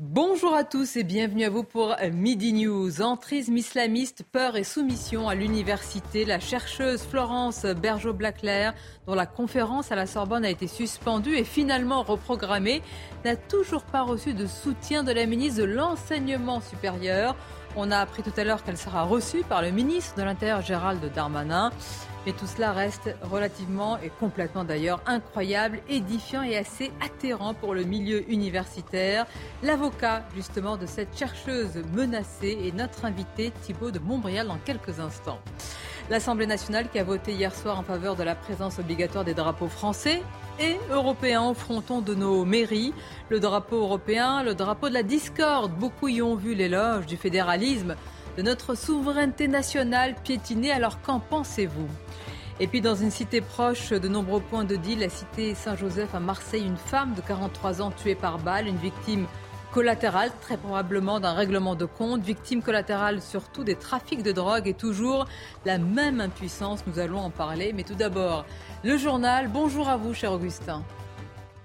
Bonjour à tous et bienvenue à vous pour Midi News. Entrisme islamiste, peur et soumission à l'université. La chercheuse Florence Bergeau-Blaclair, dont la conférence à la Sorbonne a été suspendue et finalement reprogrammée, n'a toujours pas reçu de soutien de la ministre de l'Enseignement supérieur. On a appris tout à l'heure qu'elle sera reçue par le ministre de l'Intérieur Gérald Darmanin. Mais tout cela reste relativement et complètement d'ailleurs incroyable, édifiant et assez atterrant pour le milieu universitaire. L'avocat justement de cette chercheuse menacée est notre invité Thibault de Montbrial dans quelques instants. L'Assemblée nationale qui a voté hier soir en faveur de la présence obligatoire des drapeaux français et européens au fronton de nos mairies. Le drapeau européen, le drapeau de la discorde. Beaucoup y ont vu l'éloge du fédéralisme, de notre souveraineté nationale piétinée. Alors qu'en pensez-vous? Et puis dans une cité proche de nombreux points de deal, la cité Saint-Joseph à Marseille, une femme de 43 ans tuée par balle, une victime collatérale, très probablement d'un règlement de compte, victime collatérale surtout des trafics de drogue et toujours la même impuissance, nous allons en parler. Mais tout d'abord, le journal. Bonjour à vous, cher Augustin.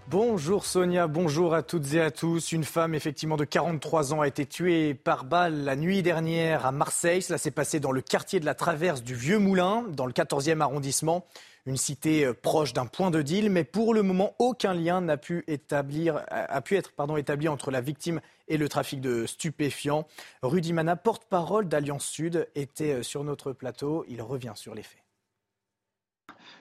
Bonjour Sonia, bonjour à toutes et à tous. Une femme effectivement de 43 ans a été tuée par balle la nuit dernière à Marseille. Cela s'est passé dans le quartier de la Traverse du Vieux Moulin, dans le 14e arrondissement. Une cité euh, proche d'un point de deal, mais pour le moment, aucun lien n'a pu, établir, a pu être établi entre la victime et le trafic de stupéfiants. Rudy Mana, porte-parole d'Alliance Sud, était euh, sur notre plateau. Il revient sur les faits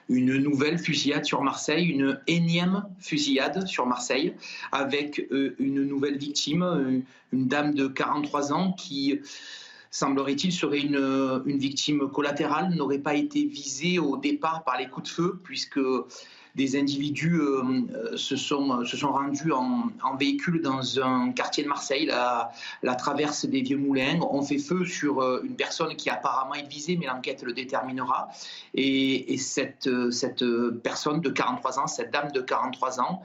une nouvelle fusillade sur Marseille, une énième fusillade sur Marseille, avec euh, une nouvelle victime, une dame de 43 ans qui semblerait-il serait une, une victime collatérale, n'aurait pas été visée au départ par les coups de feu, puisque des individus euh, euh, se, sont, se sont rendus en, véhicule dans un quartier de Marseille, la, la, traverse des Vieux Moulins, ont fait feu sur euh, une personne qui apparemment est visée, mais l'enquête le déterminera. Et, cette, cette personne de 43 ans, cette dame de 43 ans,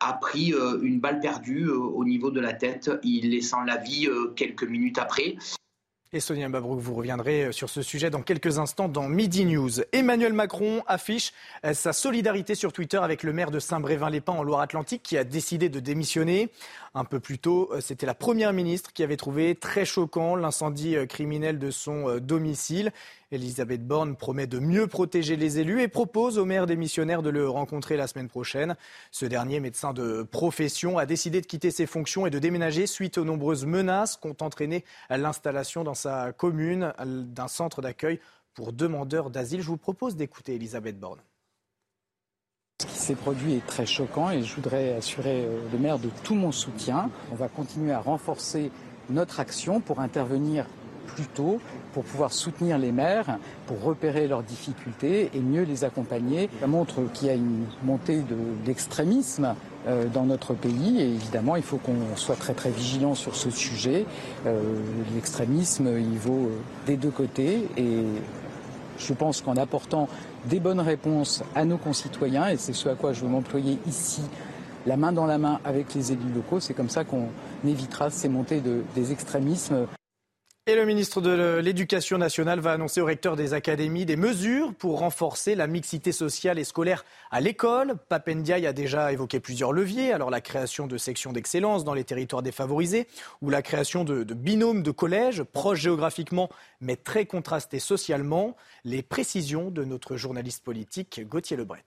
a pris une balle perdue au niveau de la tête, il laissant la vie quelques minutes après. Et Sonia Mabrouk, vous reviendrez euh, sur ce sujet dans quelques instants dans Midi News. Emmanuel Macron affiche euh, sa solidarité sur Twitter avec le maire de Saint-Brévin-les-Pins en Loire-Atlantique qui a décidé de démissionner. Un peu plus tôt, euh, c'était la première ministre qui avait trouvé très choquant l'incendie criminel de son domicile. Elisabeth Borne promet de mieux protéger les élus et propose au maire démissionnaire de le rencontrer la semaine prochaine. Ce dernier médecin de profession a décidé de quitter ses fonctions et de déménager suite aux nombreuses menaces qu'ont entraîné l'installation dans sa commune d'un centre d'accueil pour demandeurs d'asile. Je vous propose d'écouter Elisabeth Borne. Ce qui s'est produit est très choquant et je voudrais assurer euh, le maire de tout mon soutien. On va continuer à renforcer notre action pour intervenir plus tôt pour pouvoir soutenir les maires, pour repérer leurs difficultés et mieux les accompagner. Ça montre qu'il y a une montée de euh, dans notre pays et évidemment il faut qu'on soit très très vigilant sur ce sujet. Euh, l'extrémisme il vaut euh, des deux côtés et je pense qu'en apportant des bonnes réponses à nos concitoyens, et c'est ce à quoi je veux m'employer ici, la main dans la main avec les élus locaux, c'est comme ça qu'on évitera ces montées de, des extrémismes. Et le ministre de l'Éducation nationale va annoncer au recteur des académies des mesures pour renforcer la mixité sociale et scolaire à l'école. Papendiaï a déjà évoqué plusieurs leviers, alors la création de sections d'excellence dans les territoires défavorisés ou la création de, de binômes de collèges proches géographiquement mais très contrastés socialement. Les précisions de notre journaliste politique Gauthier Lebret.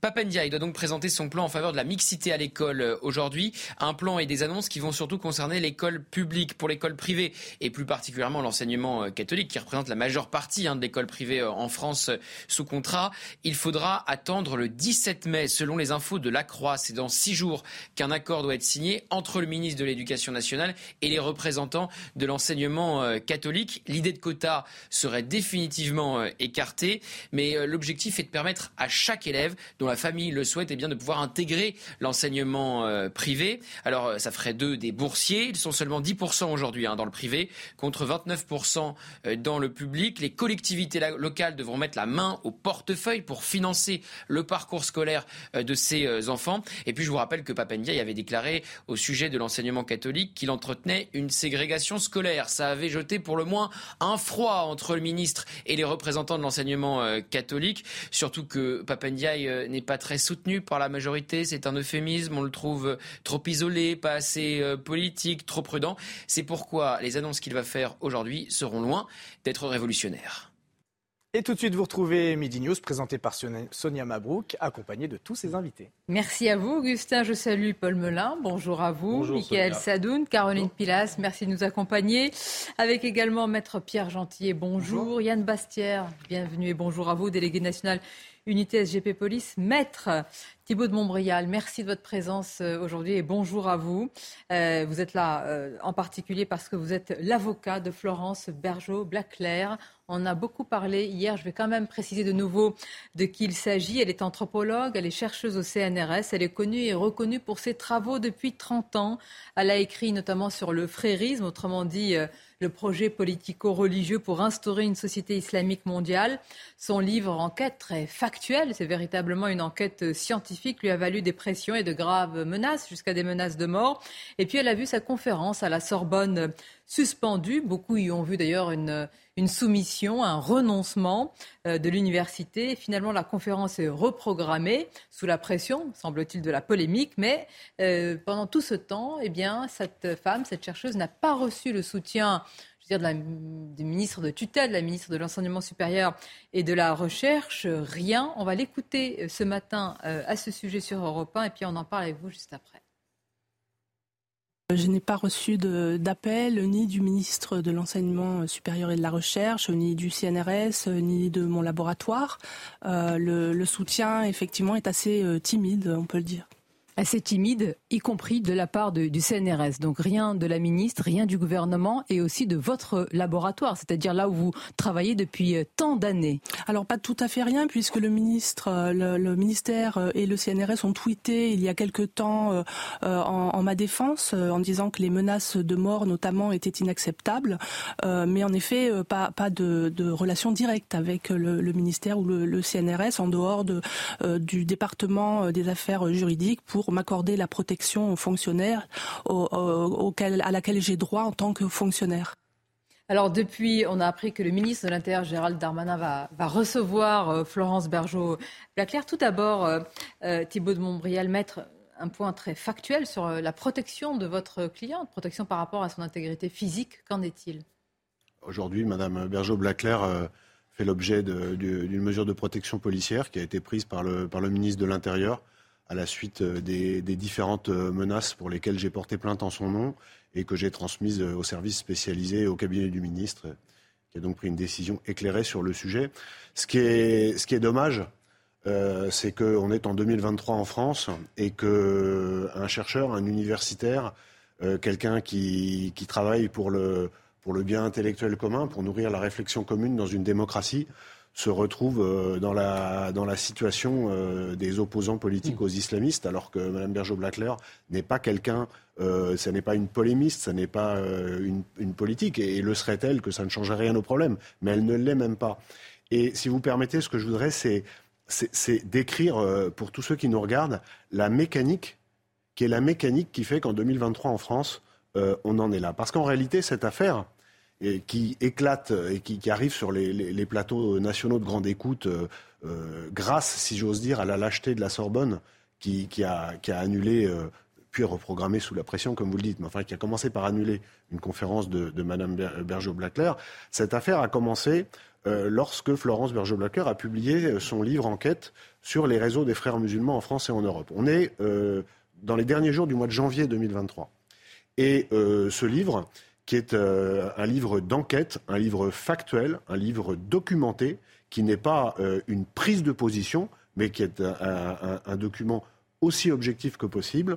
Papendia, doit donc présenter son plan en faveur de la mixité à l'école euh, aujourd'hui. Un plan et des annonces qui vont surtout concerner l'école publique. Pour l'école privée et plus particulièrement l'enseignement euh, catholique qui représente la majeure partie hein, de l'école privée euh, en France sous contrat, il faudra attendre le 17 mai. Selon les infos de la Croix, c'est dans six jours qu'un accord doit être signé entre le ministre de l'Éducation nationale et les représentants de l'enseignement catholique. L'idée de quota serait définitivement écartée, mais l'objectif est de permettre à chaque élève la famille le souhaite, eh bien, de pouvoir intégrer l'enseignement euh, privé. Alors, euh, ça ferait d'eux des boursiers. Ils sont seulement 10% aujourd'hui hein, dans le privé, contre 29% euh, dans le public. Les collectivités locales devront mettre la main au portefeuille pour financer le parcours scolaire de ces enfants. Et puis, je vous rappelle que Papendia avait déclaré au sujet de l'enseignement catholique qu'il entretenait une ségrégation scolaire. Ça avait jeté pour le moins un froid entre le ministre et les représentants de l'enseignement catholique, surtout que Papendia n'est n'est pas très soutenu par la majorité. C'est un euphémisme. On le trouve trop isolé, pas assez politique, trop prudent. C'est pourquoi les annonces qu'il va faire aujourd'hui seront loin d'être révolutionnaires. Et tout de suite, vous retrouvez Midi News présenté par Sonia Mabrouk, accompagnée de tous ses invités. Merci à vous, Augustin. Je salue Paul Melun. Bonjour à vous. Bonjour, Michael Sadoun, Caroline Pilas. Merci de nous accompagner. Avec également Maître Pierre Gentil. Bonjour. bonjour. Yann Bastière. Bienvenue et bonjour à vous, délégué national Unité SGP Police. Maître Thibault de Montbrial, merci de votre présence euh, aujourd'hui et bonjour à vous. Euh, vous êtes là euh, en particulier parce que vous êtes l'avocat de Florence Bergeau-Blaclair. On a beaucoup parlé hier, je vais quand même préciser de nouveau de qui il s'agit. Elle est anthropologue, elle est chercheuse au CNRS, elle est connue et reconnue pour ses travaux depuis 30 ans. Elle a écrit notamment sur le frérisme, autrement dit le projet politico-religieux pour instaurer une société islamique mondiale. Son livre enquête très factuel, c'est véritablement une enquête scientifique, lui a valu des pressions et de graves menaces, jusqu'à des menaces de mort. Et puis elle a vu sa conférence à la Sorbonne suspendue. Beaucoup y ont vu d'ailleurs une, une soumission, un renoncement euh, de l'université. Finalement, la conférence est reprogrammée sous la pression, semble-t-il, de la polémique. Mais euh, pendant tout ce temps, eh bien, cette femme, cette chercheuse, n'a pas reçu le soutien dire, de la, du ministre de tutelle, la ministre de l'Enseignement supérieur et de la Recherche. Rien. On va l'écouter euh, ce matin à ce sujet sur Europe 1 et puis on en parle avec vous juste après. Je n'ai pas reçu d'appel ni du ministre de l'Enseignement supérieur et de la Recherche, ni du CNRS, ni de mon laboratoire. Euh, le, soutien, effectivement, est assez euh, timide, on peut le dire assez timide, y compris de la part du CNRS. Donc rien de la ministre, rien du gouvernement et aussi de votre laboratoire, c'est-à-dire là où vous travaillez depuis euh, tant d'années. Alors pas tout à fait rien, puisque le ministre, euh, le, ministère euh, et le CNRS ont tweeté il y a quelque temps en, ma défense en disant que les menaces de mort notamment étaient inacceptables, mais en effet pas, pas de, relation directe avec le, ministère ou le, CNRS en dehors de, du département des affaires juridiques pour m'accorder la protection aux fonctionnaires à laquelle j'ai droit en tant que fonctionnaire. Alors depuis, on a appris que le ministre de l'Intérieur, Gérald Darmanin, va, recevoir euh, Florence Bergeau-Blaclair. Tout d'abord, euh, euh, Thibault de Montbrial, mettre un point très factuel sur la protection de votre cliente, protection par rapport à son intégrité physique. Qu'en est-il? Aujourd'hui, Madame Bergeau-Blaclair fait l'objet d'une mesure de protection policière qui a été prise par le, par le ministre de l'Intérieur à la suite euh, des, différentes euh, menaces pour lesquelles j'ai porté plainte en son nom et que j'ai transmises euh, au service spécialisé au cabinet du ministre, qui a donc pris une décision éclairée sur le sujet. Ce qui est, ce qui est dommage, c'est qu'on est en 2023 en France et qu'un chercheur, un universitaire, quelqu'un qui, qui, travaille pour le, pour le bien intellectuel commun, pour nourrir la réflexion commune dans une démocratie, se retrouve euh, dans la, dans la situation euh, des opposants politiques mm. aux islamistes, alors que Mme Bergeau-Blackler n'est pas quelqu'un, euh, ce n'est pas une polémiste, ce n'est pas une, une, politique, et, le serait-elle que ça ne changerait rien au problème, mais elle ne l'est même pas. Et si vous permettez, ce que je voudrais, c'est, c'est, décrire pour tous ceux qui nous regardent la mécanique, qui est la mécanique qui fait qu'en 2023 en France, on en est là. Parce qu'en réalité, cette affaire, et qui éclate et qui, arrive sur les, plateaux nationaux de grande écoute euh, euh, grâce, si j'ose dire, à la lâcheté de la Sorbonne qui, a, annulé, euh, puis reprogrammé sous la pression, comme vous le dites, mais enfin qui a commencé par annuler une conférence de, de Mme Bergeau-Blaclair. Cette affaire a commencé lorsque Florence Bergeau-Blaclair a publié son livre Enquête sur les réseaux des frères musulmans en France et en Europe. On est dans les derniers jours du mois de janvier 2023. Et ce livre, qui est euh, un livre d'enquête, un livre factuel, un livre documenté, qui n'est pas euh, une prise de position, mais qui est un, document aussi objectif que possible,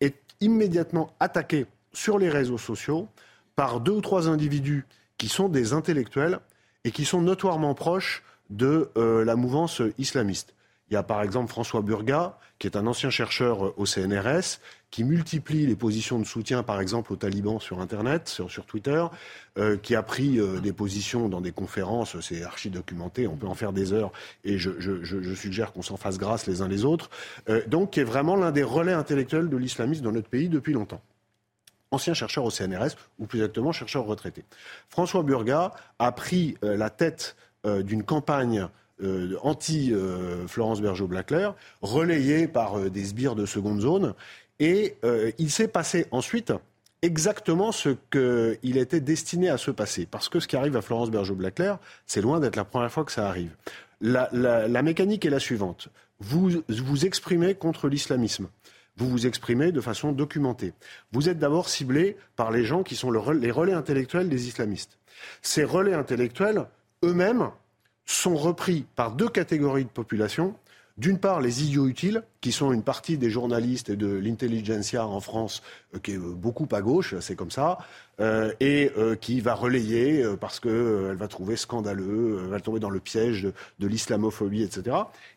est immédiatement attaqué sur les réseaux sociaux par deux ou trois individus qui sont des intellectuels et qui sont notoirement proches de euh, la mouvance islamiste. Il y a par exemple François Burga, qui est un ancien chercheur au CNRS, qui multiplie les positions de soutien, par exemple, aux talibans sur Internet, sur, Twitter, euh, qui a pris euh, des positions dans des conférences, c'est archi documenté, on peut en faire des heures, et je, suggère qu'on s'en fasse grâce les uns les autres, euh, donc qui est vraiment l'un des relais intellectuels de l'islamisme dans notre pays depuis longtemps ancien chercheur au CNRS, ou plus exactement chercheur retraité. François Burga a pris la tête d'une campagne anti-Florence Bergeau-Blaclair, relayés par des sbires de seconde zone. Et il s'est passé ensuite exactement ce qu'il était destiné à se passer. Parce que ce qui arrive à Florence Bergeau-Blaclair, c'est loin d'être la première fois que ça arrive. La, mécanique est la suivante. Vous vous exprimez contre l'islamisme. Vous vous exprimez de façon documentée. Vous êtes d'abord ciblé par les gens qui sont les relais intellectuels des islamistes. Ces relais intellectuels, eux-mêmes, sont repris par deux catégories de population d'une part, les idiots utiles, qui sont une partie des journalistes et de l'intelligentsia en France, euh, qui est euh, beaucoup à gauche, c'est comme ça, euh, et qui va relayer parce qu'elle va trouver scandaleux, elle va tomber dans le piège de, l'islamophobie, etc.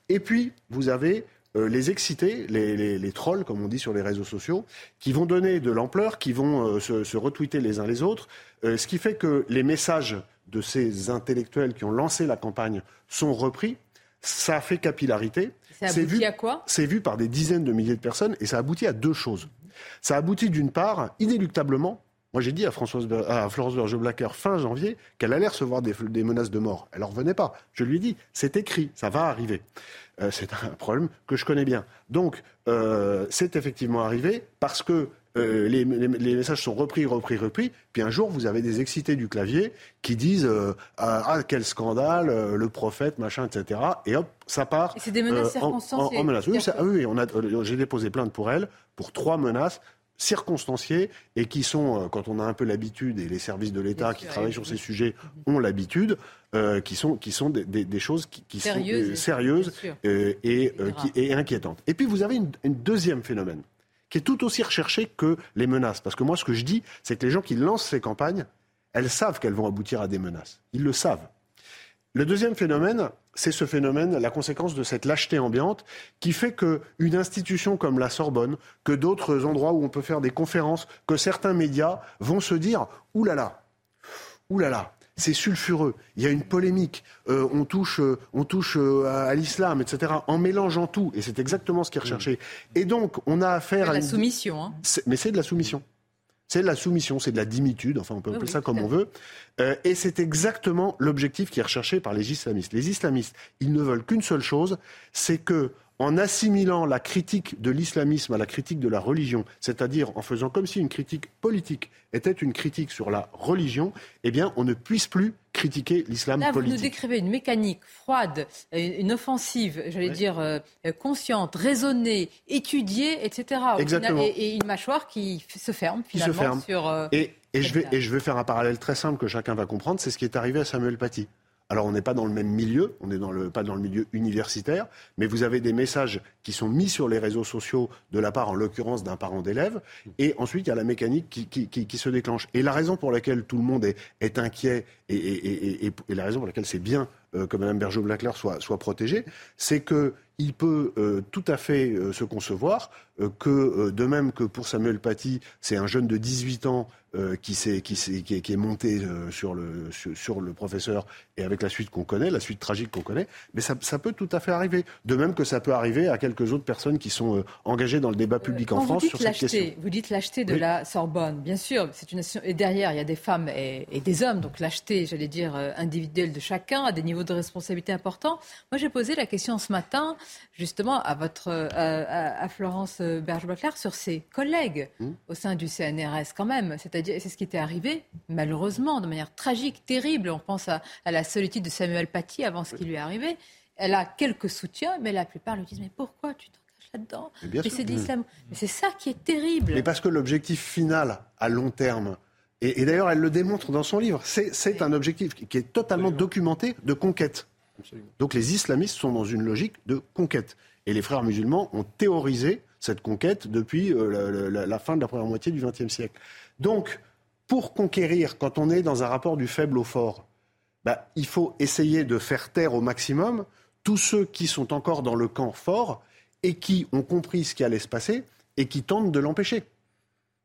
Et puis, vous avez les excités, les, trolls, comme on dit sur les réseaux sociaux, qui vont donner de l'ampleur, qui vont se, se, retweeter les uns les autres, ce qui fait que les messages de ces intellectuels qui ont lancé la campagne sont repris ça a fait capillarité. C'est vu, à quoi? C'est vu par des dizaines de milliers de personnes et ça aboutit à deux choses. Ça aboutit d'une part, inéluctablement, moi j'ai dit à, Françoise, à Florence Berger-Blacker fin janvier qu'elle allait recevoir des, menaces de mort. Elle n'en revenait pas. Je lui ai dit, c'est écrit, ça va arriver. Euh, c'est un problème que je connais bien. Donc, euh, c'est effectivement arrivé parce que euh, les, messages sont repris, repris, repris. Puis un jour, vous avez des excités du clavier qui disent euh, ah, ah quel scandale, euh, le prophète, machin, etc. Et hop, ça part. C'est des menaces circonstanciées. En. Oui, oui, j'ai déposé plainte pour elle pour trois menaces circonstanciées et qui sont, quand on a un peu l'habitude, et les services de l'État qui travaillent sur ces sujets ont l'habitude, qui sont, qui sont des, choses qui, sont sérieuses et, et, inquiétantes. Et puis vous avez un deuxième phénomène qui est tout aussi recherché que les menaces. Parce que moi, ce que je dis, c'est que les gens qui lancent ces campagnes, elles savent qu'elles vont aboutir à des menaces. Ils le savent. Le deuxième phénomène, c'est ce phénomène, la conséquence de cette lâcheté ambiante, qui fait qu'une institution comme la Sorbonne, que d'autres endroits où on peut faire des conférences, que certains médias vont se dire Ouh là c'est sulfureux. Il y a une polémique. Euh, on touche, euh, on touche euh, à, l'islam, etc. En mélangeant tout. Et c'est exactement ce qui est recherché. Et donc, on a affaire à. la soumission. Hein. Mais c'est de la soumission. C'est de la soumission, c'est de la dimitude, enfin on peut appeler ça comme on veut. et c'est exactement l'objectif qui est recherché par les islamistes. Les islamistes, ils ne veulent qu'une seule chose, c'est que en assimilant la critique de l'islamisme à la critique de la religion, c'est-à-dire en faisant comme si une critique politique était une critique sur la religion, eh bien, on ne puisse plus critiquer l'islam politique. Vous nous décrivez une mécanique froide, une offensive, j'allais dire euh, consciente, raisonnée, étudiée, etc. Exactement. et, une mâchoire qui se ferme finalement se ferme. sur. Euh, et, je vais, et je vais faire un parallèle très simple que chacun va comprendre. C'est ce qui est arrivé à Samuel Paty. Alors on n'est pas dans le même milieu, on n'est pas dans le milieu universitaire, mais vous avez des messages qui sont mis sur les réseaux sociaux de la part, en l'occurrence, d'un parent d'élève, et ensuite il y a la mécanique qui, se déclenche. Et la raison pour laquelle tout le monde est, inquiet et, la raison pour laquelle c'est bien euh, que Mme Bergeau-Blaclair soit, soit protégée, c'est que il peut euh, tout à fait euh, se concevoir que, de même que pour Samuel Paty, c'est un jeune de 18 ans qui, est, qui, est, qui, est, monté sur, le, sur, le professeur et avec la suite qu'on connaît, la suite tragique qu'on connaît, mais ça, ça, peut tout à fait arriver. De même que ça peut arriver à quelques autres personnes qui sont engagées dans le débat public en France sur cette question. Vous dites l'acheter de la Sorbonne, bien sûr, c'est une et derrière il y a des femmes et, des hommes, donc l'acheter, j'allais dire, individuel de chacun à des niveaux de responsabilité importants. Moi j'ai posé la question ce matin justement à votre à, Florence Berge-Baclair sur ses collègues mmh. au sein du CNRS quand même, c'est-à-dire c'est ce qui était arrivé, malheureusement, de manière tragique, terrible. On pense à, la solitude de Samuel Paty avant ce qui lui est arrivé. Elle a quelques soutiens, mais la plupart lui disent Mais pourquoi tu t'engages là-dedans? Mais c'est l'islam. Mais c'est ça qui est terrible. Mais parce que l'objectif final, à long terme, et, d'ailleurs elle le démontre dans son livre, c'est un objectif qui est totalement documenté de conquête. Donc les islamistes sont dans une logique de conquête. Et les frères musulmans ont théorisé cette conquête depuis euh, la, fin de la première moitié du XXe siècle. Donc, pour conquérir, quand on est dans un rapport du faible au fort, bah, il faut essayer de faire taire au maximum tous ceux qui sont encore dans le camp fort et qui ont compris ce qui allait se passer et qui tentent de l'empêcher.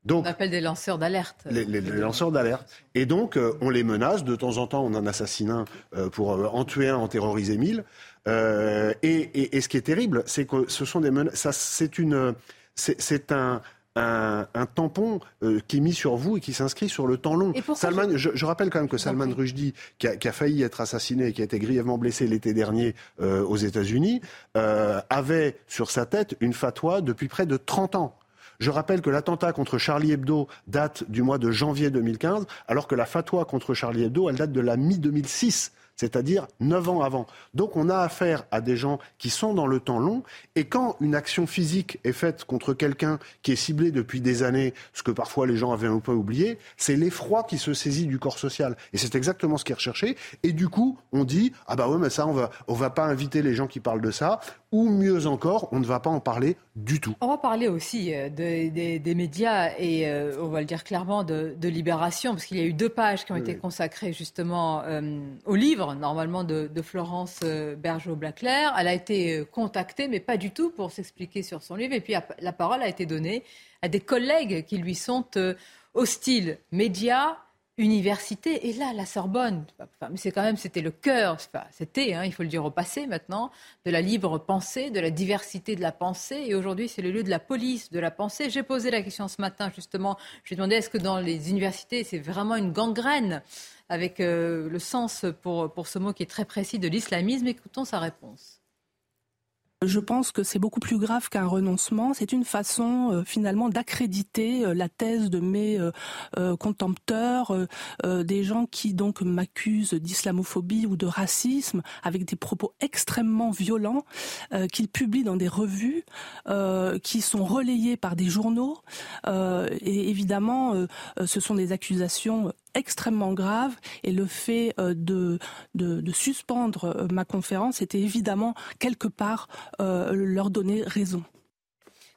Donc, on appelle des lanceurs d'alerte. Les, lanceurs d'alerte. Et donc, euh, on les menace. De temps en temps, on en assassine un euh, pour euh, en tuer un, en terroriser mille. Et, et, ce qui est terrible, c'est que ce sont des menaces. c'est une, c'est un, un, tampon euh, qui est mis sur vous et qui s'inscrit sur le temps long. Salman, je... rappelle quand même que Salman Rushdie, qui a, failli être assassiné et qui a été grièvement blessé l'été dernier euh, aux États-Unis, euh, avait sur sa tête une fatwa depuis près de 30 ans. Je rappelle que l'attentat contre Charlie Hebdo date du mois de janvier 2015, alors que la fatwa contre Charlie Hebdo, elle date de la mi-2006 c'est-à-dire neuf ans avant. Donc on a affaire à des gens qui sont dans le temps long, et quand une action physique est faite contre quelqu'un qui est ciblé depuis des années, ce que parfois les gens avaient un peu oublié, c'est l'effroi qui se saisit du corps social. Et c'est exactement ce qui est recherché. Et du coup, on dit, ah bah ouais, mais ça, on va, on va pas inviter les gens qui parlent de ça, ou mieux encore, on ne va pas en parler du tout. On va parler aussi euh, des médias et euh, on va le dire clairement de, Libération, parce qu'il y a eu deux pages qui ont été consacrées justement euh, au livre, normalement de, Florence Bergeau-Blaclair. Elle a été contactée, mais pas du tout pour s'expliquer sur son livre. Et puis la parole a été donnée à des collègues qui lui sont hostiles. Médias, université. Et là, la Sorbonne, c'est quand même, c'était le cœur, c'était, hein, il faut le dire au passé maintenant, de la libre pensée, de la diversité de la pensée. Et aujourd'hui, c'est le lieu de la police de la pensée. J'ai posé la question ce matin, justement. Je lui ai demandé est-ce que dans les universités, c'est vraiment une gangrène avec euh, le sens pour, pour ce mot qui est très précis de l'islamisme? Écoutons sa réponse. Je pense que c'est beaucoup plus grave qu'un renoncement. C'est une façon euh, finalement d'accréditer euh, la thèse de mes euh, contempteurs, des gens qui donc m'accusent d'islamophobie ou de racisme avec des propos extrêmement violents qu'ils publient dans des revues, qui sont relayés par des journaux. et évidemment, ce sont des accusations extrêmement grave et le fait euh, de, de, suspendre euh, ma conférence était évidemment quelque part euh, leur donner raison.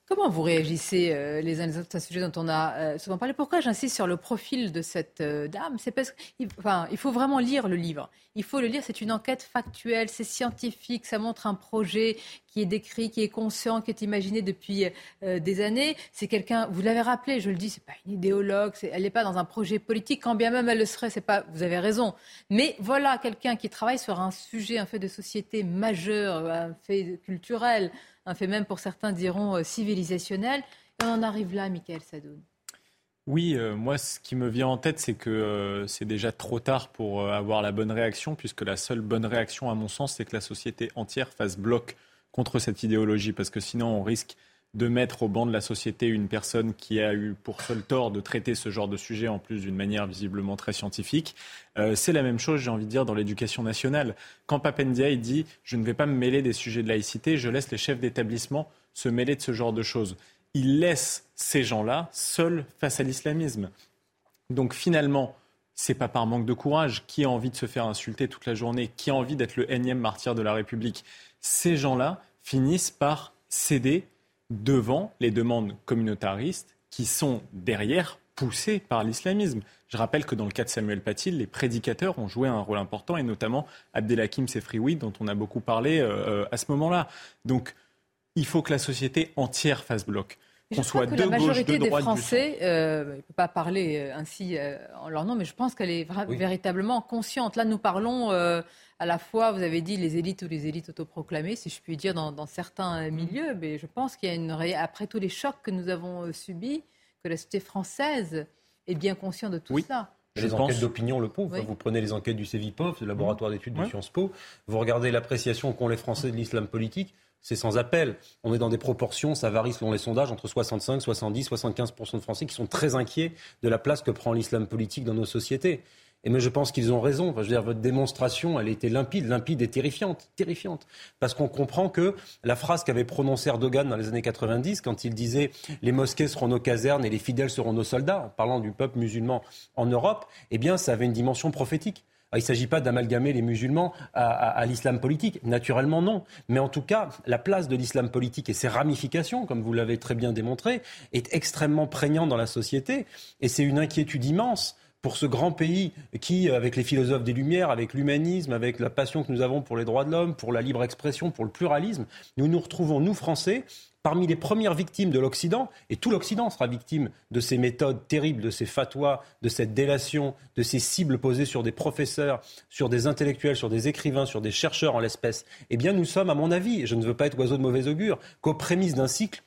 Comment vous réagissez les uns les autres à ce sujet dont on a souvent parlé? Pourquoi j'insiste sur le profil de cette dame? C'est parce qu'il enfin, il faut vraiment lire le livre. Il faut le lire, c'est une enquête factuelle, c'est scientifique, ça montre un projet qui est décrit, qui est conscient, qui est imaginé depuis euh, des années. C'est quelqu'un, vous l'avez rappelé, je le dis, c'est pas une idéologue, elle n'est pas dans un projet politique, quand bien même elle le serait, c'est pas, vous avez raison. Mais voilà quelqu'un qui travaille sur un sujet, un fait de société majeur, un fait culturel, un fait même pour certains diront euh, civilisationnel. Et on en arrive là, Michael Sadoun. Oui, euh, moi, ce qui me vient en tête, c'est que c'est déjà trop tard pour avoir la bonne réaction, puisque la seule bonne réaction, à mon sens, c'est que la société entière fasse bloc contre cette idéologie, parce que sinon on risque de mettre au banc de la société une personne qui a eu pour seul tort de traiter ce genre de sujet en plus d'une manière visiblement très scientifique. Euh, c'est la même chose, j'ai envie de dire, dans l'éducation nationale. Quand Papendia dit je ne vais pas me mêler des sujets de laïcité, je laisse les chefs d'établissement se mêler de ce genre de choses. Il laisse ces gens-là seuls face à l'islamisme. Donc finalement, c'est pas par manque de courage. Qui a envie de se faire insulter toute la journée Qui a envie d'être le énième martyr de la République ces gens-là finissent par céder devant les demandes communautaristes qui sont derrière poussées par l'islamisme. Je rappelle que dans le cas de Samuel Paty, les prédicateurs ont joué un rôle important, et notamment Abdelhakim Sefrioui, dont on a beaucoup parlé euh, à ce moment-là. Donc, il faut que la société entière fasse bloc. Qu'on soit que de la majorité des Français, euh, ne peut pas parler euh, ainsi euh, en leur nom, mais je pense qu'elle est véritablement consciente. Là, nous parlons à la fois, vous avez dit les élites ou les élites autoproclamées, si je puis dire, dans, certains milieux, mais je pense qu'il y a une après tous les chocs que nous avons euh, subis, que la société française est bien consciente de tout oui. ça. Les enquêtes d'opinion le prouvent. Vous prenez les enquêtes du CEVIPOF, du laboratoire d'études de Sciences Po, vous regardez l'appréciation qu'ont les Français de l'islam politique, c'est sans appel. On est dans des proportions, ça varie selon les sondages, entre 65, 70, 75% de Français qui sont très inquiets de la place que prend l'islam politique dans nos sociétés. Et mais je pense qu'ils ont raison. je veux dire, votre démonstration, elle était limpide, limpide et terrifiante, terrifiante. Parce qu'on comprend que la phrase qu'avait prononcée Erdogan dans les années 90, quand il disait les mosquées seront nos casernes et les fidèles seront nos soldats, en parlant du peuple musulman en Europe, eh bien, ça avait une dimension prophétique. il ne s'agit pas d'amalgamer les musulmans à, l'islam politique. Naturellement, non. Mais en tout cas, la place de l'islam politique et ses ramifications, comme vous l'avez très bien démontré, est extrêmement prégnante dans la société. Et c'est une inquiétude immense pour ce grand pays qui, avec les philosophes des Lumières, avec l'humanisme, avec la passion que nous avons pour les droits de l'homme, pour la libre expression, pour le pluralisme, nous nous retrouvons, nous Français, parmi les premières victimes de l'Occident, et tout l'Occident sera victime de ces méthodes terribles, de ces fatwas, de cette délation, de ces cibles posées sur des professeurs, sur des intellectuels, sur des écrivains, sur des chercheurs en l'espèce. Eh bien, nous sommes, à mon avis, je ne veux pas être oiseau de mauvais augure, qu'aux prémices d'un cycle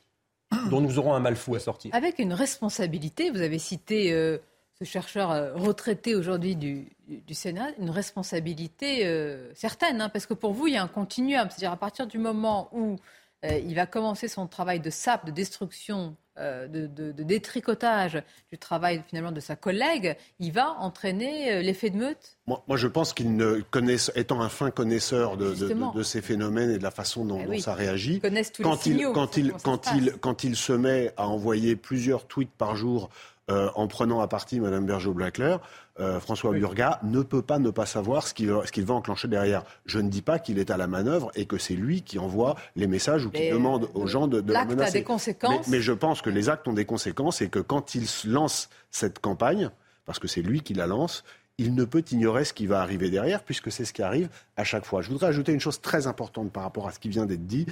dont nous aurons un mal fou à sortir. Avec une responsabilité, vous avez cité euh, ce chercheur euh, retraité aujourd'hui du, Sénat, une responsabilité euh, certaine, hein, parce que pour vous, il y a un continuum, c'est-à-dire à partir du moment où il va commencer son travail de sape, de destruction euh, de, détricotage du travail finalement de sa collègue, il va entraîner euh, l'effet de meute? Moi, je pense qu'il ne connaisse, étant un fin connaisseur de, ces phénomènes et de la façon dont, eh ça réagit, quand, il, quand, il, quand, il, quand il se met à envoyer plusieurs tweets par jour euh, en prenant à partie Mme Bergeau-Blaclair, euh, François Burga ne peut pas ne pas savoir ce qu'il va enclencher derrière. Je ne dis pas qu'il est à la manœuvre et que c'est lui qui envoie les messages ou qui demande aux gens de, de la menacer. A des conséquences. Mais, mais, je pense que les actes ont des conséquences et que quand il lance cette campagne, parce que c'est lui qui la lance, il ne peut ignorer ce qui va arriver derrière, puisque c'est ce qui arrive à chaque fois. Je voudrais ajouter une chose très importante par rapport à ce qui vient d'être dit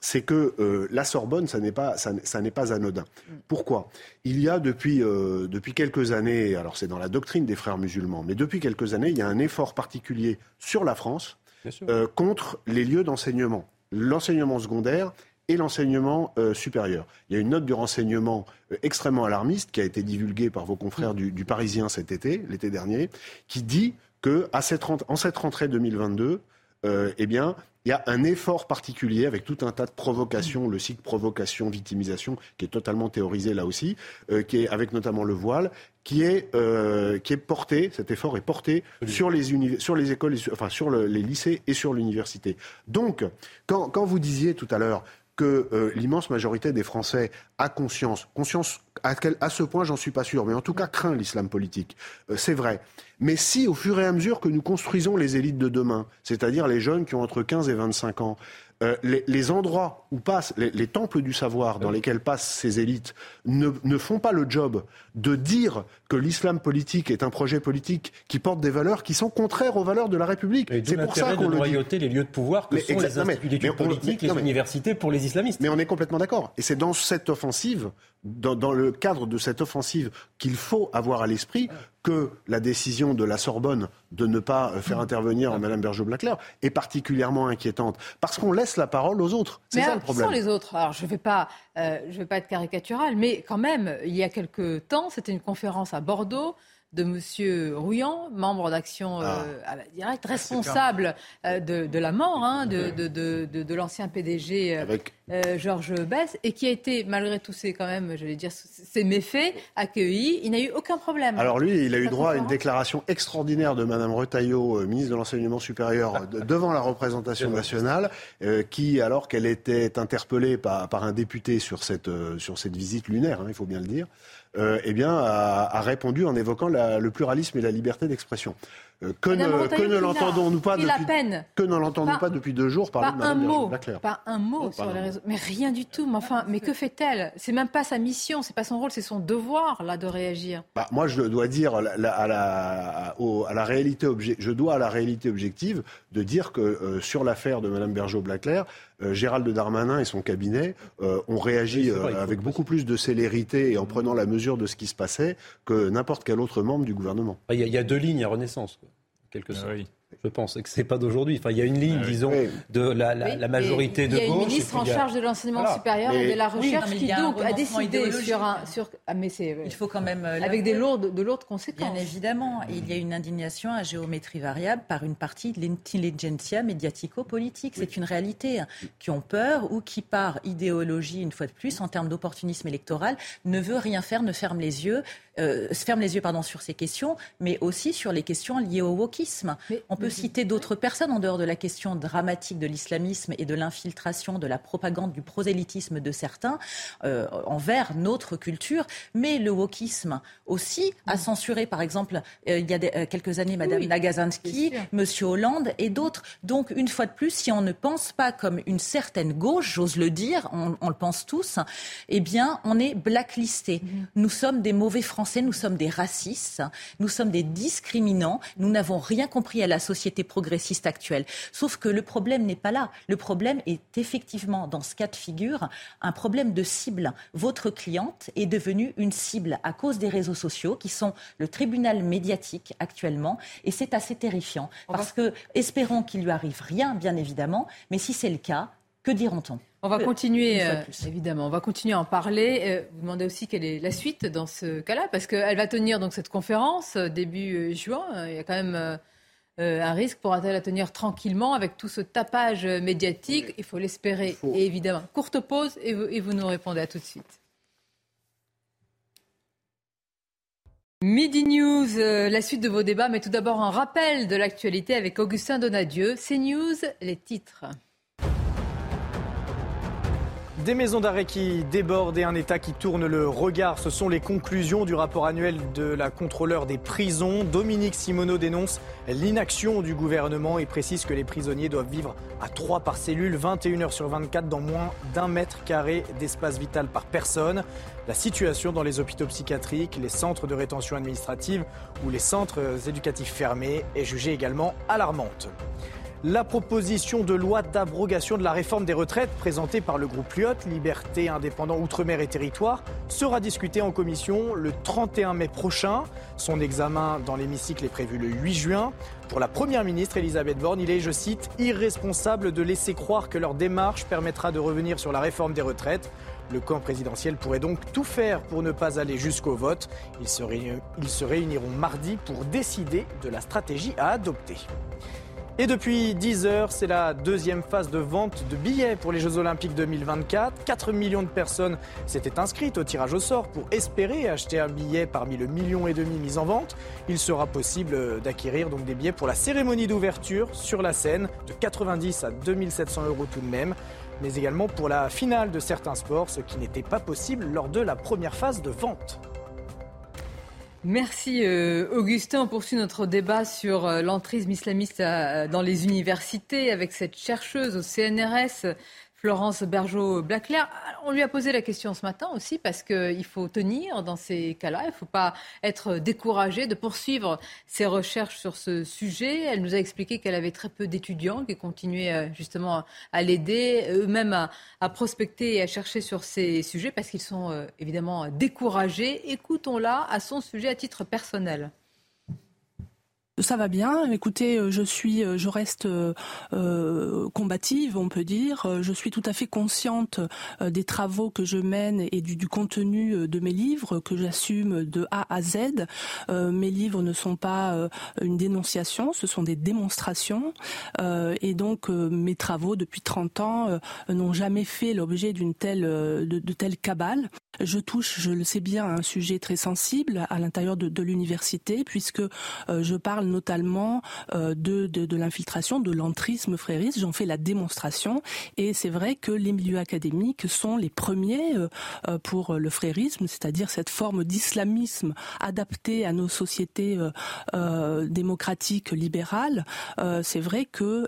c'est que euh, la Sorbonne, ça n'est pas, ça, n'est pas anodin. Pourquoi? Il y a depuis, euh, depuis quelques années, alors c'est dans la doctrine des frères musulmans, mais depuis quelques années, il y a un effort particulier sur la France euh, contre les lieux d'enseignement, l'enseignement secondaire et l'enseignement supérieur. Il y a une note du renseignement extrêmement alarmiste qui a été divulguée par vos confrères du, du Parisien cet été, l'été dernier, qui dit que à cette, en cette rentrée 2022, eh bien, il y a un effort particulier avec tout un tas de provocations, le cycle provocation, victimisation, qui est totalement théorisé là aussi, euh, qui est avec notamment le voile, qui est, euh, qui est porté, cet effort est porté sur les, sur les écoles, enfin sur les lycées et sur l'université. Donc, quand, quand vous disiez tout à l'heure que euh, l'immense majorité des Français a conscience, conscience à, à ce point j'en suis pas sûr, mais en tout cas craint l'islam politique, c'est vrai. Mais si, au fur et à mesure que nous construisons les élites de demain, c'est-à-dire les jeunes qui ont entre 15 et 25 ans, euh, les, endroits où passent les, temples du savoir dans lesquels passent ces élites ne, ne font pas le job de dire que l'islam politique est un projet politique qui porte des valeurs qui sont contraires aux valeurs de la République. C'est pour ça qu'on noyauter les lieux de pouvoir que sont les instituts politiques, les universités pour les islamistes. Mais on est complètement d'accord. Et c'est dans cette offensive, dans, dans, le cadre de cette offensive, qu'il faut avoir à l'esprit que la décision de la Sorbonne de ne pas euh, faire intervenir Mme Berger-Blaclair est particulièrement inquiétante. Parce qu'on laisse la parole aux autres. C'est ça le problème. Sans les autres, alors je ne vais, pas, euh, je vais pas être caricatural, mais quand même, il y a quelques temps, c'était une conférence à Bordeaux de M. Rouillant, membre d'Action euh, ah. Direct, responsable euh, de, la mort hein, de, de, l'ancien PDG euh, Georges Bess, et qui a été, malgré tous ces, quand même, j'allais dire, ces méfaits, accueilli. Il n'a eu aucun problème. Alors lui, il a eu droit à une déclaration extraordinaire de Mme Retailleau, ministre de l'Enseignement supérieur, devant la représentation nationale, qui, alors qu'elle était interpellée par, par, un député sur cette, sur cette visite lunaire, hein, il faut bien le dire, euh, eh bien, a, répondu en évoquant le pluralisme et la liberté d'expression. Euh, que, ne, l'entendons-nous pas depuis que ne l'entendons pas depuis deux jours parler pas un mot, Pas un mot sur les réseaux, mais rien du tout. Mais enfin, mais que fait-elle? C'est même pas sa mission, c'est pas son rôle, c'est son devoir là de réagir. Bah, moi, je dois dire à, la, à, la, réalité je dois à la réalité objective de dire que euh, sur l'affaire de Mme Bergeau-Blaclair, euh, Gérald Darmanin et son cabinet ont réagi avec beaucoup plus de célérité et en prenant la mesure de ce qui se passait que n'importe quel autre membre du gouvernement. Il y, a deux lignes à Renaissance quelque ah sorte. Je pense que c'est pas d'aujourd'hui. Enfin, il y a une ligne, ah disons, de la, la, majorité de gauche. Il y a une ministre en charge de l'enseignement supérieur et de la recherche qui donc a décidé sur un, sur, ah, mais c'est, il faut quand même euh, avec des lourdes, de lourdes conséquences. Bien évidemment, il y a une indignation à géométrie variable par une partie de l'intelligentsia médiatico-politique. C'est une réalité hein, qui ont peur ou qui, par idéologie, une fois de plus, en termes d'opportunisme électoral, ne veut rien faire, ne ferme les yeux, euh, se ferme les yeux pardon sur ces questions, mais aussi sur les questions liées au wokisme. On peut citer d'autres personnes en dehors de la question dramatique de l'islamisme et de l'infiltration, de la propagande, du prosélytisme de certains euh, envers notre culture. Mais le wokisme aussi a censuré, par exemple, euh, il y a euh, quelques années, Madame oui, Nagasansky, Monsieur Hollande et d'autres. Donc, une fois de plus, si on ne pense pas comme une certaine gauche, j'ose le dire, on, le pense tous, eh bien, on est blacklisté. Mm-hmm. Nous sommes des mauvais Français, nous sommes des racistes, nous sommes des discriminants, nous n'avons rien compris à la société progressiste actuelle. Sauf que le problème n'est pas là. Le problème est effectivement, dans ce cas de figure, un problème de cible. Votre cliente est devenue une cible à cause des réseaux sociaux qui sont le tribunal médiatique actuellement. Et c'est assez terrifiant. Parce que, espérons qu'il lui arrive rien, bien évidemment, mais si c'est le cas, que diront-on? On va continuer, euh, évidemment, on va continuer à en parler. Euh, vous demandez aussi quelle est la suite dans ce cas-là, parce qu'elle va tenir donc cette conférence euh, début juin. Il y a quand même un risque. Pourra-t-elle la tenir tranquillement avec tout ce tapage médiatique Il faut l'espérer, évidemment. Courte pause et vous, et vous nous répondez à tout de suite. Midi News, la suite de vos débats, mais tout d'abord un rappel de l'actualité avec Augustin Donadieu. News, les titres. Des maisons d'arrêt qui débordent et un État qui tourne le regard, ce sont les conclusions du rapport annuel de la contrôleur des prisons. Dominique Simoneau dénonce l'inaction du gouvernement et précise que les prisonniers doivent vivre à trois par cellule, 21 heures sur 24, dans moins d'un mètre carré d'espace vital par personne. La situation dans les hôpitaux psychiatriques, les centres de rétention administrative ou les centres éducatifs fermés est jugée également alarmante. La proposition de loi d'abrogation de la réforme des retraites présentée par le groupe Lyot, Liberté, Indépendant, Outre-mer et Territoire, sera discutée en commission le 31 mai prochain. Son examen dans l'hémicycle est prévu le 8 juin. Pour la Première ministre Elisabeth Borne, il est, je cite, irresponsable de laisser croire que leur démarche permettra de revenir sur la réforme des retraites. Le camp présidentiel pourrait donc tout faire pour ne pas aller jusqu'au vote. Ils se réuniront mardi pour décider de la stratégie à adopter. Et depuis 10 heures, c'est la deuxième phase de vente de billets pour les Jeux Olympiques 2024. 4 millions de personnes s'étaient inscrites au tirage au sort pour espérer acheter un billet parmi le million et demi mis en vente. Il sera possible d'acquérir donc des billets pour la cérémonie d'ouverture sur la scène de 90 à 2700 euros tout de même mais également pour la finale de certains sports, ce qui n'était pas possible lors de la première phase de vente. Merci euh, Augustin. On poursuit notre débat sur euh, l'entrisme islamiste euh, dans les universités avec cette chercheuse au CNRS Florence Bergeau-Blaclair. On lui a posé la question ce matin aussi parce qu'il faut tenir dans ces cas-là. Il ne faut pas être découragé de poursuivre ses recherches sur ce sujet. Elle nous a expliqué qu'elle avait très peu d'étudiants qui continuaient euh, justement à l'aider, eux-mêmes à, prospecter et à chercher sur ces sujets parce qu'ils sont euh, évidemment découragés. Écoutons-la à son sujet à titre personnel. Ça va bien. Écoutez, euh, je suis, euh, je reste euh, combative, on peut dire. Je suis tout à fait consciente des travaux que je mène et du, contenu de mes livres que j'assume de A à Z. mes livres ne sont pas une dénonciation, ce sont des démonstrations. et donc, mes travaux depuis 30 ans n'ont jamais fait l'objet d'une telle, de, telle cabale. Je touche, je le sais bien, à un sujet très sensible à l'intérieur de l'université, puisque je parle notamment euh, de, de, l'infiltration, de l'entrisme frériste. J'en fais la démonstration. Et c'est vrai que les milieux académiques sont les premiers euh, euh, pour le frérisme, c'est-à-dire cette forme d'islamisme adaptée à nos sociétés démocratiques libérales. c'est vrai que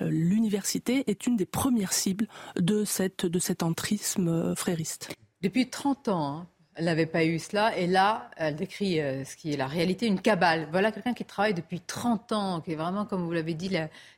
l'université est une des premières cibles de, cette, de cet entrisme frériste. Depuis 30 ans, hein, elle n'avait pas eu cela. Et là, elle décrit euh, ce qui est la réalité, une cabale. Voilà quelqu'un qui travaille depuis 30 ans, qui est vraiment, comme vous l'avez dit,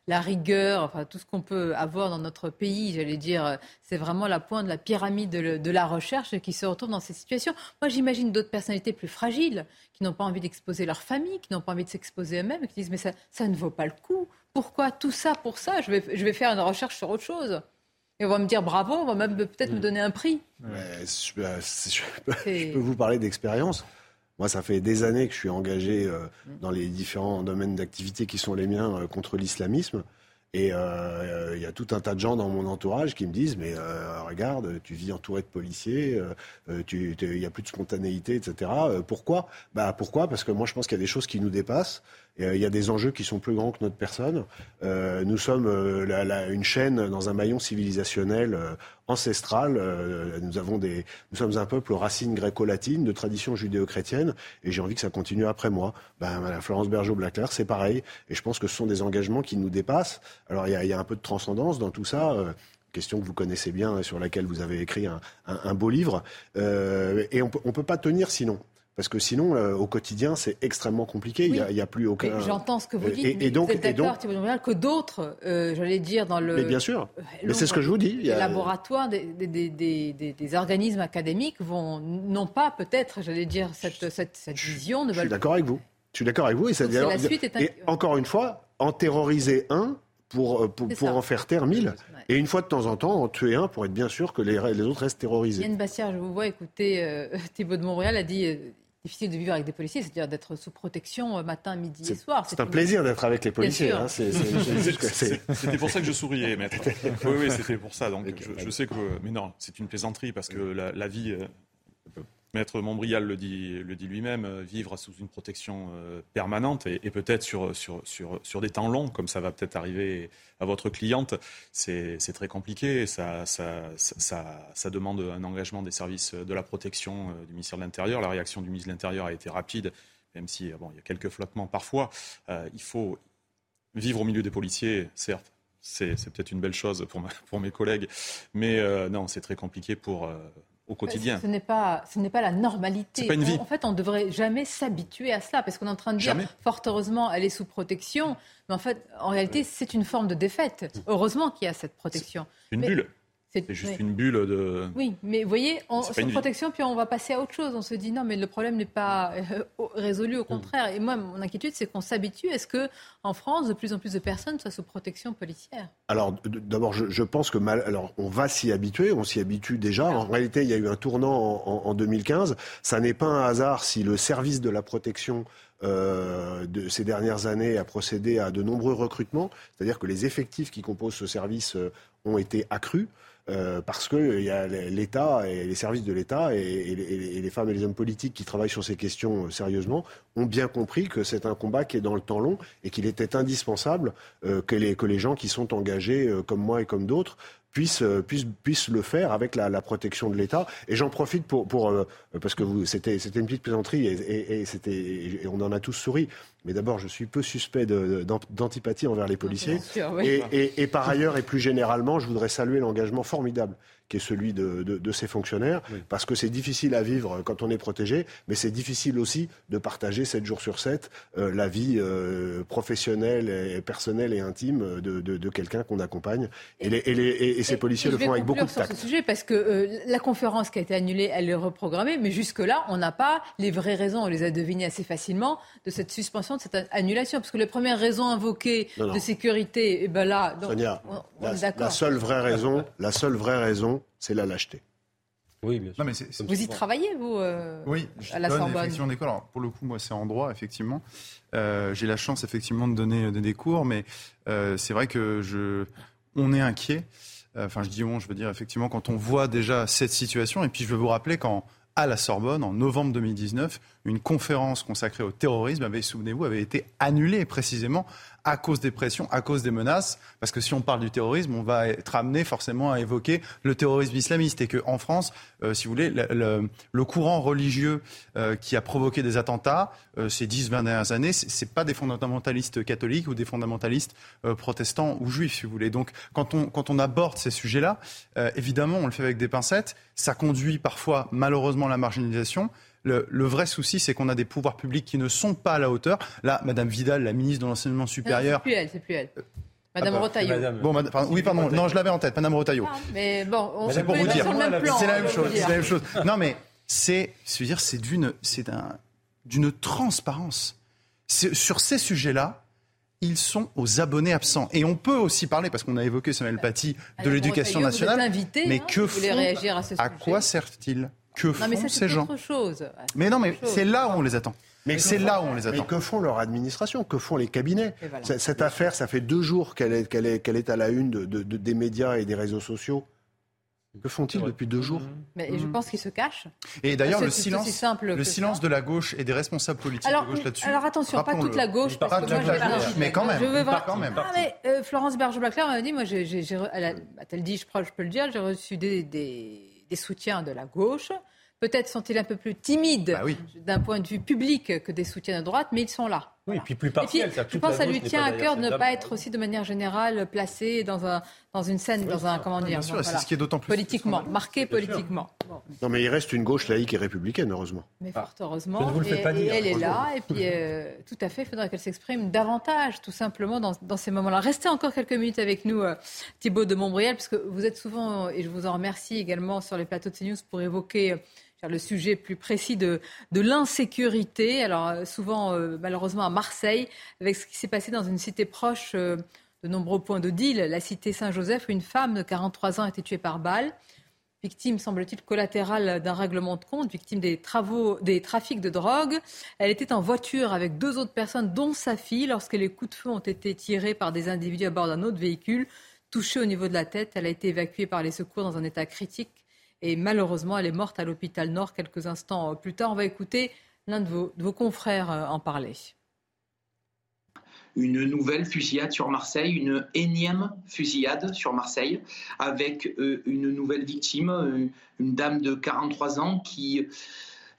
la, rigueur, enfin tout ce qu'on peut avoir dans notre pays, j'allais dire, euh, c'est vraiment la pointe de la pyramide de, la recherche qui se retrouve dans ces situations. Moi, j'imagine d'autres personnalités plus fragiles, qui n'ont pas envie d'exposer leur famille, qui n'ont pas envie de s'exposer eux-mêmes, qui disent, mais ça, ça ne vaut pas le coup. Pourquoi tout ça pour ça? Je vais, je vais faire une recherche sur autre chose. Et on va me dire bravo, on va même peut-être me mm. donner un prix. je, peux vous parler d'expérience. Moi, ça fait des années que je suis engagé euh, mm. dans les différents domaines d'activité qui sont les miens euh, contre l'islamisme. Et euh, il y a tout un tas de gens dans mon entourage qui me disent mais regarde, tu vis entouré de policiers, il n'y a plus de spontanéité, etc. pourquoi? Bah pourquoi? Parce que moi je pense qu'il y a des choses qui nous dépassent. Euh, il y a des enjeux qui sont plus grands que notre personne. Euh, nous sommes euh, une chaîne dans un maillon civilisationnel ancestral. nous, avons des, nous sommes un peuple aux racines gréco-latines, de tradition judéo-chrétienne, et j'ai envie que ça continue après moi. Ben, Florence Bergeau-Blaclair, c'est pareil, et je pense que ce sont des engagements qui nous dépassent. Alors il y a, un peu de transcendance dans tout ça question que vous connaissez bien sur laquelle vous avez écrit un, beau livre. et on ne peut pas tenir sinon. Parce que sinon, euh, au quotidien, c'est extrêmement compliqué. Il n'y a, plus aucun. J'entends ce que vous dites. Et, et donc, vous êtes d'accord, que d'autres, euh, j'allais dire, dans le. Mais bien sûr. Mais c'est ce que je vous dis. Les laboratoires des, des, des, des, organismes académiques vont, non pas peut-être, j'allais dire, cette, cette, cette vision. Je suis d'accord avec vous. Je suis d'accord avec vous. Et, ça, la suite est et encore une fois, en terroriser un pour, pour, en faire taire mille. Et une fois de temps en temps, en tuer un pour être bien sûr que les, les autres restent terrorisés. Yann Bastière, je vous vois écouter, Thibault de Montréal a dit difficile de vivre avec des policiers, c'est-à-dire d'être sous protection euh, matin, midi et soir. C'est un plaisir d'être avec les policiers. Hein, c'était pour ça que je souriais, maître. Oui, oui, c'était pour ça. Donc, je, sais que, mais non, c'est une plaisanterie parce que la, vie. Euh, Maître Montbrial le dit, lui-même, euh, vivre sous une protection permanente et, peut-être sur, des temps longs, comme ça va peut-être arriver à votre cliente, c'est très compliqué. Ça, demande un engagement des services de la protection euh, du ministère de l'Intérieur. La réaction du ministre de l'Intérieur a été rapide, même si bon, il y a quelques flottements parfois. Euh, il faut vivre au milieu des policiers, certes. C'est peut-être une belle chose pour, pour mes collègues, mais euh, non, c'est très compliqué pour, au quotidien. Ce n'est pas, ce n'est pas la normalité. Pas une vie. En, fait, on ne devrait jamais s'habituer à cela, parce qu'on est en train de dire, fort heureusement, elle est sous protection. Mais en fait, en réalité, c'est une forme de défaite. Heureusement qu'il y a cette protection. Une bulle. C'est juste une bulle de. Oui, mais vous voyez, on, c'est une protection, puis on va passer à autre chose. On se dit non, mais le problème n'est pas euh, résolu, au contraire. Et moi, mon inquiétude, c'est qu'on s'habitue. Est-ce que en France, de plus en plus de personnes soient sous protection policière Alors, d'abord, je, pense que mal, alors on va s'y habituer. On s'y habitue déjà. En réalité, il y a eu un tournant en, 2015. Ça n'est pas un hasard si le service de la protection euh, de ces dernières années a procédé à de nombreux recrutements, c'est-à-dire que les effectifs qui composent ce service euh, ont été accrus. Euh, parce que l'État et les services de l'État et, les femmes et les hommes politiques qui travaillent sur ces questions euh, sérieusement ont bien compris que c'est un combat qui est dans le temps long et qu'il était indispensable euh, que, les, que les gens qui sont engagés, comme moi et comme d'autres, puissent, puissent, puissent le faire avec la, la protection de l'État. Et j'en profite pour, pour parce que c'était une petite plaisanterie et, et, on en a tous souri. Mais d'abord, je suis peu suspect d'antipathie envers les policiers. et, par ailleurs, et plus généralement, je voudrais saluer l'engagement formidable qui est celui de, de, ces fonctionnaires, parce que c'est difficile à vivre quand on est protégé, mais c'est difficile aussi de partager 7 jours sur 7 euh, la vie euh, professionnelle, et personnelle et intime de, de quelqu'un qu'on accompagne. Et, les, et, ces policiers le font avec beaucoup de tact. sur ce sujet, parce que euh, la conférence qui a été annulée, elle est reprogrammée, mais jusque-là, on n'a pas les vraies raisons, on les a devinées assez facilement, de cette suspension, de cette annulation. Parce que les premières raisons invoquées de sécurité, et eh ben là, donc, Sonia, la seule vraie raison, la seule vraie raison, c'est la lâcheté. Oui, bien sûr. vous y travaillez, vous, euh, oui, à la Sorbonne effectivement d'école. Alors, pour le coup, moi, c'est en droit, effectivement. Euh, j'ai la chance, effectivement, de donner des cours, mais euh, c'est vrai que je, on est inquiet. Enfin, je dis on, je veux dire, effectivement, quand on voit déjà cette situation, et puis je veux vous rappeler quand à la Sorbonne, en novembre 2019, une conférence consacrée au terrorisme avait, souvenez-vous, avait été annulée précisément à cause des pressions, à cause des menaces, parce que si on parle du terrorisme, on va être amené forcément à évoquer le terrorisme islamiste et qu'en France, euh, si vous voulez, le, courant religieux euh, qui a provoqué des attentats euh, ces 10-20 dernières années, c'est pas des fondamentalistes catholiques ou des fondamentalistes protestants ou juifs, si vous voulez. Donc, quand on, quand on aborde ces sujets-là, évidemment, on le fait avec des pincettes. Ça conduit parfois, malheureusement, à la marginalisation. Le, vrai souci, c'est qu'on a des pouvoirs publics qui ne sont pas à la hauteur. Là, Madame Vidal, la ministre de l'enseignement supérieur. C'est plus elle, c'est plus elle. Madame ah bah, Bon, oui, pardon. Non, je l'avais en tête, Madame Rotaillot. Ah, mais bon, on c'est pour vous dire. C'est la même chose. C'est la même chose. Non, mais c'est, dire, c'est d'une, c'est d'une transparence. Sur ces sujets-là, ils sont aux abonnés absents. Et on peut aussi parler, parce qu'on a évoqué Samuel Paty, de l'éducation nationale. Invité, mais hein, que font, à, à quoi servent-ils que non, font ces gens chose. Mais non, mais c'est là où on les attend. Mais c'est là où on les attend. Mais que font leur administration? Que font les cabinets? Cette affaire, ça fait deux jours qu'elle est, qu'elle est, qu'elle est à la une de, des médias et des réseaux sociaux. Que font-ils depuis deux jours? Mais je pense qu'ils se cachent. Et d'ailleurs, le silence, le silence de la gauche et des responsables politiques alors, de gauche là-dessus. Alors attention, pas toute la gauche, parce que moi, je mais quand même. Je veux voir. Quand même. Ah, mais, euh, Florence Berger-Blaclair m'a dit, moi, j'ai, elle a-t-elle dit, je, je peux le dire, j'ai reçu des, des, des soutiens de la gauche. Peut-être sont-ils un peu plus timides bah d'un point de vue public que des soutiens de droite, mais ils sont là. Oui, et puis plus partiel. je pense que ça lui tient à cœur de ne pas être aussi de manière générale placé dans, un, dans une scène, dans un, comment dire, bien c'est ce qui est d'autant plus politiquement, marqué politiquement. Non, mais il reste une gauche laïque et républicaine, heureusement. Mais fort heureusement. vous le fais pas et, elle est là, et puis euh, tout à fait, il faudrait qu'elle s'exprime davantage, tout simplement, dans, dans ces moments-là. Restez encore quelques minutes avec nous, euh, Thibault de Montbrial, puisque vous êtes souvent, et je vous en remercie également sur les plateaux de CNews pour évoquer le sujet plus précis de, l'insécurité. Alors euh, souvent, euh, malheureusement, à Marseille, avec ce qui s'est passé dans une cité proche euh, de nombreux points de deal. La cité Saint-Joseph, une femme de 43 ans a été tuée par balle. Victime, semble-t-il, collatérale d'un règlement de compte, victime des travaux, des trafics de drogue. Elle était en voiture avec deux autres personnes, dont sa fille, lorsque les coups de feu ont été tirés par des individus à bord d'un autre véhicule. Touchée au niveau de la tête, elle a été évacuée par les secours dans un état critique et malheureusement, elle est morte à l'hôpital Nord quelques instants plus tard. On va écouter l'un de vos, confrères euh, en parler une nouvelle fusillade sur Marseille, une énième fusillade sur Marseille, avec euh, une nouvelle victime, euh, une dame de 43 ans qui,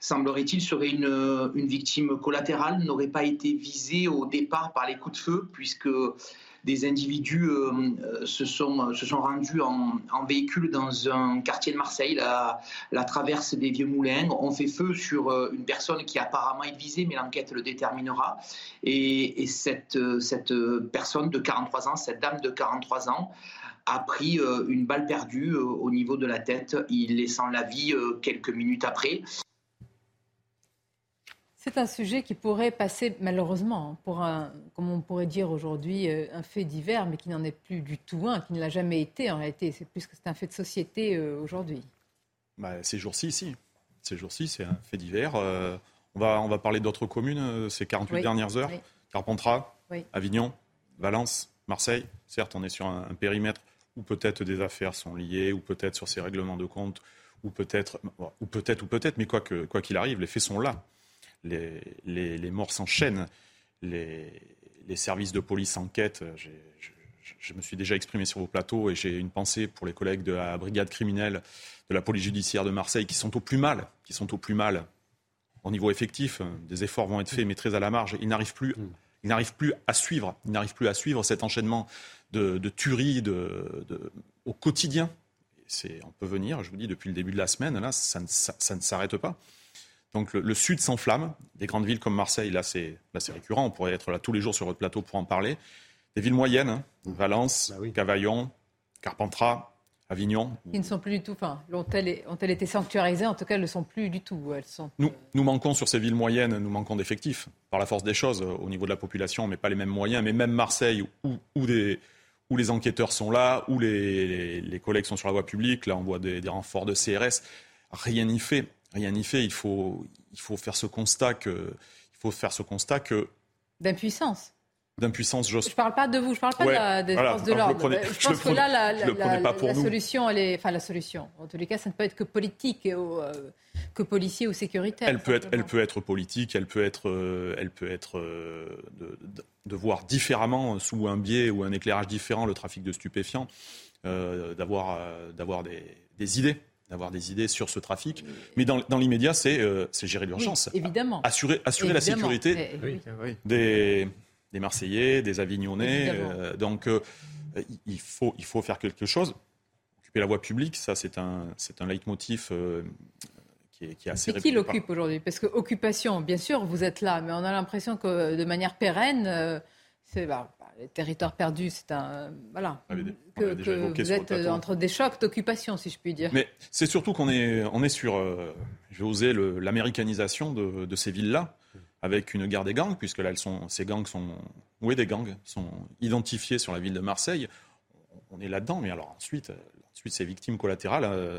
semblerait-il, serait une victime collatérale, n'aurait pas été visée au départ par les coups de feu, puisque des individus euh, euh, se, sont, se sont rendus en, véhicule dans un quartier de Marseille, la, la, traverse des Vieux Moulins, ont fait feu sur euh, une personne qui apparemment est visée, mais l'enquête le déterminera. Et, cette, cette personne de 43 ans, cette dame de 43 ans, a pris une balle perdue au niveau de la tête, il laissant la vie quelques minutes après. C'est un sujet qui pourrait passer malheureusement pour un, comme on pourrait dire aujourd'hui, euh, un fait divers, mais qui n'en est plus du tout un, qui ne l'a jamais été en réalité. C'est plus que c'est un fait de société euh, aujourd'hui. Bah, ces jours-ci, si. Ces jours-ci, c'est un fait divers. Euh, on, va, on va parler d'autres communes ces 48 dernières heures. Carpentras, Avignon, Valence, Marseille. Certes, on est sur un, périmètre où peut-être des affaires sont liées, ou peut-être sur ces règlements de compte, ou peut-être, ou peut-être, ou peut-être, mais quoi qu'il quoi qu'il arrive, les faits sont là les, morts s'enchaînent, les, services de police enquêtent. Je, me suis déjà exprimé sur vos plateaux et j'ai une pensée pour les collègues de la brigade criminelle de la police judiciaire de Marseille qui sont au plus mal, qui sont au plus mal au niveau effectif. Des efforts vont être faits, mais très à la marge. Ils n'arrivent plus, ils n'arrivent plus à suivre, ils n'arrivent plus à suivre cet enchaînement de, tueries au quotidien. on peut venir, je vous dis, depuis le début de la semaine, là, ça ne s'arrête pas. Donc le, sud s'enflamme. Des grandes villes comme Marseille, là c'est récurrent. On pourrait être là tous les jours sur votre plateau pour en parler. Des villes moyennes, hein. mmh. Valence, bah Cavaillon, Carpentras, Avignon. Qui ne sont plus du tout, enfin, ont-elles ont été sanctuarisées? En tout cas, elles ne le sont plus du tout. Elles sont, nous, nous manquons sur ces villes moyennes, nous manquons d'effectifs, par la force des choses, au niveau de la population, mais pas les mêmes moyens. Mais même Marseille, où, où, des, où les enquêteurs sont là, où les, les, collègues sont sur la voie publique, là on voit des, des renforts de CRS, rien n'y fait rien n'y fait. Il faut, il faut faire ce constat que, il faut faire ce constat que d'impuissance. D'impuissance, Je ne parle pas de vous, je ne parle pas de la, des forces de l'ordre. Je, pense que là, la, la, solution, elle est, enfin la solution. En tous les cas, ça ne peut être que politique, euh, que policier ou sécuritaire. Elle peut être, elle peut être politique, elle peut être, euh, elle peut être euh, de, de, voir différemment sous un biais ou un éclairage différent le trafic de stupéfiants, d'avoir, d'avoir des, des idées d'avoir des idées sur ce trafic. Mais dans, dans l'immédiat, c'est euh, gérer l'urgence. évidemment. Assurer, assurer la sécurité des, des, Marseillais, des Avignonnais. Euh, donc, euh, il, faut, il faut faire quelque chose. Occuper la voie publique, ça, c'est un, un leitmotiv. qui est, qui est assez qui l'occupe aujourd'hui? Parce que occupation, bien sûr, vous êtes là, mais on a l'impression que de manière pérenne, c'est bah, les territoires perdus, c'est un. Voilà. que, vous êtes entre des chocs d'occupation, si je puis dire. Mais c'est surtout qu'on est, on est sur, euh, je vais oser, l'américanisation de, de, ces villes-là, avec une guerre des gangs, puisque là, elles sont, ces gangs sont. Oui, des gangs sont identifiés sur la ville de Marseille. On est là-dedans, mais alors ensuite, ensuite ces victimes collatérales. Euh,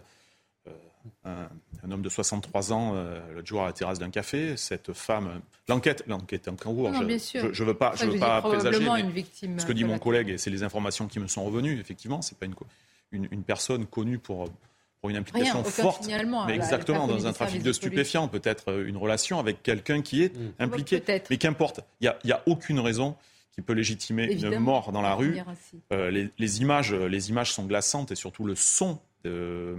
euh, un, homme de 63 ans, euh, l'autre jour à la terrasse d'un café. Cette femme, l'enquête, l'enquête est en cours. je ne veux pas, je veux pas présager. ce que dit mon collègue, et c'est les informations qui me sont revenues. Effectivement, c'est pas une, une, personne connue pour pour une implication forte, mais exactement dans un trafic de stupéfiants, peut-être euh, une relation avec quelqu'un qui est mmh. impliqué. Mais qu'importe, il n'y a, a, aucune raison qui peut légitimer une mort dans la rue. les, les, images, les images sont glaçantes et surtout le son de,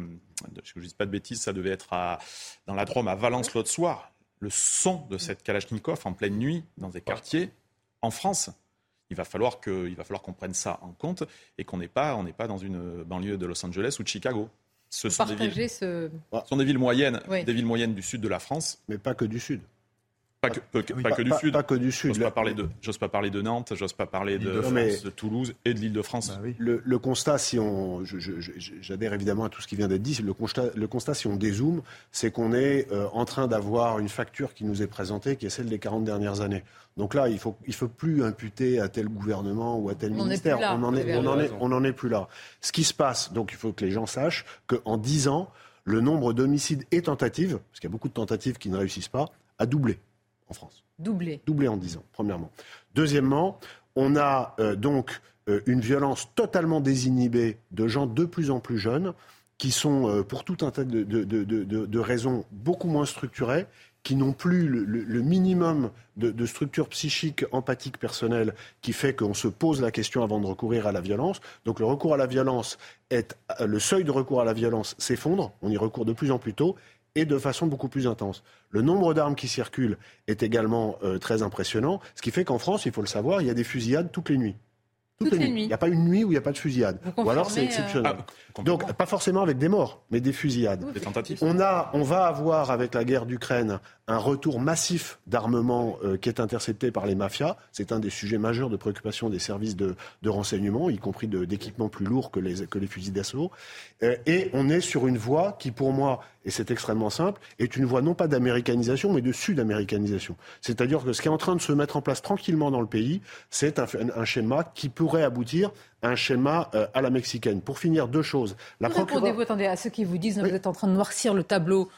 je ne dis pas de bêtises, ça devait être à, dans la Drôme, à Valence l'autre soir. Le son de cette Kalachnikov en pleine nuit dans des quartiers en France. Il va falloir qu'on prenne ça en compte et qu'on n'est pas, on pas dans une banlieue de Los Angeles ou de Chicago. Ce sont des, villes, ce... sont des villes moyennes, des villes moyennes du sud de la France. Mais pas que du sud. Pas que, pas, que du Sud. Pas que du Sud. J'ose pas, parler de, pas parler de Nantes, j'ose pas parler de, de, Toulouse et de l'île de France. Bah le, constat, si on. J'adhère évidemment à tout ce qui vient d'être dit. Le constat, le constat, si on dézoome, c'est qu'on est euh, en train d'avoir une facture qui nous est présentée, qui est celle des 40 dernières années. Donc là, il ne faut, il faut plus imputer à tel gouvernement ou à tel ministère. on n'en est, on est, on en est plus là. Ce qui se passe, donc il faut que les gens sachent qu'en 10 ans, le nombre d'homicides et tentatives, parce qu'il y a beaucoup de tentatives qui ne réussissent pas, a doublé en France. Doublé. Doublé en 10 ans, premièrement. Deuxièmement, on a euh, donc euh, une violence totalement désinhibée de gens de plus en plus jeunes qui sont, euh, pour tout un tas de, de, raisons, beaucoup moins structurées, qui n'ont plus le, minimum de, structure psychique, empathique, personnelle, qui fait qu'on se pose la question avant de recourir à la violence. Donc le recours à la violence est, le seuil de recours à la violence s'effondre, on y recourt de plus en plus tôt, et de façon beaucoup plus intense. Le nombre d'armes qui circulent est également euh, très impressionnant, ce qui fait qu'en France, il faut le savoir, il y a des fusillades toutes les nuits. Toutes, les, nuits. Il n'y a pas une nuit où il n'y a pas de fusillade. Ou alors c'est euh, exceptionnel. Ah, Donc pas forcément avec des morts, mais des fusillades. Des tentatives. On, a, on va avoir avec la guerre d'Ukraine un retour massif d'armement euh, qui est intercepté par les mafias. C'est un des sujets majeurs de préoccupation des services de, renseignement, y compris d'équipements plus lourds que les, que les fusils d'assaut. Euh, et on est sur une voie qui, pour moi, et c'est extrêmement simple, est une voie non pas d'américanisation, mais de sud-américanisation. C'est-à-dire que ce qui est en train de se mettre en place tranquillement dans le pays, c'est un, un, schéma qui pourrait aboutir à un schéma euh, à la mexicaine. Pour finir, deux choses. La Répondez-vous attendez, à ceux qui vous disent que vous êtes en train de noircir le tableau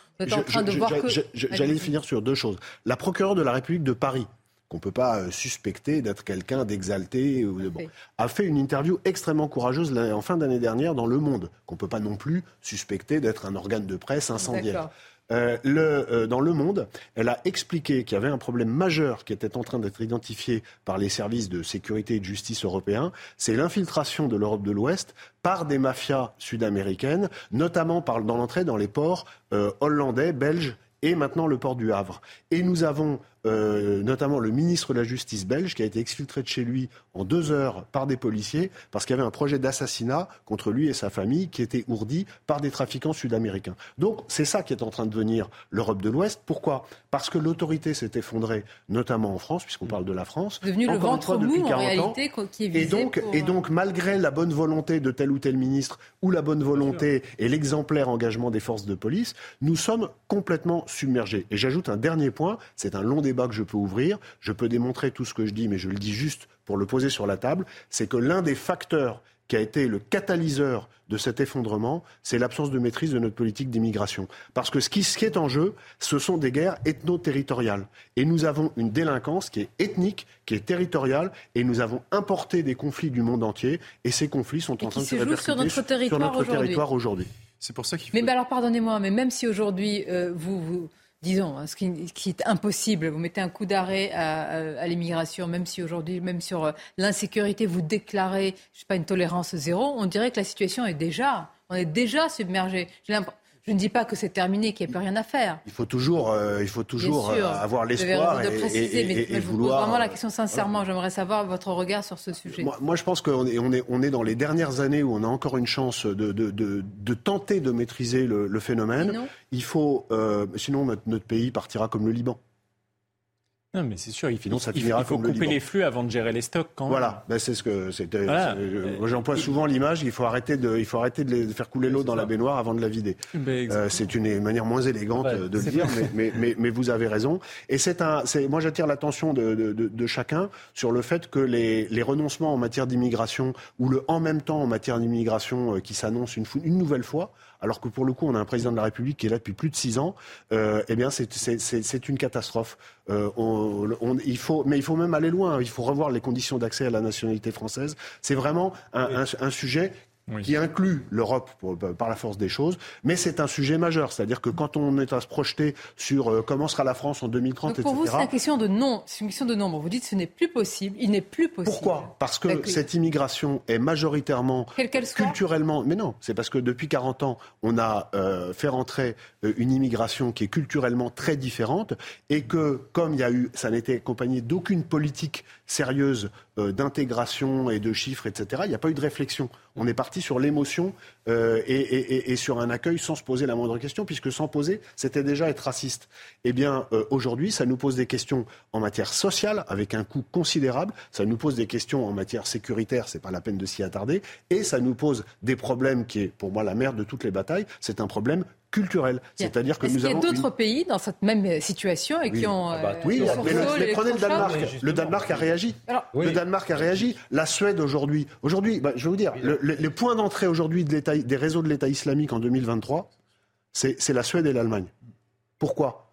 J'allais finir sur deux choses. La procureure de la République de Paris, qu'on ne peut pas euh, suspecter d'être quelqu'un d'exalté, bon, a fait une interview extrêmement courageuse en fin d'année dernière dans Le Monde, qu'on ne peut pas non plus suspecter d'être un organe de presse incendiaire. Euh, le, euh, dans Le Monde, elle a expliqué qu'il y avait un problème majeur qui était en train d'être identifié par les services de sécurité et de justice européens, c'est l'infiltration de l'Europe de l'Ouest par des mafias sud-américaines, notamment par, dans l'entrée dans les ports euh, hollandais, belges et maintenant le port du Havre. Et nous avons euh, notamment le ministre de la Justice belge qui a été exfiltré de chez lui en deux heures par des policiers parce qu'il y avait un projet d'assassinat contre lui et sa famille qui était ourdi par des trafiquants sud-américains. Donc c'est ça qui est en train de devenir l'Europe de l'Ouest. Pourquoi? Parce que l'autorité s'est effondrée, notamment en France, puisqu'on parle de la France. Devenu le ventre mou en réalité qui est visé et donc, et donc malgré la bonne volonté de tel ou tel ministre ou la bonne volonté et l'exemplaire engagement des forces de police, nous sommes complètement submergés. Et j'ajoute un dernier point, c'est un long débat que je peux ouvrir, je peux démontrer tout ce que je dis, mais je le dis juste pour le poser sur la table, c'est que l'un des facteurs qui a été le catalyseur de cet effondrement, c'est l'absence de maîtrise de notre politique d'immigration. Parce que ce qui, ce qui, est en jeu, ce sont des guerres ethno-territoriales. Et nous avons une délinquance qui est ethnique, qui est territoriale, et nous avons importé des conflits du monde entier, et ces conflits sont en train de se répercuter sur notre territoire aujourd'hui. C'est pour ça qu'il faut... Mais alors pardonnez-moi, mais même si aujourd'hui euh, vous, vous disons, hein, ce qui, est impossible. Vous mettez un coup d'arrêt à, l'immigration, même si aujourd'hui, même sur euh, l'insécurité, vous déclarez, je sais pas, une tolérance zéro. On dirait que la situation est déjà, on est déjà submergé. Je ne dis pas que c'est terminé, qu'il n'y a plus rien à faire. Il faut toujours, euh, il faut toujours euh, avoir l'espoir et, préciser, mais je vous pose vraiment la question sincèrement. J'aimerais savoir votre regard sur ce sujet. Moi, je pense qu'on est, on est, on est dans les dernières années où on a encore une chance de, de, de, tenter de maîtriser le, phénomène. Il faut, euh, sinon notre, notre pays partira comme le Liban. Non, mais c'est sûr, il, faut, il faut couper les flux avant de gérer les stocks. Quand voilà, ben, c'est ce que c'était. Euh, j'emploie souvent l'image. Il faut arrêter de, il faut arrêter de, faire couler l'eau dans la baignoire avant de la vider. Ben, euh, c'est une manière moins élégante de le dire, mais, mais, mais, vous avez raison. Et c'est un, moi j'attire l'attention de, de, de, chacun sur le fait que les, les renoncements en matière d'immigration ou le en même temps en matière d'immigration euh, qui s'annonce une, une nouvelle fois alors que pour le coup, on a un président de la République qui est là depuis plus de six ans, euh, eh bien, c'est une catastrophe. Euh, il faut, mais il faut même aller loin. Il faut revoir les conditions d'accès à la nationalité française. C'est vraiment un, sujet qui inclut l'Europe par la force des choses, mais c'est un sujet majeur. C'est-à-dire que quand on est à se projeter sur euh, comment sera la France en 2030, Donc pour vous, c'est une question de non, c'est une question de nombre. Vous dites que ce n'est plus possible, il n'est plus possible. Pourquoi? Parce que cette immigration est majoritairement culturellement. Mais non, c'est parce que depuis 40 ans, on a euh, fait rentrer euh, une immigration qui est culturellement très différente et que, comme il y a eu, ça n'était accompagné d'aucune politique sérieuse d'intégration et de chiffres, etc. Il n'y a pas eu de réflexion. On est parti parti sur l'émotion euh, et, sur un accueil sans se poser la moindre question, puisque sans poser, c'était déjà être raciste. Eh bien, euh, aujourd'hui, ça nous pose des questions en matière sociale, avec un coût considérable. Ça nous pose des questions en matière sécuritaire, c'est pas la peine de s'y attarder. Et ça nous pose des problèmes qui est, pour moi, la mère de toutes les batailles. C'est un problème culturel. C'est-à-dire que nous avons. Il y a d'autres pays dans cette même situation et qui ont. Ah bah, oui, mais, prenez le Danemark. Le Danemark a réagi. Le Danemark a réagi. La Suède aujourd'hui. Aujourd'hui, bah, je vais vous dire, les points d'entrée aujourd'hui des réseaux de l'État islamique en 2023, c'est la Suède et l'Allemagne. Pourquoi?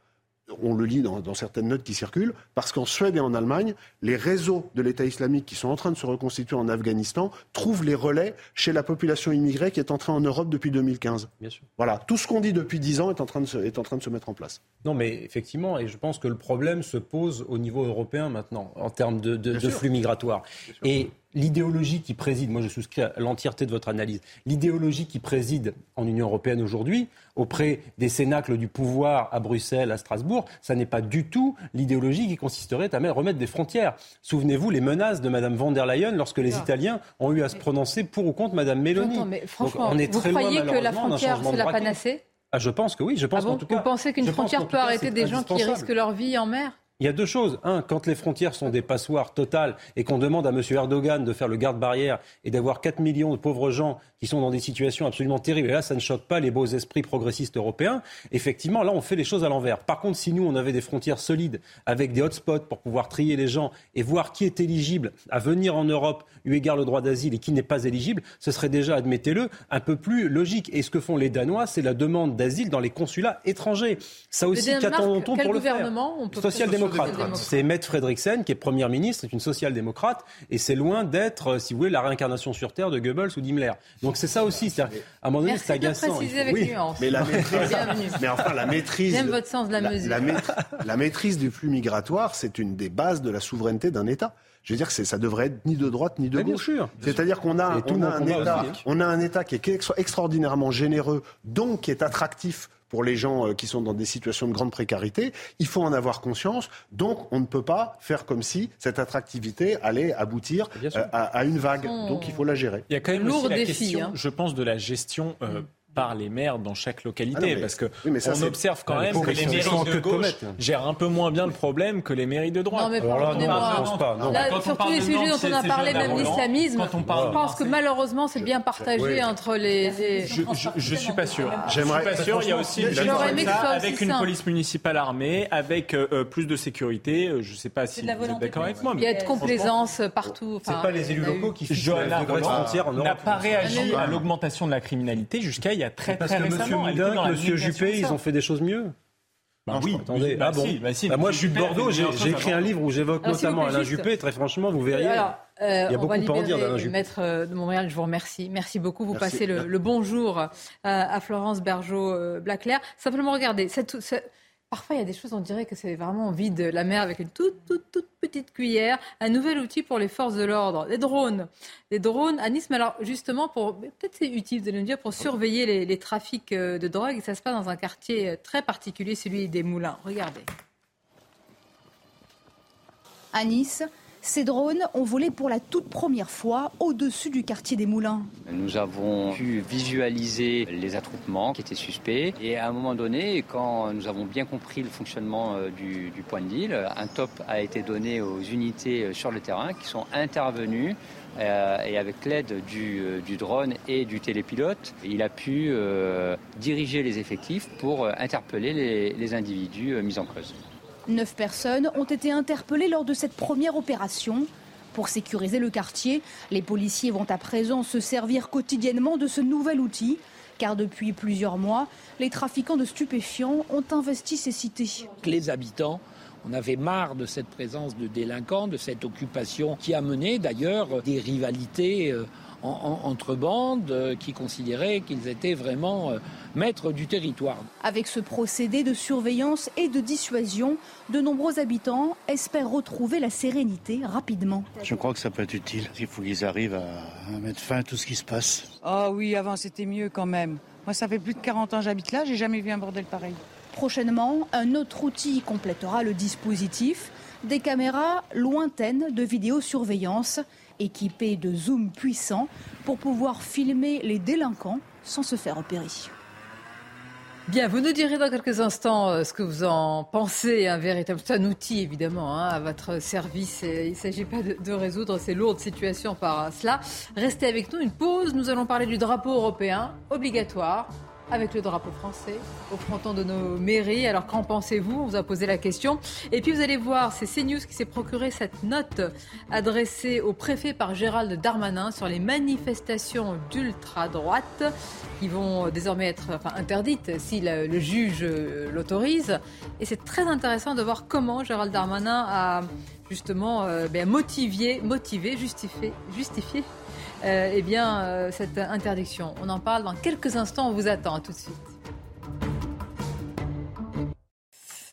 On le lit dans, certaines notes qui circulent, parce qu'en Suède et en Allemagne, les réseaux de l'État islamique qui sont en train de se reconstituer en Afghanistan trouvent les relais chez la population immigrée qui est entrée en Europe depuis 2015. Bien sûr. Voilà, tout ce qu'on dit depuis dix ans est en, train de se, est en train de se mettre en place. Non, mais effectivement, et je pense que le problème se pose au niveau européen maintenant, en termes de, flux migratoires. Et l'idéologie qui préside, moi je souscris à l'entièreté de votre analyse, l'idéologie qui préside en Union européenne aujourd'hui, auprès des cénacles du pouvoir à Bruxelles, à Strasbourg, ça n'est pas du tout l'idéologie qui consisterait à remettre des frontières. Souvenez-vous les menaces de Mme von der Leyen lorsque les Italiens ont eu à se prononcer pour ou contre Mme Meloni. mais franchement, on est vous croyez que la frontière, c'est la panacée? Ah, je pense que oui. Je pense ah en tout cas. Vous pensez qu'une frontière peut arrêter des gens qui risquent leur vie en mer? Il y a deux choses. Un, quand les frontières sont des passoires totales et qu'on demande à M. Erdogan de faire le garde-barrière et d'avoir 4 millions de pauvres gens qui sont dans des situations absolument terribles, et là, ça ne choque pas les beaux esprits progressistes européens, effectivement, là, on fait les choses à l'envers. Par contre, si nous, on avait des frontières solides avec des hotspots pour pouvoir trier les gens et voir qui est éligible à venir en Europe, eu égard le droit d'asile, et qui n'est pas éligible, ce serait déjà, admettez-le, un peu plus logique. Et ce que font les Danois, c'est la demande d'asile dans les consulats étrangers. Ça aussi, qu'attendons-on pour le faire Social-démocrate. C'est Mette Frederiksen, qui est première ministre, est une social-démocrate, et c'est loin d'être, euh, si vous voulez, la réincarnation sur Terre de Goebbels ou d'Himmler. Donc c'est ça aussi. À un moment donné, c'est agaçant. avec oui, nuance. Mais, la maîtrise, mais enfin, la maîtrise. J'aime votre sens de la, mesure. La, maîtrise, du flux migratoire, c'est une des bases de la souveraineté d'un État. Je veux dire que ça devrait être ni de droite ni de gauche. C'est-à-dire qu'on a, on a, un État, on a un État qui est extraordinairement généreux, donc qui est attractif pour les gens euh, qui sont dans des situations de grande précarité. Il faut en avoir conscience. Donc, on ne peut pas faire comme si cette attractivité allait aboutir euh, à, une vague. Donc, il faut la gérer. Il y a quand même aussi la question, hein. je pense, de la gestion euh, mm par les maires dans chaque localité. Ah parce que on observe quand même que les mairies de gauche gèrent un peu moins bien le problème que les mairies de droite. Non, mais pardonnez-moi. sur tous les sujets dont on a parlé, même l'islamisme, je pense que malheureusement, c'est bien partagé entre les... Je, ne suis pas sûr. J'aimerais pas sûr. Il y a aussi avec une police municipale armée, avec euh, euh, plus de sécurité. Euh, je ne sais pas si vous êtes d'accord avec moi. Il y a de complaisance partout. C'est pas les élus locaux qui fixent les frontières n'a pas réagi à l'augmentation de la criminalité jusqu'à il y a très très récemment. Parce que M. Monsieur Juppé, ils ont fait des choses mieux bah oui, attendez. Bah ah bon bah bah Moi, je suis de Bordeaux. J'ai écrit un livre où j'évoque notamment Alain Juppé. Très franchement, vous verriez. Alors, euh, il y a beaucoup à en dire d'Alain Juppé. Maître euh, de Montréal, je vous remercie. Merci beaucoup. Vous passez le, bonjour euh, à Florence Bergeau-Blaclair. Simplement, regardez, cette, cette Parfois, il y a des choses, on dirait que c'est vraiment vide la mer avec une toute, toute, toute petite cuillère. Un nouvel outil pour les forces de l'ordre, des drones. Des drones à Nice, mais alors justement, peut-être c'est utile de le dire, pour surveiller les, les trafics euh, de drogue. Et ça se passe dans un quartier euh, très particulier, celui des Moulins. Regardez. À Nice, ces drones ont volé pour la toute première fois au-dessus du quartier des Moulins. Nous avons pu visualiser les attroupements qui étaient suspects et à un moment donné, quand nous avons bien compris le fonctionnement euh, du, point de deal, un top a été donné aux unités euh, sur le terrain qui sont intervenues euh, et avec l'aide du, drone et du télépilote, il a pu diriger les effectifs pour interpeller les individus mis en cause. Neuf personnes ont été interpellées lors de cette première opération. Pour sécuriser le quartier, les policiers vont à présent se servir quotidiennement de ce nouvel outil, car depuis plusieurs mois, les trafiquants de stupéfiants ont investi ces cités. Les habitants on avait marre de cette présence de délinquants, de cette occupation qui a mené d'ailleurs des rivalités entre bandes euh, qui considéraient qu'ils étaient vraiment euh, maîtres du territoire. Avec ce procédé de surveillance et de dissuasion, de nombreux habitants espèrent retrouver la sérénité rapidement. Je crois que ça peut être utile. Il faut qu'ils arrivent à mettre fin à tout ce qui se passe. Ah oui, avant c'était mieux quand même. Moi, ça fait plus de 40 ans que j'habite là, j'ai jamais vu un bordel pareil. Prochainement, un autre outil complétera le dispositif, des caméras lointaines de vidéosurveillance équipés de zoom puissants pour pouvoir filmer les délinquants sans se faire repérer. Bien, vous nous direz dans quelques instants euh, ce que vous en pensez. Un véritable, c'est un outil évidemment hein, à votre service. il ne s'agit pas de, de, résoudre ces lourdes situations par cela. Restez avec nous. Une pause. Nous allons parler du drapeau européen obligatoire avec le drapeau français au fronton de nos mairies. Alors qu'en pensez-vous? On vous a posé la question. Et puis vous allez voir, c'est CNews qui s'est procuré cette note adressée au préfet par Gérald Darmanin sur les manifestations d'ultra-droite qui vont désormais être interdites si le, juge l'autorise. Et c'est très intéressant de voir comment Gérald Darmanin a justement euh, ben, motivé, motivé, justifié, justifié euh, eh bien, euh, cette interdiction. On en parle dans quelques instants, on vous attend. tout de suite.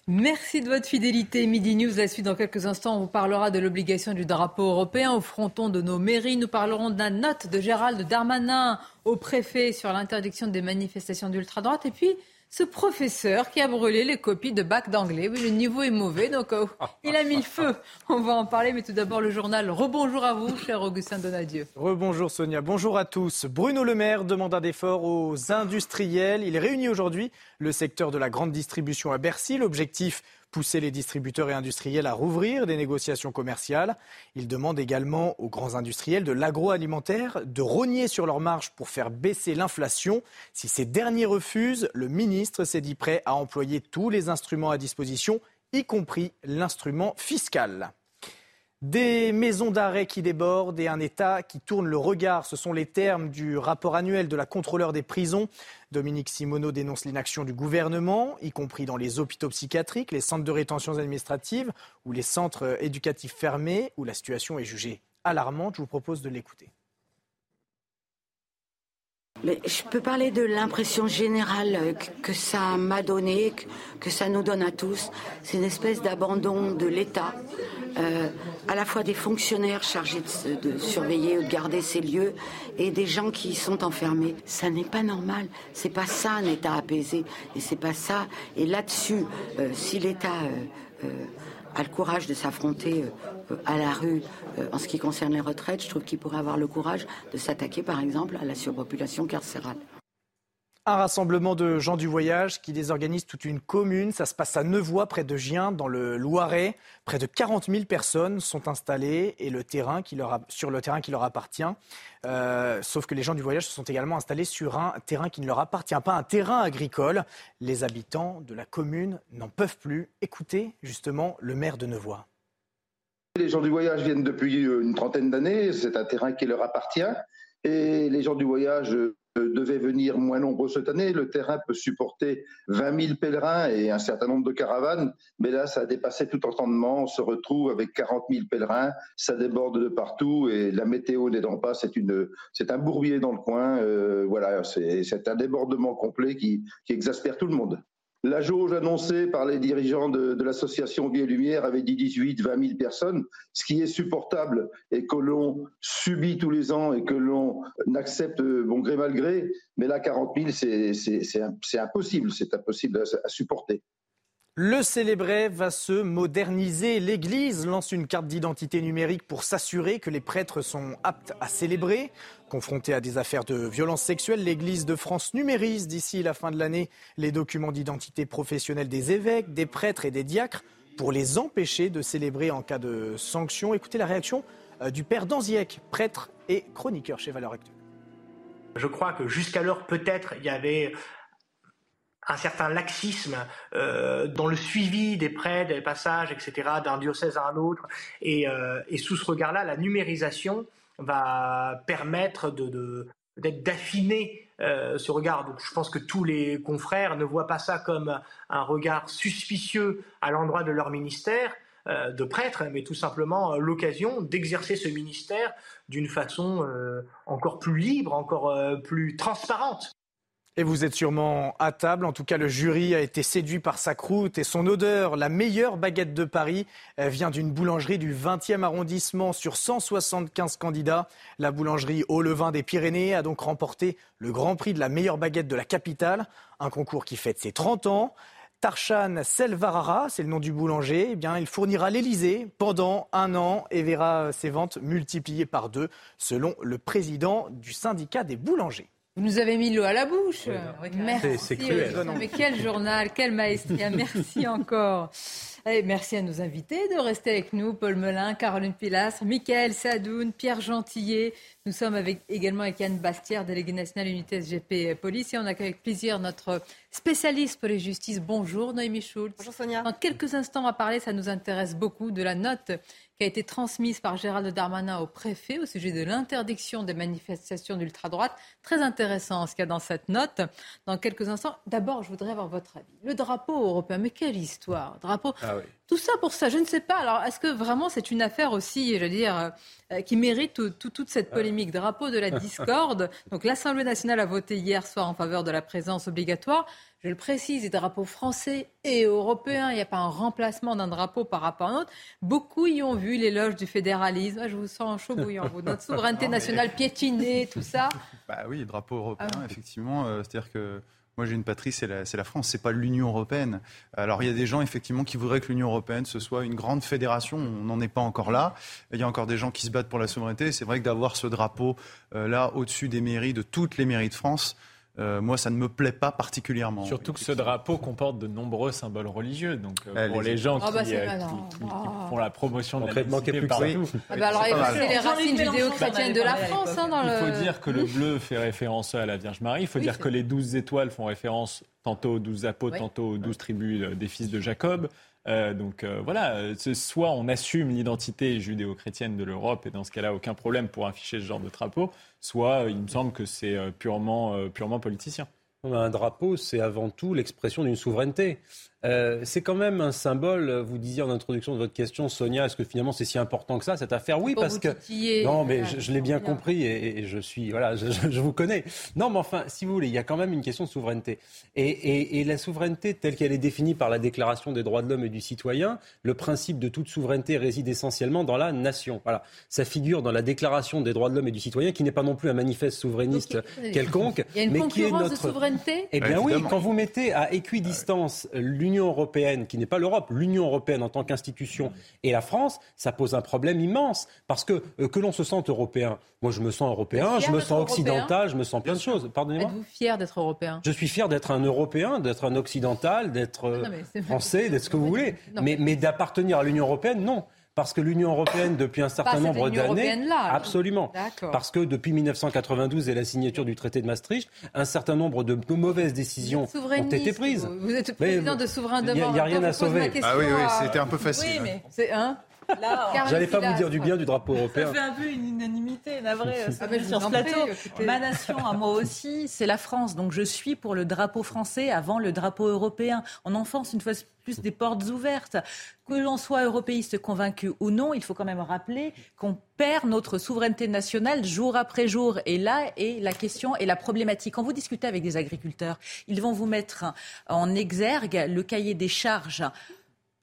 Merci de votre fidélité. Midi News, la suite dans quelques instants. On vous parlera de l'obligation du drapeau européen au fronton de nos mairies. Nous parlerons d'un note de Gérald Darmanin au préfet sur l'interdiction des manifestations d'ultra-droite. Et puis, ce professeur qui a brûlé les copies de bac d'anglais. Oui, le niveau est mauvais, donc euh, il a mis le feu. On va en parler, mais tout d'abord le journal. Rebonjour à vous, cher Augustin Donadieu. Rebonjour Sonia, bonjour à tous. Bruno Le Maire demande un effort aux industriels. Il réunit aujourd'hui le secteur de la grande distribution à Bercy. L'objectif pousser les distributeurs et industriels à rouvrir des négociations commerciales. Il demande également aux grands industriels de l'agroalimentaire de rogner sur leurs marges pour faire baisser l'inflation. Si ces derniers refusent, le ministre s'est dit prêt à employer tous les instruments à disposition, y compris l'instrument fiscal. Des maisons d'arrêt qui débordent et un État qui tourne le regard, ce sont les termes du rapport annuel de la contrôleur des prisons. Dominique Simoneau dénonce l'inaction du gouvernement, y compris dans les hôpitaux psychiatriques, les centres de rétention administrative ou les centres éducatifs fermés, où la situation est jugée alarmante. Je vous propose de l'écouter. Mais je peux parler de l'impression générale que ça m'a donné, que ça nous donne à tous. C'est une espèce d'abandon de l'État, euh, à la fois des fonctionnaires chargés de, surveiller ou de garder ces lieux et des gens qui y sont enfermés. Ça n'est pas normal. C'est pas ça un État apaisé. Et c'est pas ça. Et là-dessus, euh, si l'État euh, a le courage de s'affronter à la rue euh, en ce qui concerne les retraites, je trouve qu'il pourrait avoir le courage de s'attaquer, par exemple, à la surpopulation carcérale. Un rassemblement de gens du voyage qui désorganise toute une commune. Ça se passe à Nevoix, près de Gien, dans le Loiret. Près de 40 000 personnes sont installées et le terrain sur le terrain qui leur appartient. Euh, sauf que les gens du voyage se sont également installés sur un terrain qui ne leur appartient pas, un terrain agricole. Les habitants de la commune n'en peuvent plus. Écoutez justement le maire de Nevoix. Les gens du voyage viennent depuis une trentaine d'années, c'est un terrain qui leur appartient. Et les gens du voyage euh, devaient venir moins nombreux cette année. Le terrain peut supporter 20 000 pèlerins et un certain nombre de caravanes. Mais là, ça a dépassé tout entendement. On se retrouve avec 40 000 pèlerins. Ça déborde de partout et la météo n'aidant pas, c'est une, c'est un bourbier dans le coin. Euh, voilà, c'est un débordement complet qui, qui exaspère tout le monde. La jauge annoncée par les dirigeants de, l'association Vie et Lumière avait dit 18, 20 000 personnes, ce qui est supportable et que l'on subit tous les ans et que l'on accepte bon gré mal gré. Mais là, 40 000, c'est impossible, c'est impossible à supporter. Le Célébret va se moderniser. L'Église lance une carte d'identité numérique pour s'assurer que les prêtres sont aptes à célébrer. Confrontés à des affaires de violences sexuelles, l'Église de France numérise d'ici la fin de l'année les documents d'identité professionnelle des évêques, des prêtres et des diacres pour les empêcher de célébrer en cas de sanction. Écoutez la réaction euh, du père Danziec, prêtre et chroniqueur chez Valeurs Actuelles. Je crois que jusqu'alors, peut-être, il y avait un certain laxisme euh, dans le suivi des prêts, des passages, etc., d'un diocèse à un autre. Et, euh, sous ce regard-là, la numérisation va permettre de, d'affiner euh, ce regard. Donc je pense que tous les confrères ne voient pas ça comme un regard suspicieux à l'endroit de leur ministère de prêtre, mais tout simplement l'occasion d'exercer ce ministère d'une façon encore plus libre, encore plus transparente. Et vous êtes sûrement à table. En tout cas, le jury a été séduit par sa croûte et son odeur. La meilleure baguette de Paris vient d'une boulangerie du 20e arrondissement sur 175 candidats. La boulangerie Au Levain des Pyrénées a donc remporté le grand prix de la meilleure baguette de la capitale. Un concours qui fête ses 30 ans. Tarshan Selvarara, c'est le nom du boulanger, eh bien, il fournira l'Elysée pendant un an et verra ses ventes multipliées par deux, selon le président du syndicat des boulangers. Vous nous avez mis l'eau à la bouche. Merci. C'est cruel. Mais quel journal, quel maestria. Merci encore. Allez, merci à nos invités de rester avec nous. Paul Melun, Caroline Pilastre, Michael Sadoun, Pierre Gentillet. Nous sommes avec, également avec Yann Bastière, délégué national unité SGP Police. Et on accueille avec plaisir notre spécialiste pour les justices. Bonjour Noémie Schultz. Bonjour Sonia. Dans quelques instants, à parler, ça nous intéresse beaucoup, de la note qui a été transmise par Gérald Darmanin au préfet au sujet de l'interdiction des manifestations d'ultra-droite. Très intéressant ce qu'il y a dans cette note. Dans quelques instants, d'abord, je voudrais avoir votre avis. Le drapeau européen, mais quelle histoire Drapeau. Ah oui. Tout ça pour ça, je ne sais pas. Alors, est-ce que vraiment c'est une affaire aussi, je veux dire, euh, qui mérite tout- tout- toute cette polémique? Drapeau de la discorde. Donc, l'Assemblée nationale a voté hier soir en faveur de la présence obligatoire. Je le précise, des drapeaux français et européens. Il n'y a pas un remplacement d'un drapeau par rapport à un autre. Beaucoup y ont vu l'éloge du fédéralisme. Ah, je vous sens chaud bouillant, vous. Notre souveraineté Non, mais- nationale piétinée, tout ça. Bah oui, drapeau européen, Ah oui. effectivement. euh, C'est-à-dire que moi j'ai une patrie, c'est la, la France, c'est pas l'Union européenne. Alors il y a des gens effectivement qui voudraient que l'Union européenne ce soit une grande fédération. On n'en est pas encore là. Il y a encore des gens qui se battent pour la souveraineté. C'est vrai que d'avoir ce drapeau euh, là au-dessus des mairies, de toutes les mairies de France, euh, moi ça ne me plaît pas particulièrement. Surtout que ce drapeau comporte de nombreux symboles religieux. Donc, euh, pour les gens Ah bah, qui, euh, malin. qui- qui- qui Ah. font la promotion de la laïcité partout. Ah bah alors, c'est les racines judéo-chrétiennes de la France. hein, dans Il faut le... dire que le bleu fait référence à la Vierge Marie. Il faut Oui, dire que les douze étoiles font référence tantôt aux douze apôtres, Oui. tantôt aux douze tribus des fils de Jacob. Euh, donc euh, voilà, euh, soit on assume l'identité judéo-chrétienne de l'Europe et dans ce cas-là aucun problème pour afficher ce genre de drapeau, soit il me semble que c'est purement, purement politicien. Un drapeau, c'est avant tout l'expression d'une souveraineté. Euh, c'est quand même un symbole. Vous disiez en introduction de votre question, Sonia, est-ce que finalement c'est si important que ça cette affaire? Oui, parce vous que titiller. non, mais Voilà, je, je l'ai bien compris et, et je suis voilà, je, vous connais. Non, mais enfin, si vous voulez, il y a quand même une question de souveraineté et, et- et la souveraineté telle qu'elle est définie par la Déclaration des droits de l'homme et du citoyen, le principe de toute souveraineté réside essentiellement dans la nation. Voilà, ça figure dans la Déclaration des droits de l'homme et du citoyen, qui n'est pas non plus un manifeste souverainiste quelconque, Il y a une mais qui est concurrence notre de souveraineté? Eh bien Ouais, oui, évidemment. quand vous mettez à équidistance l'Union européenne, qui n'est pas l'Europe, l'Union européenne en tant qu'institution, et la France, ça pose un problème immense. Parce que euh, que l'on se sente européen, moi je me sens européen, je me sens occidental, je me sens plein de choses. Pardonnez-moi Êtes-vous fier d'être européen? Je suis fier d'être un Européen, d'être un occidental, d'être euh, c'est- français, d'être ce que vous voulez. Non, Mais, mais d'appartenir à l'Union européenne, non. Parce que l'Union européenne, depuis un certain nombre Union d'années, absolument. Parce que depuis 1992 et la signature du traité de Maastricht, un certain nombre de mauvaises décisions ont été prises. Vous, vous êtes Mais, président de Souverain il y a- rien à sauver. Ah oui, oui, à- c'était un peu facile. Oui, mais C'est un. J'allais pas vous dire du bien du drapeau européen. Ça fait un peu une unanimité, navré, euh, Ah, sur ce plateau. Ma nation, à moi aussi, c'est la France. Donc je suis pour le drapeau français avant le drapeau européen. On enfonce une fois plus des portes ouvertes. Que l'on soit européiste convaincu ou non, il faut quand même rappeler qu'on perd notre souveraineté nationale jour après jour. Et là est la question et la problématique. Quand vous discutez avec des agriculteurs, ils vont vous mettre en exergue le cahier des charges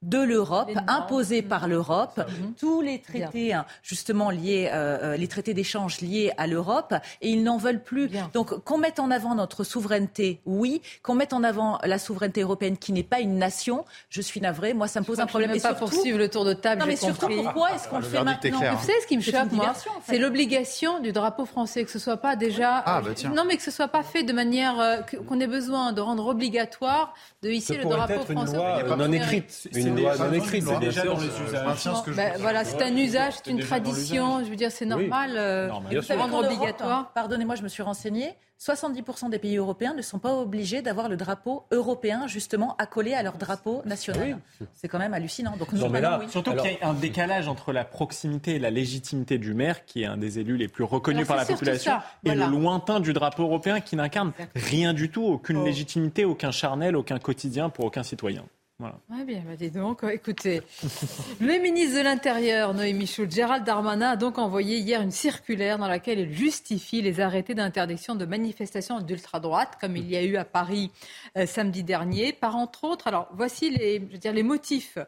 de l'Europe, Les normes. imposé par l'Europe, tous les traités hein, justement liés, euh, euh, les traités d'échange liés à l'Europe, et ils n'en veulent plus. Bien. Donc qu'on mette en avant notre souveraineté, oui, qu'on mette en avant la souveraineté européenne qui n'est pas une nation, je suis navrée, moi ça me pose un problème. Je ne Et pas surtout- poursuivre le tour de table. non mais surtout compris. pourquoi est-ce qu'on Ah, le fait maintenant clair. Vous savez ce qui me C'est choque, moi diversion, en fait. C'est l'obligation du drapeau français, que ce soit pas déjà. Ah, bah tiens. Non, mais que ce soit pas fait de manière euh, qu'on ait besoin de rendre obligatoire de hisser le drapeau être une français. loi Il y a euh, pas non écrite. Une c'est déjà dans les usages. Ben, voilà, c'est un usage, c'est une tradition. Je veux dire, c'est normal. euh, Normal. sûr. rendre obligatoire. Pardonnez-moi, je me suis renseignée. 70% des pays européens ne sont pas obligés d'avoir le drapeau européen justement accolé à leur drapeau national. C'est quand même hallucinant. Donc nous, Non, mais maintenant, là, oui. Surtout Alors- qu'il y a un décalage entre la proximité et la légitimité du maire, qui est un des élus les plus reconnus Alors, par c'est la population, et voilà. le lointain du drapeau européen qui n'incarne rien du tout, aucune Oh. légitimité, aucun charnel, aucun quotidien pour aucun citoyen. Bien, bah, donc, écoutez. le ministre de l'Intérieur, Noémie Schultz, Gérald Darmanin, a donc envoyé hier une circulaire dans laquelle il justifie les arrêtés d'interdiction de manifestations d'ultra-droite, comme il y a eu à Paris euh, samedi dernier, par entre autres. Alors, voici les, motifs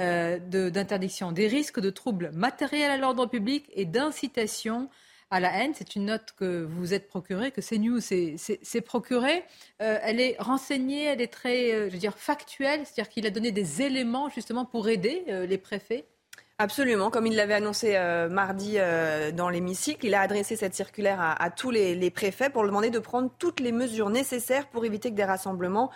euh, d'interdiction des risques de troubles matériels à l'ordre public et d'incitation à la haine. C'est une note que vous êtes procurée, que CNews s'est procurée. Euh, elle est renseignée, elle est très, euh, je veux dire, factuelle, c'est-à-dire qu'il a donné des éléments justement pour aider euh, les préfets. Absolument, comme il l'avait annoncé mardi dans l'hémicycle, il a adressé cette circulaire à, tous les, les, préfets pour demander de prendre toutes les mesures nécessaires pour éviter que des rassemblements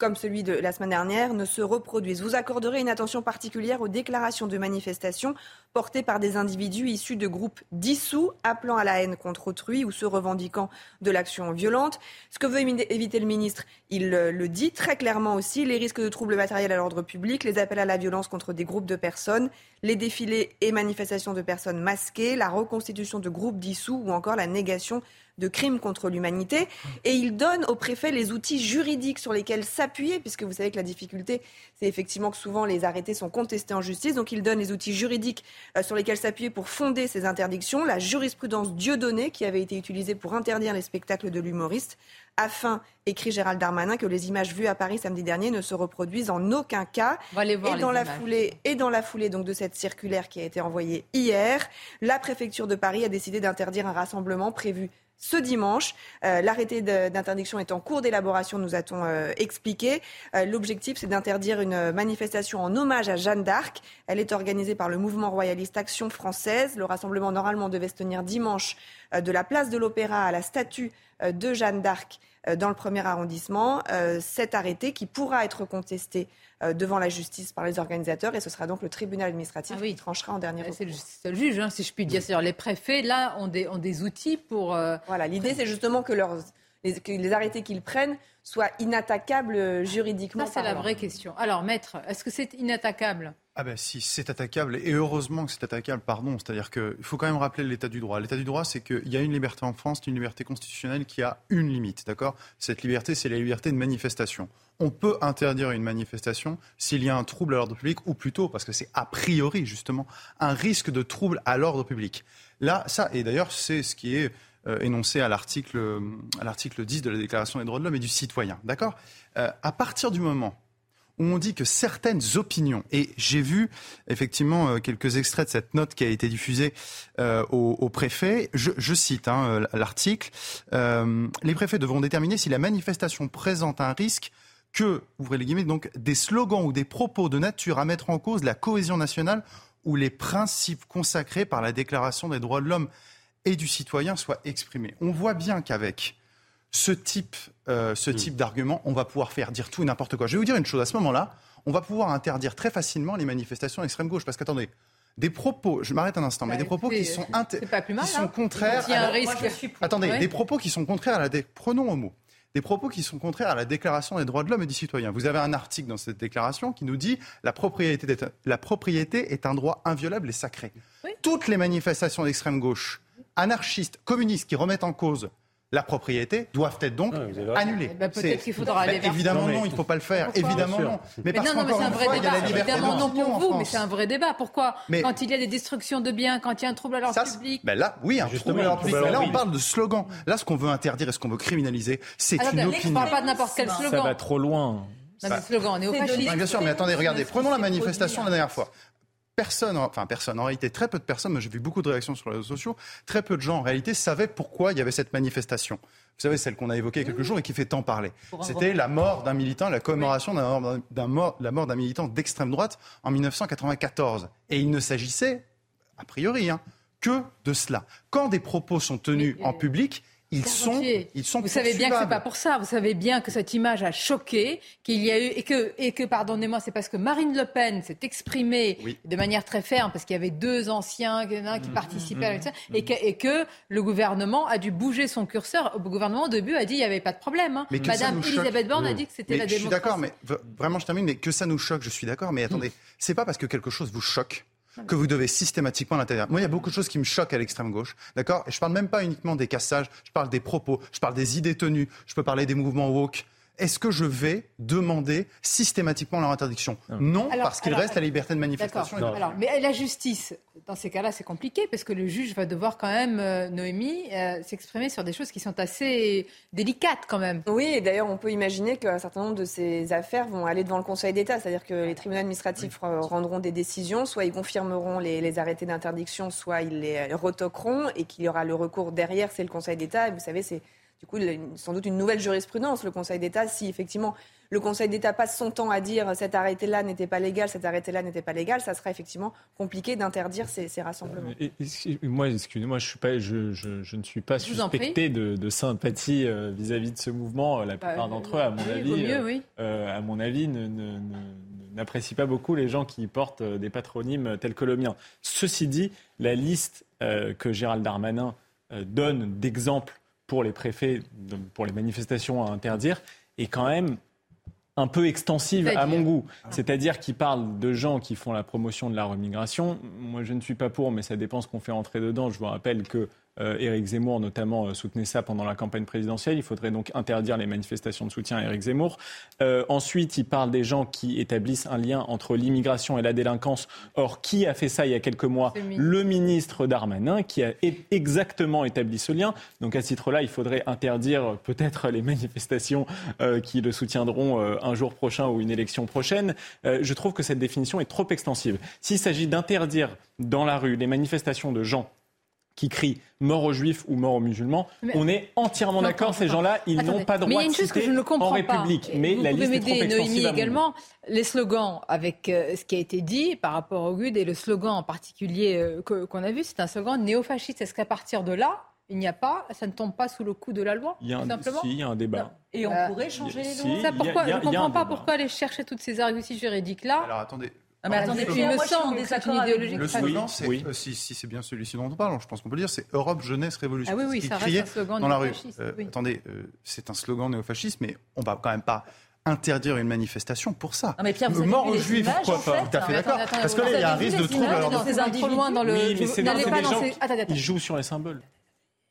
comme celui de la semaine dernière, ne se reproduisent. Vous accorderez une attention particulière aux déclarations de manifestations portées par des individus issus de groupes dissous, appelant à la haine contre autrui ou se revendiquant de l'action violente. Ce que veut éviter le ministre, il le dit très clairement aussi, les risques de troubles matériels à l'ordre public, les appels à la violence contre des groupes de personnes, les défilés et manifestations de personnes masquées, la reconstitution de groupes dissous ou encore la négation de crimes contre l'humanité. Et il donne au préfet les outils juridiques sur lesquels s'appuyer, puisque vous savez que la difficulté, c'est effectivement que souvent les arrêtés sont contestés en justice. Donc il donne les outils juridiques euh, sur lesquels s'appuyer pour fonder ces interdictions. La jurisprudence Dieudonné, qui avait été utilisée pour interdire les spectacles de l'humoriste, afin, écrit Gérald Darmanin, que les images vues à Paris samedi dernier ne se reproduisent en aucun cas. et dans la foulée et dans la foulée donc de cette circulaire qui a été envoyée hier, la préfecture de Paris a décidé d'interdire un rassemblement prévu ce dimanche. Euh, l'arrêté d'interdiction est en cours d'élaboration, nous a-t-on euh, expliqué. Euh, l'objectif, c'est d'interdire une manifestation en hommage à Jeanne d'Arc. Elle est organisée par le mouvement royaliste Action française. Le rassemblement, normalement, devait se tenir dimanche de la place de l'Opéra à la statue de Jeanne d'Arc dans le premier arrondissement. cet arrêté, qui pourra être contesté devant la justice par les organisateurs et ce sera donc le tribunal administratif ah qui tranchera en dernier recours. C'est le seul juge, hein, si je puis dire. C'est-à-dire les préfets, là, ont des, ont des outils pour... Euh, voilà, l'idée c'est justement que, leurs, les, que les arrêtés qu'ils prennent soient inattaquables euh, juridiquement. Ça, c'est la vraie question. Alors, maître, est-ce que c'est inattaquable? Ah ben si, c'est attaquable, et heureusement que c'est attaquable, pardon. C'est-à-dire qu'il faut quand même rappeler l'état du droit. L'état du droit, c'est qu'il y a une liberté en France, une liberté constitutionnelle qui a une limite, d'accord? Cette liberté, c'est la liberté de manifestation. On peut interdire une manifestation s'il y a un trouble à l'ordre public, ou plutôt, parce que c'est a priori, justement, un risque de trouble à l'ordre public. Là, ça, et d'ailleurs, c'est ce qui est euh, énoncé à l'article, à l'article 10 de la Déclaration des droits de l'homme et du citoyen, d'accord? Euh, À partir du moment on dit que certaines opinions, et j'ai vu effectivement euh, quelques extraits de cette note qui a été diffusée euh, au, préfet, je, cite hein, l'article, euh, les préfets devront déterminer si la manifestation présente un risque que, ouvrez les guillemets, donc des slogans ou des propos de nature à mettre en cause la cohésion nationale ou les principes consacrés par la Déclaration des droits de l'homme et du citoyen soient exprimés. On voit bien qu'avec ce type, euh, ce hmm. type d'argument, on va pouvoir faire dire tout et n'importe quoi. Je vais vous dire une chose, à ce moment-là, on va pouvoir interdire très facilement les manifestations extrême gauche. Parce qu'attendez, des propos, je m'arrête un instant, mais des propos qui sont, qui sont contraires. Attendez, des propos qui sont contraires à la. Prenons au mot. Des propos qui sont contraires à la Déclaration des droits de l'homme et du citoyen. Vous avez un article dans cette déclaration qui nous dit la propriété, la propriété est un droit inviolable et sacré. Toutes les manifestations d'extrême gauche, anarchistes, communistes qui remettent en cause la propriété doivent être donc annulées. Eh ben, peut-être qu'il faudra aller vers Évidemment non, il ne faut pas le faire. évidemment non. Mais, parce non, non, mais c'est un vrai débat. Évidemment non pour vous, mais c'est un vrai débat. Pourquoi Quand il y a des destructions de biens, quand il y a un trouble à l'ordre public. Ben là, oui, un trouble à l'ordre public. Mais là, on parle de slogan. Là, ce qu'on veut interdire et ce qu'on veut criminaliser, c'est une opinion. On ne parle pas de n'importe quel slogan. Ça va trop loin. Non, mais slogan néo-fasciste. Bien sûr, mais attendez, regardez, prenons la manifestation la dernière fois personne, enfin personne, en réalité très peu de personnes, j'ai vu beaucoup de réactions sur les réseaux sociaux, très peu de gens en réalité savaient pourquoi il y avait cette manifestation. Vous savez, celle qu'on a évoquée quelques jours et qui fait tant parler. C'était la mort d'un militant, la commémoration d'un mort, la mort d'un militant d'extrême droite en 1994. Et il ne s'agissait, a priori, hein, que de cela. Quand des propos sont tenus en public, ils sont, ils sont Vous savez bien que c'est pas pour ça. Vous savez bien que cette image a choqué, qu'il y a eu et que et que pardonnez-moi, c'est parce que Marine Le Pen s'est exprimée de manière très ferme parce qu'il y avait deux anciens qui mmh, participaient mmh, mmh, et, que, et que le gouvernement a dû bouger son curseur. Le gouvernement au début a dit il n'y avait pas de problème. Hein. Madame Elisabeth Borne a dit que c'était la démocratie. Je suis d'accord, mais vraiment je termine. Mais que ça nous choque, je suis d'accord. Mais attendez, c'est pas parce que quelque chose vous choque que vous devez systématiquement l'interdire. Moi, il y a beaucoup de choses qui me choquent à l'extrême gauche, d'accord? Et je parle même pas uniquement des cassages, je parle des propos, je parle des idées tenues, je peux parler des mouvements woke. Est-ce que je vais demander systématiquement leur interdiction? Non, parce qu'il reste la liberté de manifestation. Alors, mais la justice, dans ces cas-là, c'est compliqué parce que le juge va devoir quand même, euh, Noémie, euh, s'exprimer sur des choses qui sont assez délicates quand même. Oui, et d'ailleurs, on peut imaginer qu'un certain nombre de ces affaires vont aller devant le Conseil d'État, c'est-à-dire que les tribunaux administratifs rendront des décisions, soit ils confirmeront les, les arrêtés d'interdiction, soit ils les retoqueront, et qu'il y aura le recours derrière, c'est le Conseil d'État. Et vous savez, c'est du coup, sans doute une nouvelle jurisprudence, le Conseil d'État, si effectivement le Conseil d'État passe son temps à dire cet arrêté-là n'était pas légal, cet arrêté-là n'était pas légal, ça sera effectivement compliqué d'interdire ces, rassemblements. moi, excusez-moi, je, suis pas, je, je, ne suis pas suspecté de, sympathie euh, vis-à-vis de ce mouvement. La plupart bah, d'entre eux, à mon avis, euh, euh, à mon avis, n'apprécient pas beaucoup les gens qui portent des patronymes tels que le mien. Ceci dit, la liste que Gérald Darmanin donne d'exemples pour les préfets, pour les manifestations à interdire, est quand même un peu extensive à mon goût. C'est-à-dire qu'il parle de gens qui font la promotion de la remigration. Moi, je ne suis pas pour, mais ça dépend ce qu'on fait entrer dedans. Je vous rappelle que Éric Zemmour, notamment, euh, soutenait ça pendant la campagne présidentielle. Il faudrait donc interdire les manifestations de soutien à Éric Zemmour. Euh, ensuite, il parle des gens qui établissent un lien entre l'immigration et la délinquance. Or, qui a fait ça il y a quelques mois Le ministre Darmanin, qui a exactement établi ce lien. Donc, à ce titre-là, il faudrait interdire peut-être les manifestations qui le soutiendront un jour prochain ou une élection prochaine. je trouve que cette définition est trop extensive. S'il s'agit d'interdire dans la rue les manifestations de gens qui crient mort aux juifs ou mort aux musulmans, on est entièrement d'accord. Ces gens-là, ils n'ont pas droit de citer en République. Mais Vous la pouvez liste est trop également. Les slogans avec euh, ce qui a été dit par rapport au GUD et le slogan en particulier euh, qu'on a vu, c'est un slogan néofasciste. Est-ce qu'à partir de là, il n'y a pas, ça ne tombe pas sous le coup de la loi Il y a, un, simplement il y a un débat. Et on pourrait changer les lois. pourquoi, je ne comprends pas pourquoi aller chercher toutes ces arguties juridiques-là. Alors attendez, ah, mais attendez, puis me semble c'est une idéologie. Le slogan, c'est, euh, si, si c'est bien celui-ci dont on parle, je pense qu'on peut le dire, c'est Europe Jeunesse Révolution. Ah oui, oui, ça reste un slogan dans la rue. Euh, attendez, euh, c'est un slogan néofasciste, mais on va quand même pas interdire une manifestation pour ça. Non mais Pierre, vous mort aux juifs, pourquoi pas Tout à fait d'accord. Parce que là, il y a un risque de trouble. Trop loin dans le. Oui, mais c'est des gens. Ils jouent sur les symboles.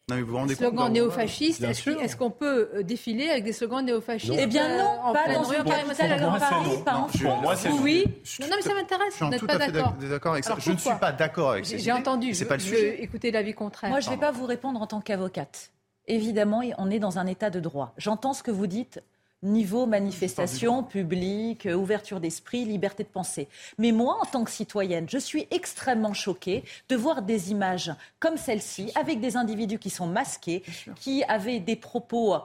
Non, mais vous vous rendez slogans néofascistes, est-ce qu'on peut euh, défiler avec des slogans néofascistes Eh bien non, pas dans une capitale à Paris, pas en France. Oui, non, mais ça m'intéresse, vous n'êtes pas d'accord. avec ça. Je ne suis pas d'accord avec ça. J'ai entendu, c'est pas le sujet. Écoutez l'avis contraire. Moi, je ne vais pas vous répondre en tant qu'avocate. Évidemment, on est dans un état de droit. J'entends ce que vous dites niveau manifestation publique, euh, ouverture d'esprit, liberté de penser. Mais moi, en tant que citoyenne, je suis extrêmement choquée de voir des images comme celle-ci, avec des individus qui sont masqués, qui avaient des propos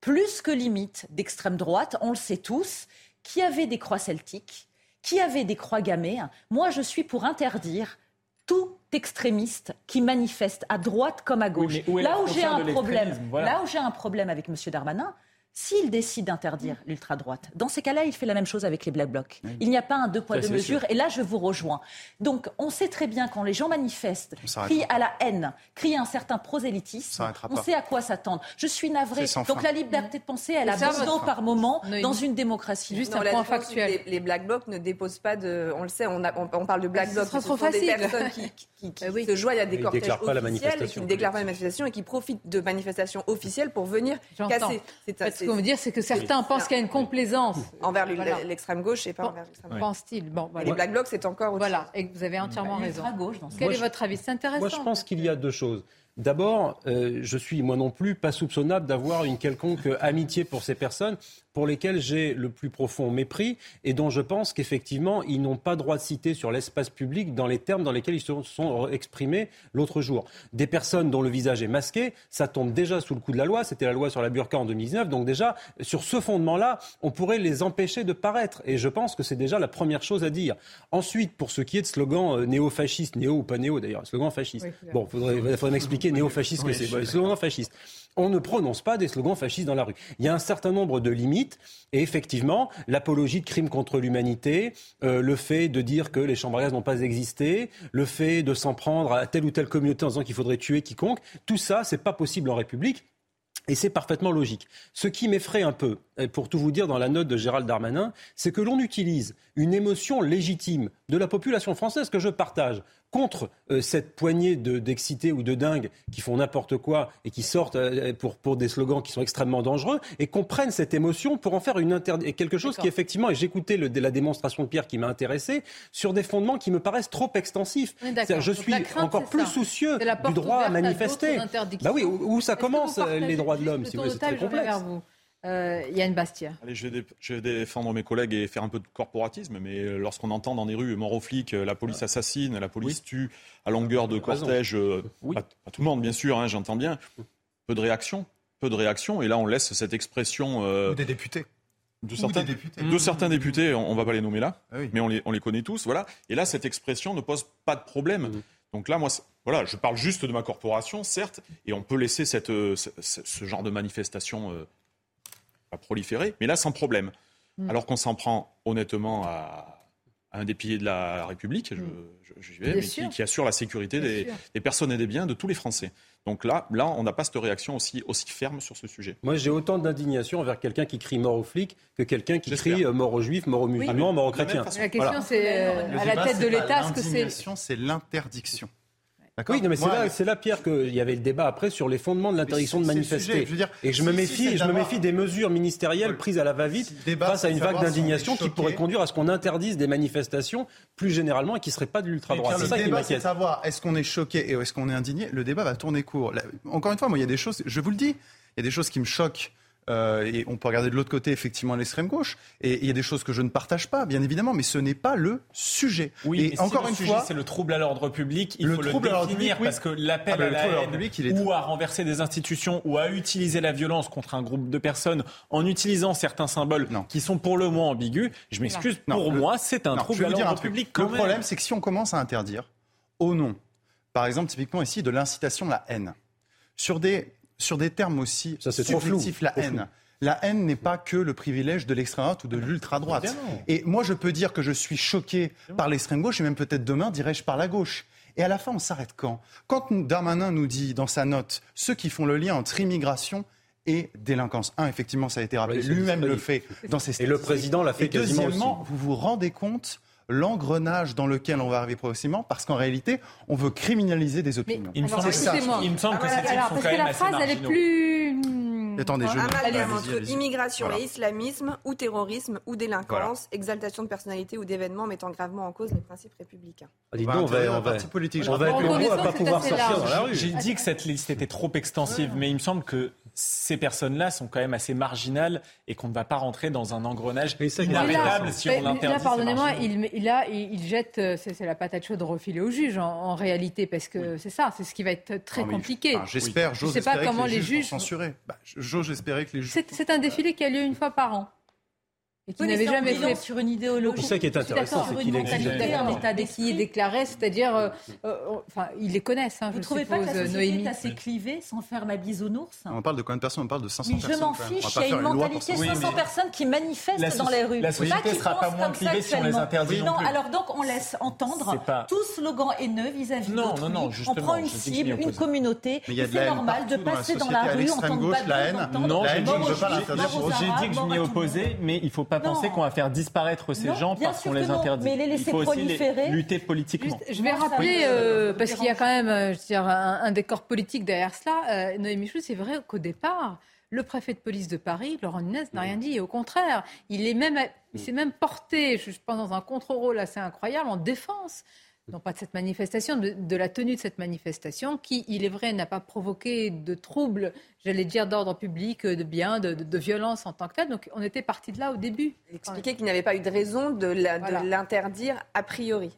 plus que limites d'extrême droite, on le sait tous, qui avaient des croix celtiques, qui avaient des croix gammées. Moi, je suis pour interdire tout extrémiste qui manifeste à droite comme à gauche. là où j'ai un problème, là où j'ai un problème avec M. Darmanin, s'il décide d'interdire l'ultra-droite, dans ces cas-là, il fait la même chose avec les Black Blocs. Il n'y a pas un deux poids, deux mesures. Et là, je vous rejoins. Donc, on sait très bien quand les gens manifestent, crient à la haine, crient un certain prosélytisme, on sait à quoi s'attendre. Je suis navrée. Donc, la liberté de penser, elle a besoin par moment dans une démocratie. Juste un point factuel. Les, Black Blocs ne déposent pas de. On le sait, on, on, parle de Black Blocs. Ce sont des personnes qui, qui, qui ah se joignent à des cortèges officiels, qui ne déclarent pas la manifestation et qui profitent de manifestations officielles pour venir casser ce qu'on veut dire, c'est que certains pensent qu'il y a une complaisance. Envers l'extrême gauche et pas envers l'extrême droite. Pense-t-il. Bon, Les Black Blocs, c'est encore Voilà, et vous avez entièrement raison. Quel est votre avis? C'est intéressant. Moi, je pense qu'il y a deux choses. D'abord, euh, je suis moi non plus pas soupçonnable d'avoir une quelconque amitié pour ces personnes pour lesquels j'ai le plus profond mépris et dont je pense qu'effectivement, ils n'ont pas droit de citer sur l'espace public dans les termes dans lesquels ils se sont exprimés l'autre jour. Des personnes dont le visage est masqué, ça tombe déjà sous le coup de la loi. C'était la loi sur la burqa en 2019. Donc déjà, sur ce fondement-là, on pourrait les empêcher de paraître. Et je pense que c'est déjà la première chose à dire. Ensuite, pour ce qui est de slogan euh, néo-fasciste, néo ou pas néo d'ailleurs, slogan fasciste. bon, il faudrait, m'expliquer néo-fasciste que c'est? slogan fasciste on ne prononce pas des slogans fascistes dans la rue. Il y a un certain nombre de limites et effectivement, l'apologie de crimes contre l'humanité, euh, le fait de dire que les chambres à gaz n'ont pas existé, le fait de s'en prendre à telle ou telle communauté en disant qu'il faudrait tuer quiconque, tout ça, c'est pas possible en République. Et c'est parfaitement logique. Ce qui m'effraie un peu, pour tout vous dire dans la note de Gérald Darmanin, c'est que l'on utilise une émotion légitime de la population française que je partage contre euh, cette poignée d'excités ou de dingues qui font n'importe quoi et qui sortent euh, pour, pour des slogans qui sont extrêmement dangereux et qu'on prenne cette émotion pour en faire une quelque chose qui effectivement, et j'écoutais la démonstration de Pierre qui m'a intéressé, sur des fondements qui me paraissent trop extensifs. Je suis encore plus soucieux du droit à manifester. Bah oui, où, ça commence les droits de l'homme, si vous voulez, c'est très complexe. Euh, Yann Bastia. Allez, je, vais défendre mes collègues et faire un peu de corporatisme, mais euh, lorsqu'on entend dans les rues mort aux flics, euh, la police assassine, la police tue à longueur de cortège, oui. pas, tout le monde bien sûr, hein, j'entends bien, peu de réaction, peu de réaction, et là on laisse cette expression. Ou des députés. De certains, députés. de certains députés, on ne va pas les nommer là, ah mais on les, on les, connaît tous, voilà. Et là, cette expression ne pose pas de problème. Mmh. Donc là, moi, voilà, je parle juste de ma corporation, certes, et on peut laisser cette, ce, ce, genre de manifestation proliférer, mais là sans problème. Mm. Alors qu'on s'en prend honnêtement à, un des piliers de la République, je, mm. vais, mais qui, assure la sécurité des, personnes et des biens de tous les Français. Donc là, là on n'a pas cette réaction aussi, aussi ferme sur ce sujet. Moi, j'ai autant d'indignation envers quelqu'un qui crie mort aux flics que quelqu'un qui crie euh, mort aux juifs, mort aux musulmans, mort aux chrétiens. La question, c'est euh, à la tête de l'État, ce que c'est. c'est l'interdiction. Oui, mais c'est là, Pierre, qu'il y avait le débat après sur les fondements de l'interdiction de manifester. et je me méfie, je me méfie des mesures ministérielles prises à la va-vite face à une vague d'indignation qui pourrait conduire à ce qu'on interdise des manifestations plus généralement et qui ne seraient pas de l'ultra-droite. C'est ça qui m'inquiète. savoir est-ce qu'on est choqué et est-ce qu'on est indigné? Le débat va tourner court. Encore une fois, moi, il y a des choses, je vous le dis, il y a des choses qui me choquent euh, et on peut regarder de l'autre côté, effectivement, l'extrême gauche. Et il y a des choses que je ne partage pas, bien évidemment, mais ce n'est pas le sujet. Oui, et encore une fois, c'est le trouble à l'ordre public. Il faut le définir parce que l'appel ah, à la haine ou à renverser des institutions ou à utiliser la violence contre un groupe de personnes en utilisant certains symboles qui sont pour le moins ambigus. Je m'excuse, pour moi, c'est un trouble à l'ordre public. le problème, c'est que si on commence à interdire, au nom, par exemple, typiquement ici, de l'incitation à la haine, sur des sur des termes aussi Ça, subjectifs, la haine. La haine n'est pas que le privilège de l'extrême droite ou de l'ultra droite. Et moi, je peux dire que je suis choqué par l'extrême gauche et même peut-être demain, dirais-je, par la gauche. Et à la fin, on s'arrête quand? Quand Darmanin nous dit dans sa note ceux qui font le lien entre immigration et délinquance. Un, effectivement, ça a été rappelé. Lui-même le fait dans ses statistiques. Et le président l'a fait et quasiment deuxièmement, vous vous rendez compte l'engrenage dans lequel on va arriver progressivement, parce qu'en réalité, on veut criminaliser des opinions. il, me semble, il me semble que ah, c'est parce que la phrase, elle est plus... Attendez, je amalgame entre immigration et islamisme, ou terrorisme, ou délinquance, exaltation de personnalité ou d'événements mettant gravement en cause les principes républicains. Ah, dis donc, on va, on va, politique, on va être nombreux à pas pouvoir sortir dans la rue. J'ai dit que cette liste était trop extensive, mais il me semble que ces personnes-là sont quand même assez marginales et qu'on ne va pas rentrer dans un engrenage inarrêtable si on l'interdit. Pardonnez-moi, il, il, jette, euh, c'est la patate chaude refilée au juge en, réalité, parce que c'est ça, c'est ce qui va être très compliqué. J'espère, j'ose espérer pas comment que les, juges, vont censurer. Bah, j'ose espérer que les juges. C'est un défilé qui a lieu une fois par an et qui n'avait jamais fait sur une idéologie. C'est ça qui est intéressant, c'est qu'il existe un état d'esprit déclaré, c'est-à-dire, euh, euh, enfin, ils les connaissent. Hein, Vous ne trouvez pas que la société est assez clivée sans faire la bise aux ours On parle de combien de personnes? On parle de 500 personnes. Je m'en fiche, il y a une mentalité 500 personnes qui manifestent dans les rues. La société ne sera pas moins clivée si on les interdit. Non, alors donc on laisse entendre tout slogan haineux vis-à-vis d'autrui. On prend une cible, une communauté. C'est normal de passer dans la rue en tant que la haine. Non, j'ai dit que je m'y opposais, mais il ne faut pas penser qu'on va faire disparaître ces gens parce qu'on les interdit. Mais les laisser Il faut proliférer. aussi lutter politiquement. je vais rappeler, euh, parce qu'il y a quand même euh, dire, un, décor politique derrière cela, euh, Noémie Chou, c'est vrai qu'au départ, le préfet de police de Paris, Laurent Nunez, n'a rien dit. au contraire, il est même, il s'est même porté, je pense, dans un contre-rôle assez incroyable en défense non pas de cette manifestation, de, la tenue de cette manifestation, qui, il est vrai, n'a pas provoqué de troubles, j'allais dire, d'ordre public, de bien, de, violence en tant que tel. Donc on était parti de là au début. Expliquer qu'il n'y avait pas eu de raison de l'interdire a priori.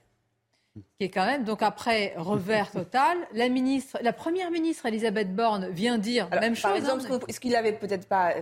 Qui est quand même, donc après, revers total. La, ministre, la première ministre, Elisabeth Borne, vient dire la même chose. Par exemple, hein. est-ce qu'il avait peut-être pas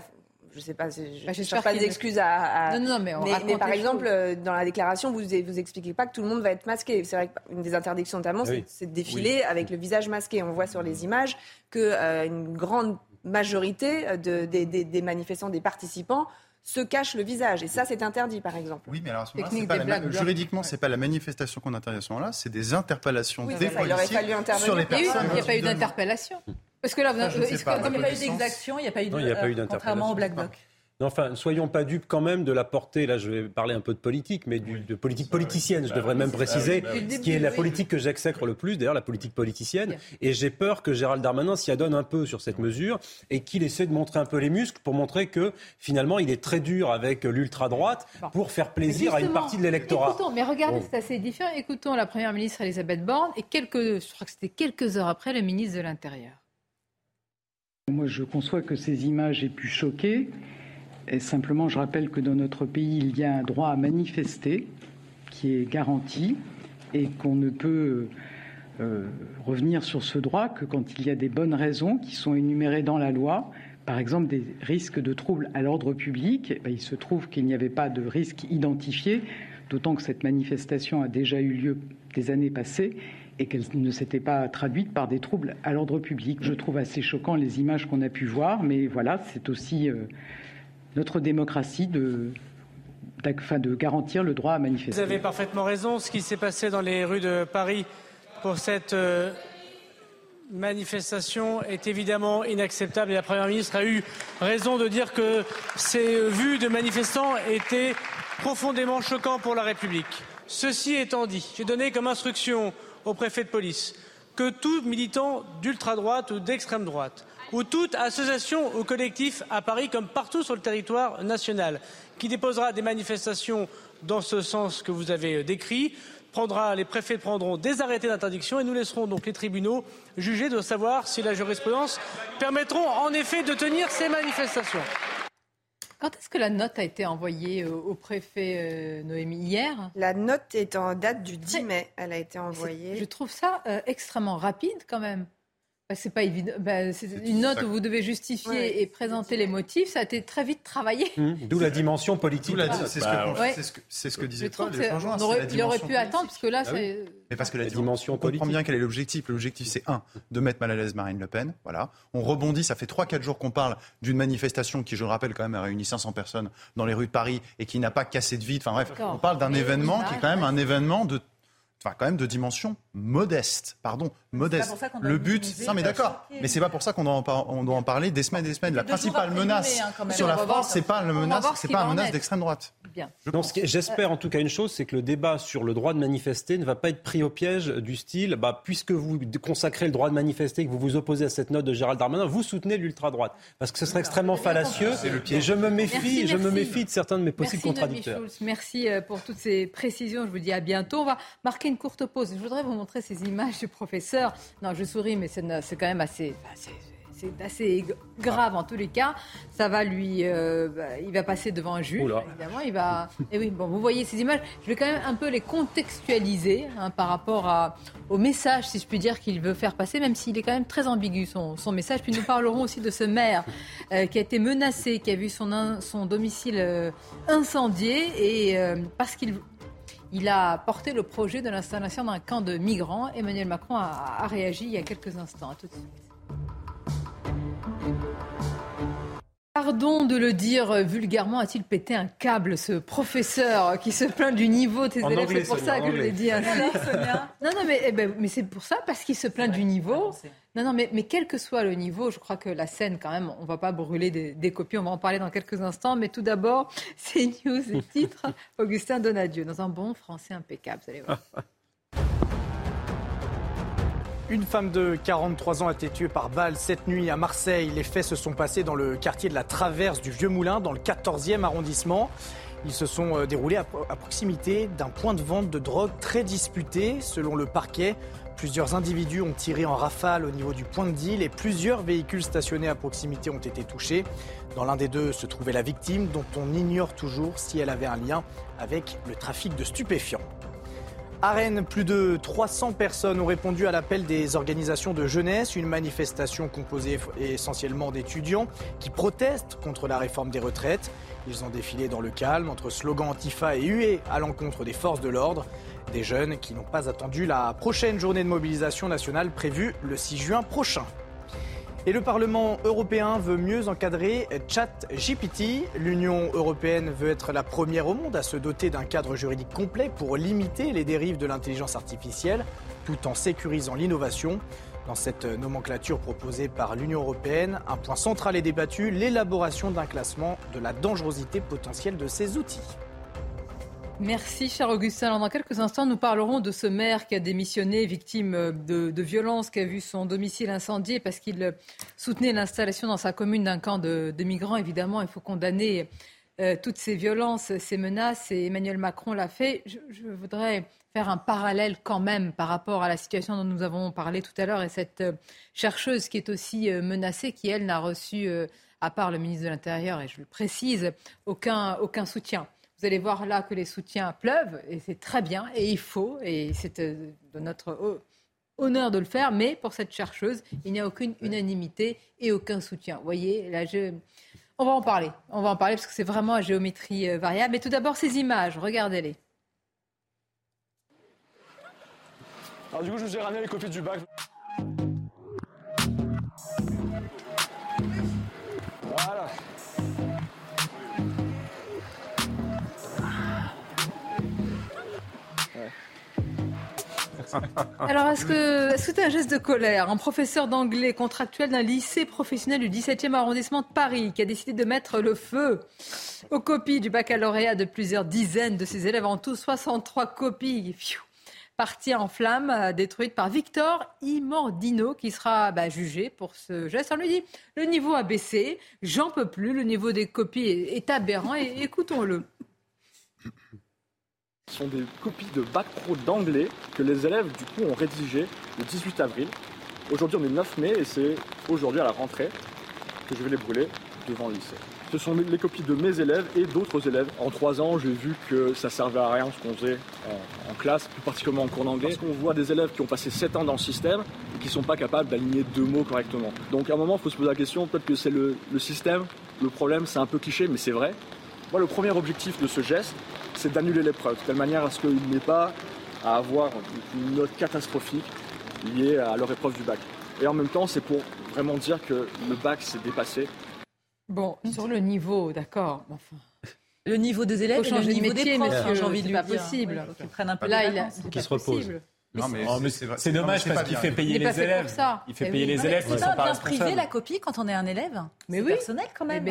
je sais pas, je ne bah, cherche pas des excuses à. Non, non, mais, mais, par exemple, euh, dans la déclaration, vous vous expliquez pas que tout le monde va être masqué. C'est vrai qu'une des interdictions, notamment, c'est de défiler avec le visage masqué. On voit sur les images que euh, une grande majorité euh, de, des, manifestants, des participants se cachent le visage. Et ça, c'est interdit, par exemple. Oui, mais alors, ce n'est pas la, juridiquement, ce n'est pas la manifestation qu'on interdit à ce moment-là, c'est des interpellations des policiers sur les personnes. Il n'y a pas eu d'interpellation. Parce que là, il n'y a pas eu d'exaction, il n'y a pas eu d'interpellation. Contrairement au Black Bloc. Mais enfin, soyons pas dupes quand même de la portée, là je vais parler un peu de politique, mais de politique politicienne, je bah devrais même préciser, ce qui est la politique que j'exècre le plus, d'ailleurs la politique politicienne. Et j'ai peur que Gérald Darmanin s'y adonne un peu sur cette mesure et qu'il essaie de montrer un peu les muscles pour montrer que finalement il est très dur avec l'ultra-droite pour faire plaisir à une partie de l'électorat. Écoutons, mais regardez, c'est assez différent. Écoutons la Première ministre Elisabeth Borne et quelques, je crois que c'était quelques heures après le ministre de l'Intérieur. Moi, je conçois que ces images aient pu choquer. Et simplement, je rappelle que dans notre pays, il y a un droit à manifester qui est garanti et qu'on ne peut euh, revenir sur ce droit que quand il y a des bonnes raisons qui sont énumérées dans la loi. Par exemple, des risques de troubles à l'ordre public. Eh il se trouve qu'il n'y avait pas de risque identifié, d'autant que cette manifestation a déjà eu lieu des années passées et qu'elle ne s'était pas traduite par des troubles à l'ordre public. Je trouve assez choquant les images qu'on a pu voir, mais voilà, c'est aussi euh, notre démocratie de, de garantir le droit à manifester. Vous avez parfaitement raison. Ce qui s'est passé dans les rues de Paris pour cette euh, manifestation est évidemment inacceptable et la Première ministre a eu raison de dire que ces vues de manifestants étaient profondément choquants pour la République. Ceci étant dit, j'ai donné comme instruction au préfet de police que tout militant d'ultra-droite ou d'extrême droite ou toute association ou collectif à Paris comme partout sur le territoire national qui déposera des manifestations dans ce sens que vous avez décrit prendra, les préfets prendront des arrêtés d'interdiction et nous laisserons donc les tribunaux juger de savoir si la jurisprudence permettront en effet de tenir ces manifestations. Quand est-ce que la note a été envoyée au, préfet euh, Noémie Hier? La note est en date du 10 mai. Elle a été envoyée. Je trouve ça euh, extrêmement rapide quand même. Bah, c'est pas évident. Bah, c'est une note où vous devez justifier et présenter les motifs. Ça a été très vite travaillé. Mmh. D'où la dimension politique. C'est ce, que, disait Paul. il aurait pu attendre parce que là, ah c'est. Mais parce que la, dimension politique. On comprend bien quel est l'objectif. L'objectif, c'est un, de mettre mal à l'aise Marine Le Pen. Voilà. On rebondit. Ça fait 3-4 jours qu'on parle d'une manifestation qui, je le rappelle, quand même, a réuni 500 personnes dans les rues de Paris et qui n'a pas cassé de vide. Enfin bref, on parle d'un événement qui est quand même un événement de enfin quand même de dimension modeste, pardon, modeste. Le but, ça mais d'accord, mais c'est pas pour ça qu'on doit, doit, en parler des semaines et des semaines. La principale menace hein, sur la France, c'est pas le menace, c'est pas un menace d'extrême droite. J'espère en tout cas une chose, c'est que le débat sur le droit de manifester ne va pas être pris au piège du style, bah, puisque vous consacrez le droit de manifester, que vous vous opposez à cette note de Gérald Darmanin, vous soutenez l'ultra droite, parce que ce serait extrêmement fallacieux. Et je me méfie, je me méfie de certains de mes possibles contradicteurs. Merci euh, pour toutes ces précisions. Je vous dis à bientôt. On va marquer une courte pause. Je voudrais vous montrer ces images du professeur. Non, je souris, mais c'est quand même assez, c'est assez grave en tous les cas. Ça va lui, euh, bah, il va passer devant un juge, évidemment. Il va. Et oui, bon, vous voyez ces images. Je vais quand même un peu les contextualiser hein, par rapport à, au message, si je puis dire, qu'il veut faire passer, même s'il est quand même très ambigu son, son, message. Puis nous parlerons aussi de ce maire euh, qui a été menacé, qui a vu son, son domicile euh, incendié et parce qu'il il a porté le projet de l'installation d'un camp de migrants. Emmanuel Macron a, réagi il y a quelques instants. À tout de suite. Pardon de le dire vulgairement, a-t-il pété un câble, ce professeur qui se plaint du niveau de ses élèves? C'est pour ça que je l'ai dit. Non, non, mais, eh ben, mais c'est pour ça, parce qu'il se plaint du niveau. Non, non, mais, mais, quel que soit le niveau, je crois que la scène, quand même, on ne va pas brûler des, copies, on va en parler dans quelques instants. Mais tout d'abord, c'est news et titres. Augustin Donadieu, dans un bon français impeccable, vous allez voir. Une femme de 43 ans a été tuée par balle cette nuit à Marseille. Les faits se sont passés dans le quartier de la Traverse du Vieux Moulin, dans le 14e arrondissement. Ils se sont euh, déroulés à proximité d'un point de vente de drogue très disputé. Selon le parquet, plusieurs individus ont tiré en rafale au niveau du point de deal et plusieurs véhicules stationnés à proximité ont été touchés. Dans l'un des deux se trouvait la victime, dont on ignore toujours si elle avait un lien avec le trafic de stupéfiants. À Rennes, plus de 300 personnes ont répondu à l'appel des organisations de jeunesse, une manifestation composée essentiellement d'étudiants qui protestent contre la réforme des retraites. Ils ont défilé dans le calme entre slogans antifa et huées à l'encontre des forces de l'ordre. Des jeunes qui n'ont pas attendu la prochaine journée de mobilisation nationale prévue le 6 juin prochain. Et le Parlement européen veut mieux encadrer ChatGPT. L'Union européenne veut être la première au monde à se doter d'un cadre juridique complet pour limiter les dérives de l'intelligence artificielle tout en sécurisant l'innovation. Dans cette nomenclature proposée par l'Union européenne, un point central est débattu, l'élaboration d'un classement de la dangerosité potentielle de ces outils. Merci, cher Augustin. Dans quelques instants, nous parlerons de ce maire qui a démissionné, victime de, de violences, qui a vu son domicile incendié parce qu'il soutenait l'installation dans sa commune d'un camp de, migrants. Évidemment, il faut condamner euh, toutes ces violences, ces menaces, et Emmanuel Macron l'a fait. Je, voudrais faire un parallèle quand même par rapport à la situation dont nous avons parlé tout à l'heure et cette euh, chercheuse qui est aussi euh, menacée, qui, elle, n'a reçu, à part le ministre de l'Intérieur, et je le précise, aucun soutien. Vous allez voir là que les soutiens pleuvent, et c'est très bien, et il faut, et c'est euh, de notre honneur de le faire, mais pour cette chercheuse, il n'y a aucune unanimité et aucun soutien. Vous voyez, là, je... on va en parler. On va en parler parce que c'est vraiment à géométrie euh, variable. Mais tout d'abord, ces images, regardez-les. Alors du coup, je vous ai ramené les copies du bac. Alors, est-ce que c'est un geste de colère? Un professeur d'anglais contractuel d'un lycée professionnel du 17e arrondissement de Paris qui a décidé de mettre le feu aux copies du baccalauréat de plusieurs dizaines de ses élèves, en tout 63 copies. parties en flammes, euh, détruites par Victor Imordino, qui sera bah, jugé pour ce geste. On lui dit le niveau a baissé, j'en peux plus, le niveau des copies est, aberrant, et écoutons-le. Ce sont des copies de bac pro d'anglais que les élèves du coup ont rédigées le 18 avril. Aujourd'hui on est le 9 mai et c'est aujourd'hui à la rentrée que je vais les brûler devant le lycée. Ce sont les copies de mes élèves et d'autres élèves. En trois ans, j'ai vu que ça servait à rien ce qu'on faisait en, classe, plus particulièrement en cours d'anglais. Parce qu'on voit des élèves qui ont passé 7 ans dans le système et qui ne sont pas capables d'aligner deux mots correctement. Donc à un moment, il faut se poser la question, peut-être que c'est le système, le problème, c'est un peu cliché, mais c'est vrai. Moi, le premier objectif de ce geste, c'est d'annuler l'épreuve, de telle manière à ce qu'il n'ait pas à avoir une note catastrophique liée à leur épreuve du bac. Et en même temps, c'est pour vraiment dire que le bac s'est dépassé. Bon, sur le niveau, d'accord. Enfin. Le niveau des élèves, faut changer le de métier, des j'ai envie de lui dire. Pas possible. un peu Là, il a, qui se repose. Non, mais oh, c'est dommage parce qu'il fait payer les élèves. Il fait payer les élèves. C'est pas bien privé la copie quand on est un élève. Mais oui. personnel quand même.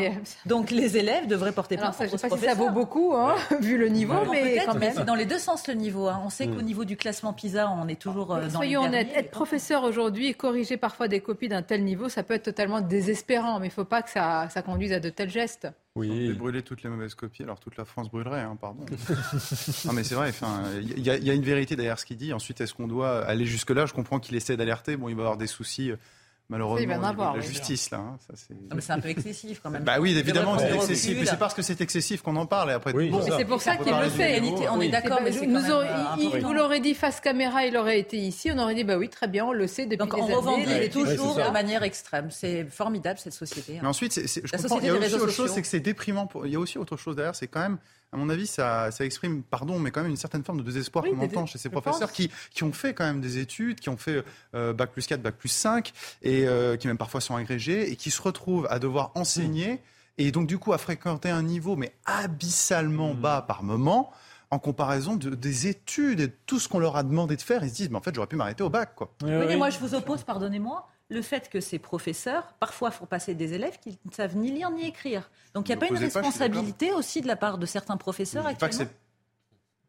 Donc les élèves devraient porter plainte. Je ne sais pas si ça vaut beaucoup, hein, vu le niveau, mais quand même. C'est dans les deux sens le niveau. Hein. On sait qu'au mm. niveau du classement PISA, on est toujours euh, dans Soyons honnêtes, être professeur aujourd'hui et corriger parfois des copies d'un tel niveau, ça peut être totalement désespérant, mais il ne faut pas que ça conduise à de tels gestes. Oui. On brûler toutes les mauvaises copies, alors toute la France brûlerait, hein, pardon. non mais c'est vrai, il y, y, a une vérité derrière ce qu'il dit. Ensuite, est-ce qu'on doit aller jusque-là? Je comprends qu'il essaie d'alerter. Bon, il va avoir des soucis malheureusement, avoir, la justice, là. Hein, c'est un peu excessif, quand même. Bah oui, évidemment, c'est excessif. Mais c'est parce que c'est excessif qu'on en parle. Et après, oui, c'est pour ça qu'il le fait. On est d'accord, mais c'est Vous l'aurez dit face caméra, il aurait été ici. On aurait dit, bah oui, très bien, on le sait depuis Donc, des années. on revendique toujours de manière extrême. C'est formidable, cette société. Hein. Mais ensuite, je comprends, il y a aussi autre chose, c'est que c'est déprimant. Il y a aussi autre chose derrière, c'est quand même à mon avis, ça, exprime, pardon, mais quand même une certaine forme de désespoir qu'on entend chez ces professeurs qui, qui, ont fait quand même des études, qui ont fait euh, bac plus 4, bac plus 5, et euh, qui même parfois sont agrégés, et qui se retrouvent à devoir enseigner, et donc du coup à fréquenter un niveau, mais abyssalement mmh. bas par moment en comparaison de, des études et de tout ce qu'on leur a demandé de faire, ils se disent, mais en fait, j'aurais pu m'arrêter au bac. Quoi. Oui, mais moi, je vous oppose, pardonnez-moi, le fait que ces professeurs, parfois, font passer des élèves qui ne savent ni lire ni écrire. Donc il n'y a pas une responsabilité aussi de la part de certains professeurs actuellement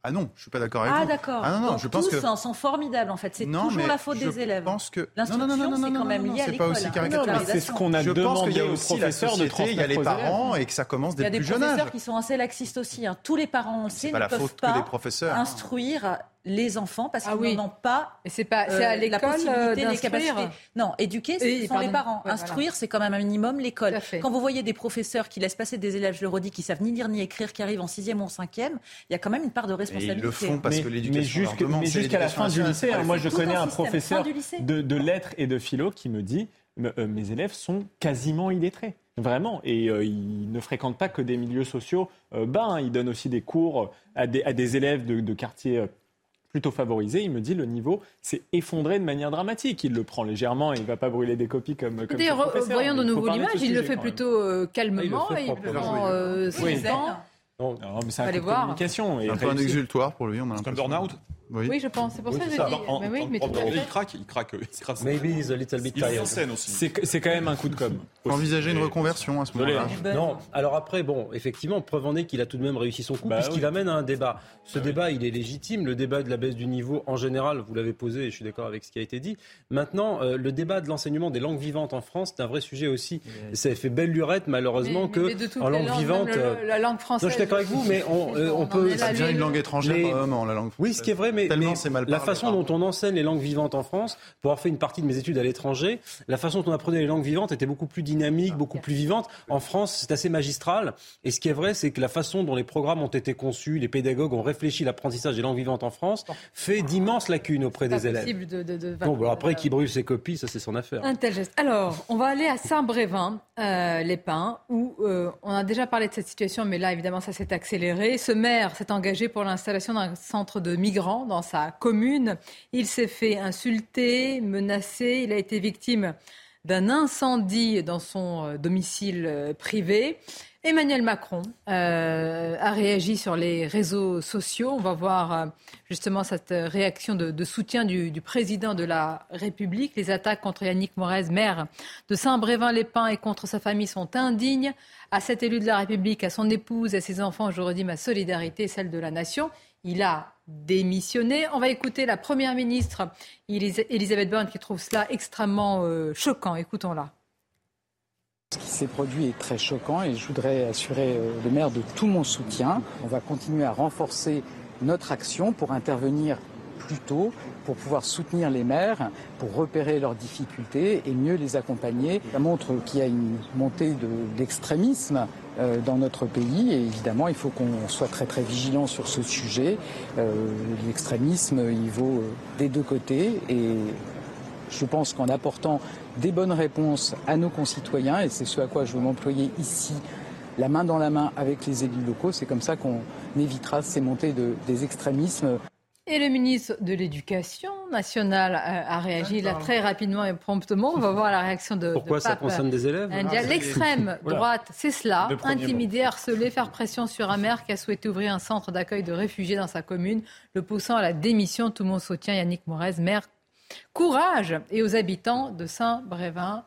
ah non, je suis pas d'accord avec ah, vous. Ah d'accord. Ah non, non, je pense tous que... sont formidables en fait. C'est toujours la faute des élèves. Pense que... L'instruction, c'est quand même lié à l'école. C'est ce qu'on a je demandé aux professeurs de transmettre Il y a les parents et que ça commence dès le plus jeune âge. Il y a des professeurs qui sont assez laxistes aussi. Hein. Tous les parents, on le sait, ne peuvent pas instruire les enfants parce ah qu'ils n'en ont pas. Et c'est pas, c'est à euh, l'école euh, les capacités. Non, éduquer, ce sont les parents. Instruire, c'est quand même un minimum l'école. Quand vous voyez des professeurs qui laissent passer des élèves, je le redis, qui savent ni lire ni écrire, qui arrivent en sixième ou en cinquième, il y a quand même une part de responsabilité. ils le font parce que l'éducation. Mais jusqu'à la fin du lycée, hein, moi je connais un professeur de lettres et de philo qui me dit euh, mes élèves sont quasiment illettrés. Vraiment. Et ils ne fréquentent pas que des milieux sociaux bas. Hein. Ils donnent aussi des cours à des, à des élèves de, de quartiers plutôt favorisé. Il me dit le niveau s'est effondré de manière dramatique. Il le prend légèrement et il ne va pas brûler des copies comme. comme D'ailleurs, voyons de nouveau l'image. Il le fait plutôt euh, calmement. il, il prend euh, son temps. Non, mais c'est un communication. un peu un exultoire pour lui. C'est un burn-out Oui. je pense. C'est pour ça que je dis. mais oui, mais il craque, il craque, il craque. Maybe he's a little bit tired. C'est quand même un coup de com. Envisager une reconversion à ce moment-là. Non, alors après, bon, effectivement, preuve en est qu'il a tout de même réussi son coup, bah puisqu'il amène à un débat. Ce bah débat, il est légitime. Le débat de la baisse du niveau, en général, vous l'avez posé, et je suis d'accord avec ce qui a été dit. Maintenant, euh, le débat de l'enseignement des langues vivantes en France, c'est un vrai sujet aussi. Ça fait belle lurette, malheureusement, que en langue vivante. La langue française. Non, je suis d'accord avec vous, mais on, euh, peut. Ça devient une langue étrangère, la langue. Oui, ce qui est vrai, mais, la façon dont on enseigne les langues vivantes en France, pour avoir fait une partie de mes études à l'étranger, la façon dont on apprenait les langues vivantes était beaucoup plus dynamique, beaucoup plus vivante. En France, c'est assez magistral. Et ce qui est vrai, c'est que la façon dont les programmes ont été conçus, les pédagogues ont réfléchi l'apprentissage des langues vivantes en France, fait d'immenses lacunes auprès des élèves. De, de, de, bon, après, qui brûle ses copies, ça c'est son affaire. Un tel geste. Alors, on va aller à Saint-Brévin, euh, les Pins, où euh, on a déjà parlé de cette situation, mais là, évidemment, ça s'est accéléré. Ce maire s'est engagé pour l'installation d'un centre de migrants dans sa commune. Il s'est fait insulter, menacé. Il a été victime d'un incendie dans son euh, domicile euh, privé. Emmanuel Macron euh, a réagi sur les réseaux sociaux. On va voir justement cette réaction de, soutien du, président de la République. Les attaques contre Yannick Morez, maire de Saint-Brévin-les-Pins et contre sa famille sont indignes. À cet élu de la République, à son épouse à ses enfants, je redis ma solidarité et celle de la nation. Il a démissionné. On va écouter la Première ministre Elisabeth Borne qui trouve cela extrêmement euh, choquant. Écoutons-la. Ce qui s'est produit est très choquant et je voudrais assurer euh, le maire de tout mon soutien. On va continuer à renforcer notre action pour intervenir plus tôt, pour pouvoir soutenir les maires, pour repérer leurs difficultés et mieux les accompagner. Ça montre qu'il y a une montée d'extrémisme euh, dans notre pays. Et évidemment, il faut qu'on soit très très vigilant sur ce sujet. Euh, l'extrémisme, il vaut euh, des deux côtés. Et je pense qu'en apportant des bonnes réponses à nos concitoyens, et c'est ce à quoi je veux m'employer ici, la main dans la main avec les élus locaux, c'est comme ça qu'on évitera ces montées de, des extrémismes. Et le ministre de l'Éducation nationale a, réagi là très rapidement et promptement. On va voir la réaction de. Pourquoi ça concerne des élèves ah, L'extrême droite, c'est cela intimider, harceler, faire pression sur un maire qui a souhaité ouvrir un centre d'accueil de réfugiés dans sa commune, le poussant à la démission. Tout le monde soutient Yannick Morez, maire. Courage et aux habitants de Saint-Brévin.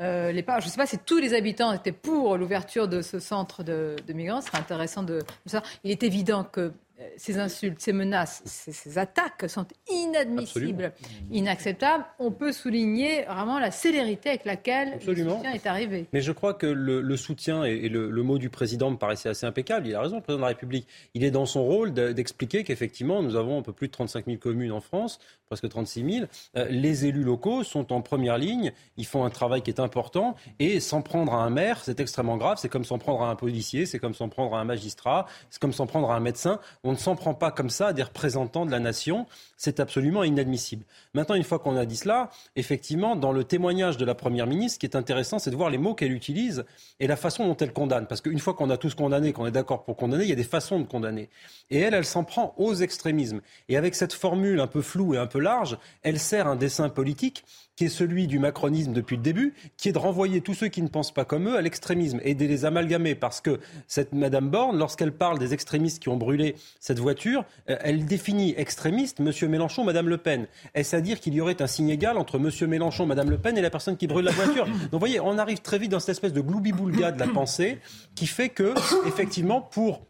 Euh, les je ne sais pas si tous les habitants étaient pour l'ouverture de ce centre de, migrants. Ce serait intéressant de, de ça. Il est évident que euh, ces insultes, ces menaces, ces, attaques sont inadmissibles, inacceptables. On peut souligner vraiment la célérité avec laquelle le soutien est arrivé. Mais je crois que le, soutien et, le, mot du président me paraissait assez impeccable. Il a raison, le président de la République. Il est dans son rôle d'expliquer qu'effectivement, nous avons un peu plus de 35 000 communes en France, presque 36 000. Euh, les élus locaux sont en première ligne. Ils font un travail qui est important. Et s'en prendre à un maire, c'est extrêmement grave. C'est comme s'en prendre à un policier, c'est comme s'en prendre à un magistrat, c'est comme s'en prendre à un médecin. On ne s'en prend pas comme ça à des représentants de la nation. C'est absolument inadmissible. Maintenant, une fois qu'on a dit cela, effectivement, dans le témoignage de la Première ministre, ce qui est intéressant, c'est de voir les mots qu'elle utilise et la façon dont elle condamne. Parce qu'une fois qu'on a tous condamné, qu'on est d'accord pour condamner, il y a des façons de condamner. Et elle, elle s'en prend aux extrémismes. Et avec cette formule un peu floue et un peu large, elle sert un dessin politique qui est celui du macronisme depuis le début, qui est de renvoyer tous ceux qui ne pensent pas comme eux à l'extrémisme et de les amalgamer. Parce que cette Madame Borne, lorsqu'elle parle des extrémistes qui ont brûlé cette voiture, euh, elle définit extrémiste M. Mélenchon, Mme Le Pen. Est-ce à dire qu'il y aurait un signe égal entre M. Mélenchon, Mme Le Pen et la personne qui brûle la voiture? Donc vous voyez, on arrive très vite dans cette espèce de gloubi-boulga de la pensée qui fait que, effectivement, pour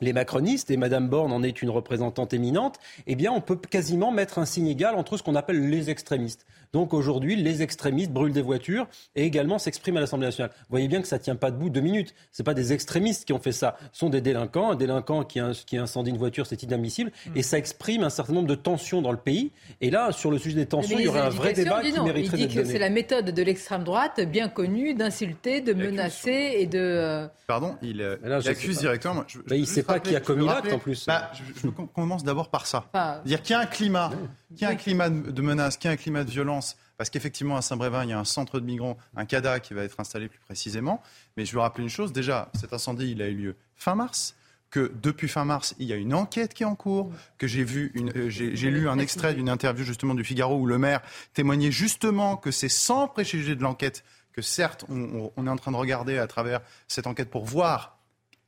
les macronistes, et Madame Borne en est une représentante éminente, eh bien, on peut quasiment mettre un signe égal entre ce qu'on appelle les extrémistes. Donc aujourd'hui, les extrémistes brûlent des voitures et également s'expriment à l'Assemblée nationale. Vous voyez bien que ça ne tient pas debout deux minutes. Ce pas des extrémistes qui ont fait ça, ce sont des délinquants. Un délinquant qui, qui incendie une voiture, c'est inadmissible. Mm. Et ça exprime un certain nombre de tensions dans le pays. Et là, sur le sujet des tensions, il y aurait un vrai débat qui mériterait d'être donné. C'est la méthode de l'extrême droite, bien connue, d'insulter, de menacer et de... Euh, Pardon, il, euh, accuse directement. il ne sait pas qui a commis l'acte en plus. Bah, je, commence d'abord par ça. dire qu'il y a un climat, qu'il y a un climat de menace, qu'il y a un climat de violence parce qu'effectivement, à Saint-Brévin, il y a un centre de migrants, un CADA qui va être installé plus précisément. Mais je veux rappeler une chose. Déjà, cet incendie, il a eu lieu fin mars que depuis fin mars, il y a une enquête qui est en cours, que j'ai vu, euh, j'ai lu un extrait d'une interview justement du Figaro où le maire témoignait justement que c'est sans préjuger de l'enquête que certes on, est en train de regarder à travers cette enquête pour voir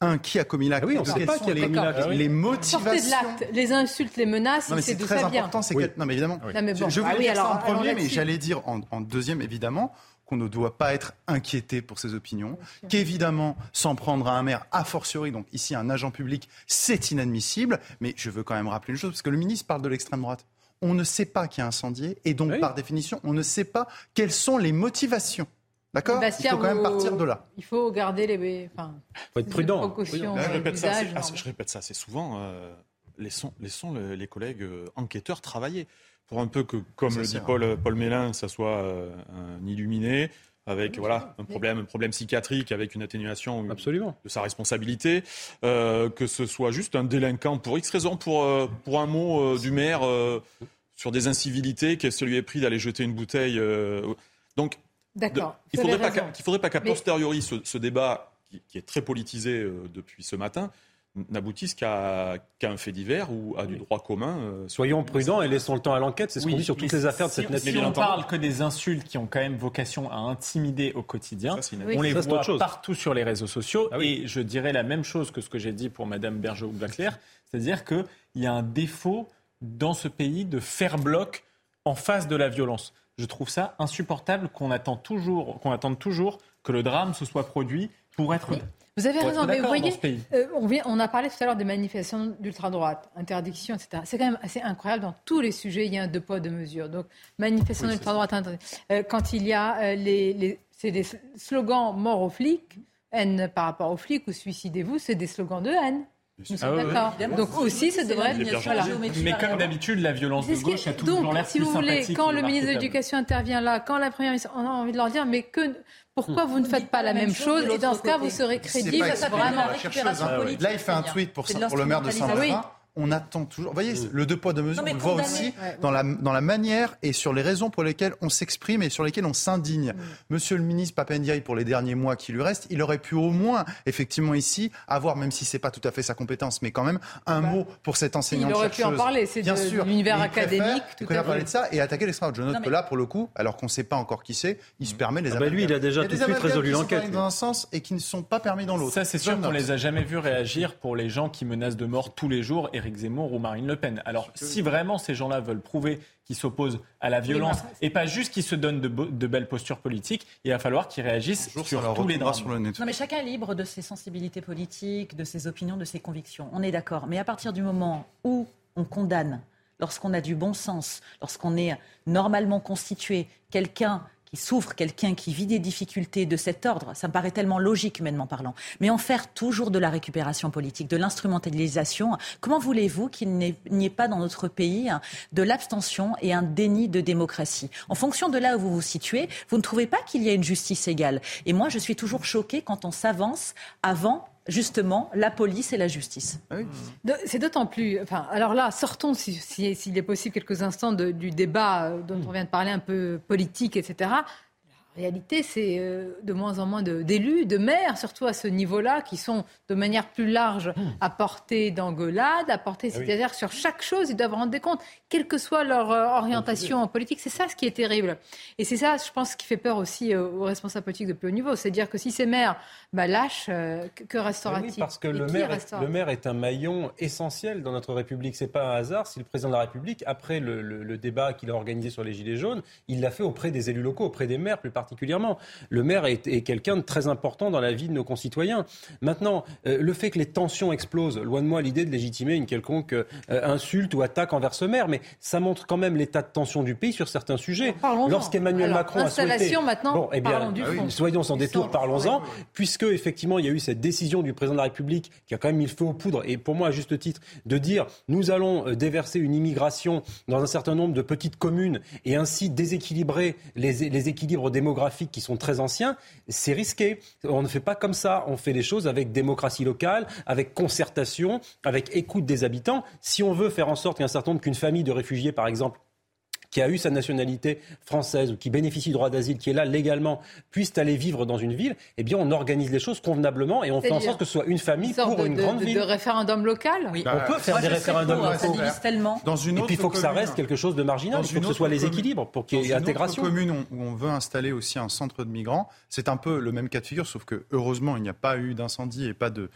un, qui a commis l'acte ah oui, on ne sait pas qui a commis l'acte. Les motivations. de l'acte, les insultes, les menaces, c'est de très important. C'est non, mais évidemment. Non, mais bon. Je, je voulais ah dire ça en premier, mais j'allais dire en, en deuxième, évidemment qu'on ne doit pas être inquiété pour ses opinions, qu'évidemment, s'en prendre à un maire, a fortiori, donc ici un agent public, c'est inadmissible. Mais je veux quand même rappeler une chose, parce que le ministre parle de l'extrême droite. On ne sait pas qui a incendié, et donc par définition, on ne sait pas quelles sont les motivations. D'accord Il faut quand même partir de là. Il faut garder les. Enfin, faut être prudent. je, répète ça, je répète ça assez souvent. Euh, laissons, laissons les, collègues euh, enquêteurs travailler pour un peu que, comme le dit Paul, Paul Mélin, ça soit euh, un illuminé avec voilà un problème, un problème psychiatrique, avec une atténuation Absolument. de sa responsabilité, euh, que ce soit juste un délinquant pour X raison, pour, euh, pour un mot du maire sur des incivilités, qu'est-ce lui est pris d'aller jeter une bouteille. donc, D'accord. il ne faudrait, pas faudrait pas qu'à posteriori ce, débat qui, est très politisé depuis ce matin n'aboutissent qu'à un fait divers ou à du droit commun. Euh, Soyons prudents et laissons le temps à l'enquête. C'est ce qu'on dit sur toutes les affaires de cette nature. Si on parle que des insultes qui ont quand même vocation à intimider au quotidien, on les voit partout sur les réseaux sociaux. Ah et je dirais la même chose que ce que j'ai dit pour Mme Bergeau-Blaclair, c'est-à-dire qu'il y a un défaut dans ce pays de faire bloc en face de la violence. Je trouve ça insupportable qu'on attend toujours, qu'on attende toujours que le drame se soit produit pour être vous avez raison, mais vous voyez, euh, on, vient, on, a parlé tout à l'heure des manifestations d'ultra-droite, interdiction, etc. C'est quand même assez incroyable. Dans tous les sujets, il y a un deux poids, deux mesures. Donc, manifestation d'ultra-droite, euh, quand il y a euh, les, les c'est des slogans mort aux flics, haine par rapport aux flics ou suicidez-vous, c'est des slogans de haine. Nous sommes ah d'accord. Donc aussi, ça devrait être. Voilà. Mais comme d'habitude, la violence de gauche a toujours l'air si vous voulez, quand le ministre de l'Éducation intervient là, quand la première ministre, on a envie de leur dire, mais que pourquoi vous ne faites pas la même chose Et dans ce cas, vous serez crédible. Ça vraiment récupération politique. Là, il fait un tweet pour, pour le maire de Saint-Martin on attend toujours. Vous voyez, mm. le deux poids, deux mesures, on le voit aussi dans la, dans la manière et sur les raisons pour lesquelles on s'exprime et sur lesquelles on s'indigne. Mm. Monsieur le ministre Papendiaï, pour les derniers mois qui lui restent, il aurait pu au moins, effectivement, ici, avoir, même si c'est pas tout à fait sa compétence, mais quand même, un bah, mot pour cet enseignant Il aurait pu en parler, c'est bien sûr l'univers académique. Il préfère parler de ça et attaquer l'extrême Je note que là, pour le coup, alors qu'on ne sait pas encore qui c'est, il se permet les ah bah Lui, il a déjà tout de suite résolu l'enquête. Dans un sens et qui ne sont pas permis dans l'autre. Ça, c'est sûr qu'on les a jamais vus réagir pour les gens qui menacent de mort tous les jours, Éric Zemmour ou Marine le Pen. Alors, si vraiment ces gens-là veulent prouver qu'ils s'opposent à la violence et pas juste qu'ils se donnent de, belles postures politiques, il va falloir qu'ils réagissent sur tous les droits. Sur le non, mais chacun est libre de ses sensibilités politiques, de ses opinions, de ses convictions. On est d'accord. Mais à partir du moment où on condamne, lorsqu'on a du bon sens, lorsqu'on est normalement constitué, quelqu'un qui souffre, quelqu'un qui vit des difficultés de cet ordre, ça me paraît tellement logique humainement parlant. Mais en faire toujours de la récupération politique, de l'instrumentalisation, comment voulez-vous qu'il n'y ait pas dans notre pays de l'abstention et un déni de démocratie? En fonction de là où vous vous situez, vous ne trouvez pas qu'il y a une justice égale? Et moi, je suis toujours choquée quand on s'avance avant justement la police et la justice. Ah c'est d'autant plus. Enfin, alors là, sortons, s'il est possible, quelques instants du débat euh, dont on vient de parler, un peu politique, etc réalité, c'est euh, de moins en moins d'élus, de, maires, surtout à ce niveau-là, qui sont de manière plus large hmm. à portée d'engueulade, à portée, ah c'est-à-dire sur chaque chose, ils doivent rendre compte, quelle que soit leur euh, orientation en politique. C'est ça ce qui est terrible. Et c'est ça, je pense, qui fait peur aussi euh, aux responsables politiques de plus haut niveau. C'est-à-dire que si ces maires bah, lâchent, que restera-t-il oui, Parce que le maire, est, le maire, est, un maillon essentiel dans notre République. C'est pas un hasard si le président de la République, après le, le débat qu'il a organisé sur les Gilets jaunes, il l'a fait auprès des élus locaux, auprès des maires plus particulièrement particulièrement. Le maire est, quelqu'un de très important dans la vie de nos concitoyens. Maintenant, euh, le fait que les tensions explosent, loin de moi l'idée de légitimer une quelconque euh, insulte ou attaque envers ce maire, mais ça montre quand même l'état de tension du pays sur certains sujets. Lorsqu'Emmanuel Macron a souhaité... maintenant, bon, eh bien, du ah soyons sans détour, parlons-en, puisque effectivement il y a eu cette décision du président de la République qui a quand même mis le feu aux poudres, et pour moi à juste titre, de dire nous allons euh, déverser une immigration dans un certain nombre de petites communes et ainsi déséquilibrer les, les équilibres démographiques démographiques qui sont très anciens, c'est risqué. On ne fait pas comme ça. On fait les choses avec démocratie locale, avec concertation, avec écoute des habitants. Si on veut faire en sorte qu'un certain nombre, qu'une famille de réfugiés, par exemple, qui a eu sa nationalité française ou qui bénéficie du droit d'asile, qui est là légalement, puisse aller vivre dans une ville, eh bien, on organise les choses convenablement et on fait en sorte que ce soit une famille pour une grande ville. De référendum local Oui, on peut faire des référendums locaux. tellement. Dans une autre et puis, il faut que ça reste quelque chose de marginal. Il faut que ce soit les équilibres pour qu'il y ait intégration. Dans une commune où on veut installer aussi un centre de migrants, c'est un peu le même cas de figure, sauf que heureusement, il n'y a pas eu d'incendie et pas de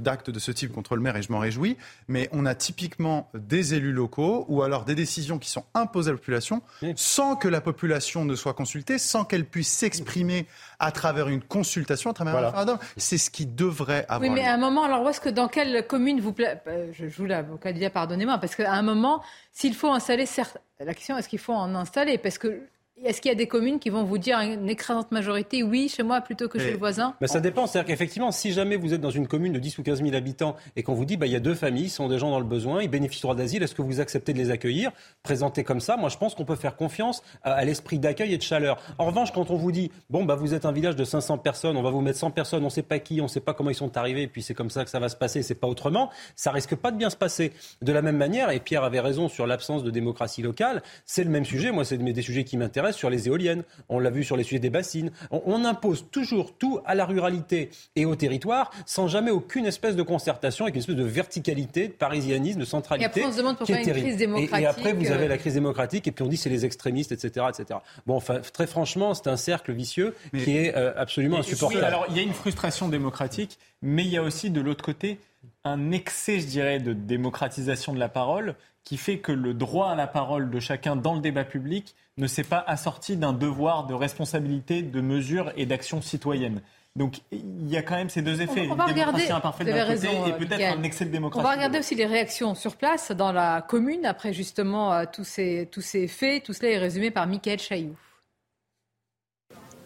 d'actes de, ce type contre le maire et je m'en réjouis. Mais on a typiquement des élus locaux ou alors des décisions qui sont imposées à la population sans que la population ne soit consultée, sans qu'elle puisse s'exprimer à travers une consultation, à travers un référendum. C'est ce qui devrait avoir. Oui, mais à un moment, alors où est-ce que dans quelle commune vous plaît euh, Je joue l'avocat pardonnez-moi, parce qu'à un moment, s'il faut installer, certes, la question est-ce qu'il faut en installer? Parce que est-ce qu'il y a des communes qui vont vous dire une écrasante majorité oui chez moi plutôt que chez le voisin bah, Ça dépend. C'est-à-dire qu'effectivement, si jamais vous êtes dans une commune de 10 ou 15 000 habitants et qu'on vous dit bah, il y a deux familles, ils sont des gens dans le besoin, ils bénéficient droit d'asile, est-ce que vous acceptez de les accueillir? Présenter comme ça, moi je pense qu'on peut faire confiance à, l'esprit d'accueil et de chaleur. En revanche, quand on vous dit bon, bah, vous êtes un village de 500 personnes, on va vous mettre 100 personnes, on ne sait pas qui, on ne sait pas comment ils sont arrivés, et puis c'est comme ça que ça va se passer, c'est pas autrement, ça risque pas de bien se passer. De la même manière, et Pierre avait raison sur l'absence de démocratie locale, c'est le même sujet, moi c'est des sujets qui m'intéressent sur les éoliennes on l'a vu sur les sujets des bassines. On, impose toujours tout à la ruralité et au territoire sans jamais aucune espèce de concertation avec une espèce de verticalité, de parisianisme, de centralité. Et après, on se demande pourquoi il y a une crise démocratique. Et, après, vous avez la crise démocratique et puis on dit c'est les extrémistes, etc. etc. Bon, enfin, très franchement, c'est un cercle vicieux qui est euh, absolument insupportable. alors, il y a une frustration démocratique, mais il y a aussi de l'autre côté un excès, je dirais, de démocratisation de la parole qui fait que le droit à la parole de chacun dans le débat public ne s'est pas assorti d'un devoir de responsabilité, de mesure et d'action citoyenne. Donc il y a quand même ces deux effets. On, va regarder, et peut-être un excès de démocratie. On va regarder aussi les réactions sur place dans la commune après justement euh, tous, ces, tous ces faits. Tout cela est résumé par Michael Chailloux.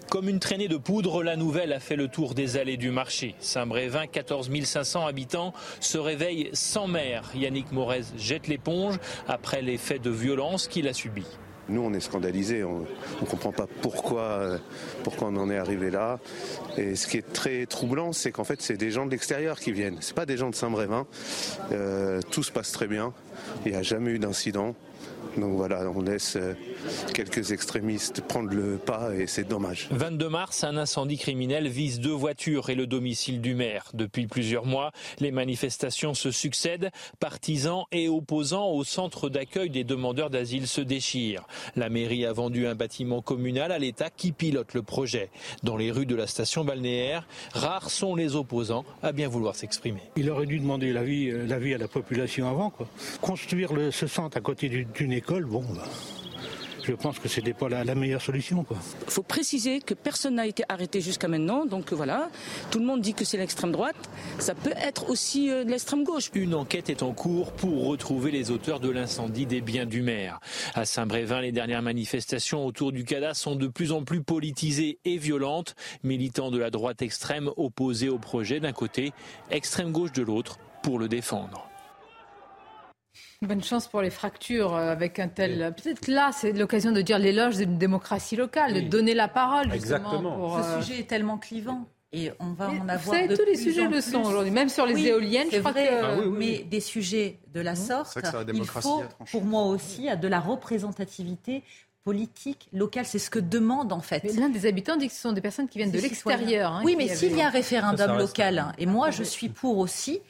Comme une traînée de poudre, la nouvelle a fait le tour des allées du marché. Saint-Brévin, 14 500 habitants, se réveille sans maire. Yannick Morez jette l'éponge après les faits de violence qu'il a subis. Nous, on est scandalisés, on ne comprend pas pourquoi, euh, pourquoi on en est arrivé là. Et ce qui est très troublant, c'est qu'en fait, c'est des gens de l'extérieur qui viennent. Ce pas des gens de Saint-Brévin. Euh, tout se passe très bien. Il n'y a jamais eu d'incident. Donc voilà, on laisse euh, quelques extrémistes prendre le pas et c'est dommage. 22 mars, un incendie criminel vise deux voitures et le domicile du maire. Depuis plusieurs mois, les manifestations se succèdent. Partisans et opposants au centre d'accueil des demandeurs d'asile se déchirent. La mairie a vendu un bâtiment communal à l'État qui pilote le projet. Dans les rues de la station balnéaire, rares sont les opposants à bien vouloir s'exprimer. Il aurait dû demander l'avis, euh, à la population avant. Quoi. Construire ce centre à côté d'une école, bon, bah, je pense que ce n'était pas la, meilleure solution. Il faut préciser que personne n'a été arrêté jusqu'à maintenant. Donc voilà, tout le monde dit que c'est l'extrême droite. Ça peut être aussi euh, l'extrême gauche. Une enquête est en cours pour retrouver les auteurs de l'incendie des biens du maire. À Saint-Brévin, les dernières manifestations autour du CADA sont de plus en plus politisées et violentes. Militants de la droite extrême opposés au projet d'un côté, extrême gauche de l'autre pour le défendre. Bonne chance pour les fractures euh, avec un tel. Peut-être là, c'est l'occasion de dire l'éloge d'une démocratie locale, de donner la parole justement. Exactement. Ce euh, sujet est tellement clivant. Et on va en avoir. Vous savez, tous les sujets le sont aujourd'hui, même sur les éoliennes. Je crois vrai, que... Ah mais des sujets de la sorte, il faut, pour moi aussi, de la représentativité politique locale. C'est ce que demande en fait. L'un des habitants dit que ce sont des personnes qui viennent de l'extérieur. Hein, oui, mais s'il y a un référendum local, hein, et moi je suis pour aussi,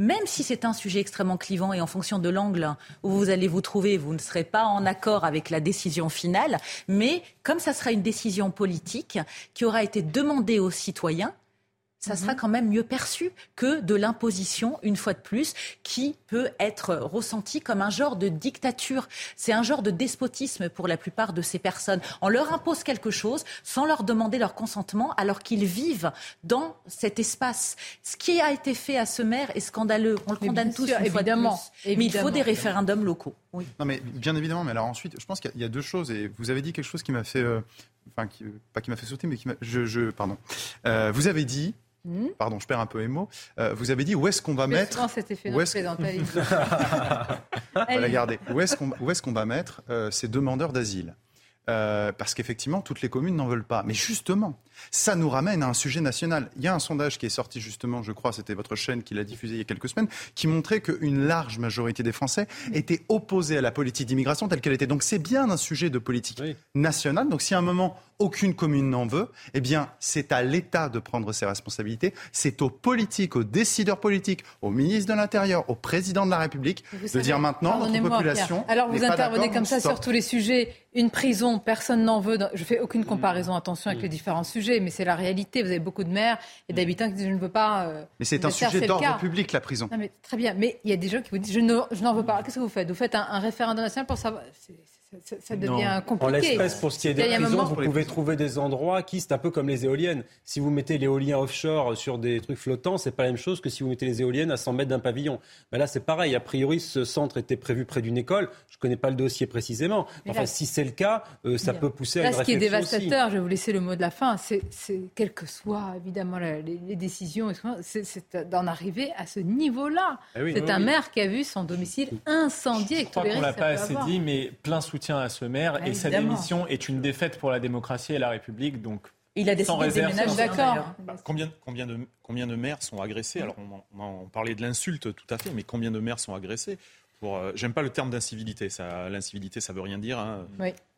même si c'est un sujet extrêmement clivant et en fonction de l'angle où vous allez vous trouver, vous ne serez pas en accord avec la décision finale, mais comme ça sera une décision politique qui aura été demandée aux citoyens, ça sera mhm. quand même mieux perçu que de l'imposition, une fois de plus, qui peut être ressentie comme un genre de dictature. C'est un genre de despotisme pour la plupart de ces personnes. On leur impose quelque chose sans leur demander leur consentement alors qu'ils vivent dans cet espace. Ce qui a été fait à ce maire est scandaleux. On le condamne tous, une évidemment, fois de plus. Mais il faut des référendums locaux. Oui. Non, mais bien évidemment. Mais alors ensuite, je pense qu'il y, a deux choses. Et vous avez dit quelque chose qui m'a fait, euh, enfin, pas qui m'a fait sauter, mais qui m'a, je, je, pardon. Euh, vous avez dit Hmm? Pardon, je perds un peu les mots. Euh, vous avez dit où est-ce qu'on va mettre cet effet où est-ce Où est-ce qu'on est va mettre euh, ces demandeurs d'asile? Euh, parce qu'effectivement, toutes les communes n'en veulent pas. Mais justement, ça nous ramène à un sujet national. Il y a un sondage qui est sorti justement, je crois, c'était votre chaîne qui l'a diffusé il y a quelques semaines, qui montrait qu'une large majorité des Français étaient opposés à la politique d'immigration telle qu'elle était. Donc c'est bien un sujet de politique nationale. Donc si à un moment aucune commune n'en veut, eh bien c'est à l'État de prendre ses responsabilités. C'est aux politiques, aux décideurs politiques, aux ministres de l'Intérieur, au président de la République de dire maintenant notre population. Alors vous intervenez comme ça sur tous les sujets Une prison, personne n'en veut. Je fais aucune comparaison, attention, avec les différents sujets, mais c'est la réalité. Vous avez beaucoup de maires et d'habitants qui disent je ne veux pas. Euh, mais c'est un sujet d'ordre public, la prison. mais, très bien, mais il y a des gens qui vous disent je n'en veux pas. Qu'est-ce que vous faites? Vous faites un, un référendum national pour savoir ça, devient compliqué. En l'espèce, pour ce qui est des prisons, vous pouvez trouver des endroits qui, c'est un peu comme les éoliennes. Si vous mettez l'éolien offshore sur des trucs flottants, c'est pas la même chose que si vous mettez les éoliennes à 100 mètres d'un pavillon. Mais là, c'est pareil. A priori, ce centre était prévu près d'une école. Je connais pas le dossier précisément. enfin, si c'est le cas, euh, ça peut pousser à une ce qui est dévastateur, je vais vous laisser le mot de la fin, c'est, quelles que soient évidemment les, décisions, c'est, d'en arriver à ce niveau-là. Eh c'est un maire qui a vu son domicile incendié. Je crois qu'on l'a pas assez dit, mais plein soutien à ce maire et sa démission est une défaite pour la démocratie et la République. Donc, il a décidé de déménager, d'accord. Bah, combien, combien, de, combien de maires sont agressés? Alors, on, parlait de l'insulte, tout à fait, mais combien de maires sont agressés pour, euh, J'aime pas le terme d'incivilité. L'incivilité, ça veut rien dire. Hein.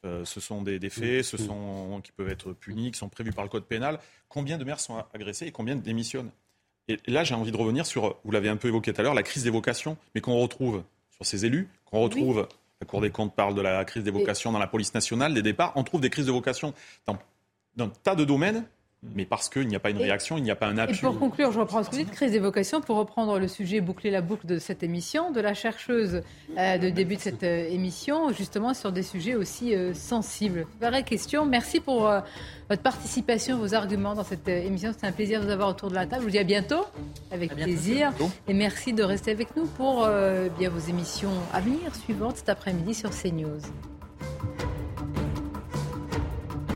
Euh, ce sont des, faits, ce sont qui peuvent être punis, qui sont prévus par le code pénal. Combien de maires sont agressés et combien démissionnent? Et là, j'ai envie de revenir sur, vous l'avez un peu évoqué tout à l'heure, la crise des vocations, mais qu'on retrouve sur ces élus, qu'on retrouve la Cour des comptes parle de la crise des vocations dans la police nationale, des départs. On trouve des crises de vocations dans, dans un tas de domaines mais parce qu'il n'y a pas une réaction, il n'y a pas un appui. Et pour conclure, je reprends ce que vous dites, crise d'évocation, pour reprendre le sujet, boucler la boucle de cette émission, de la chercheuse euh, de début de cette euh, émission, justement sur des sujets aussi euh, sensibles. Vraie question, merci pour votre participation, vos arguments dans cette émission. C'était un plaisir de vous avoir autour de la table. Je vous dis à bientôt, avec plaisir. Et merci de rester avec nous pour bien vos émissions à venir, suivantes cet après-midi sur CNews.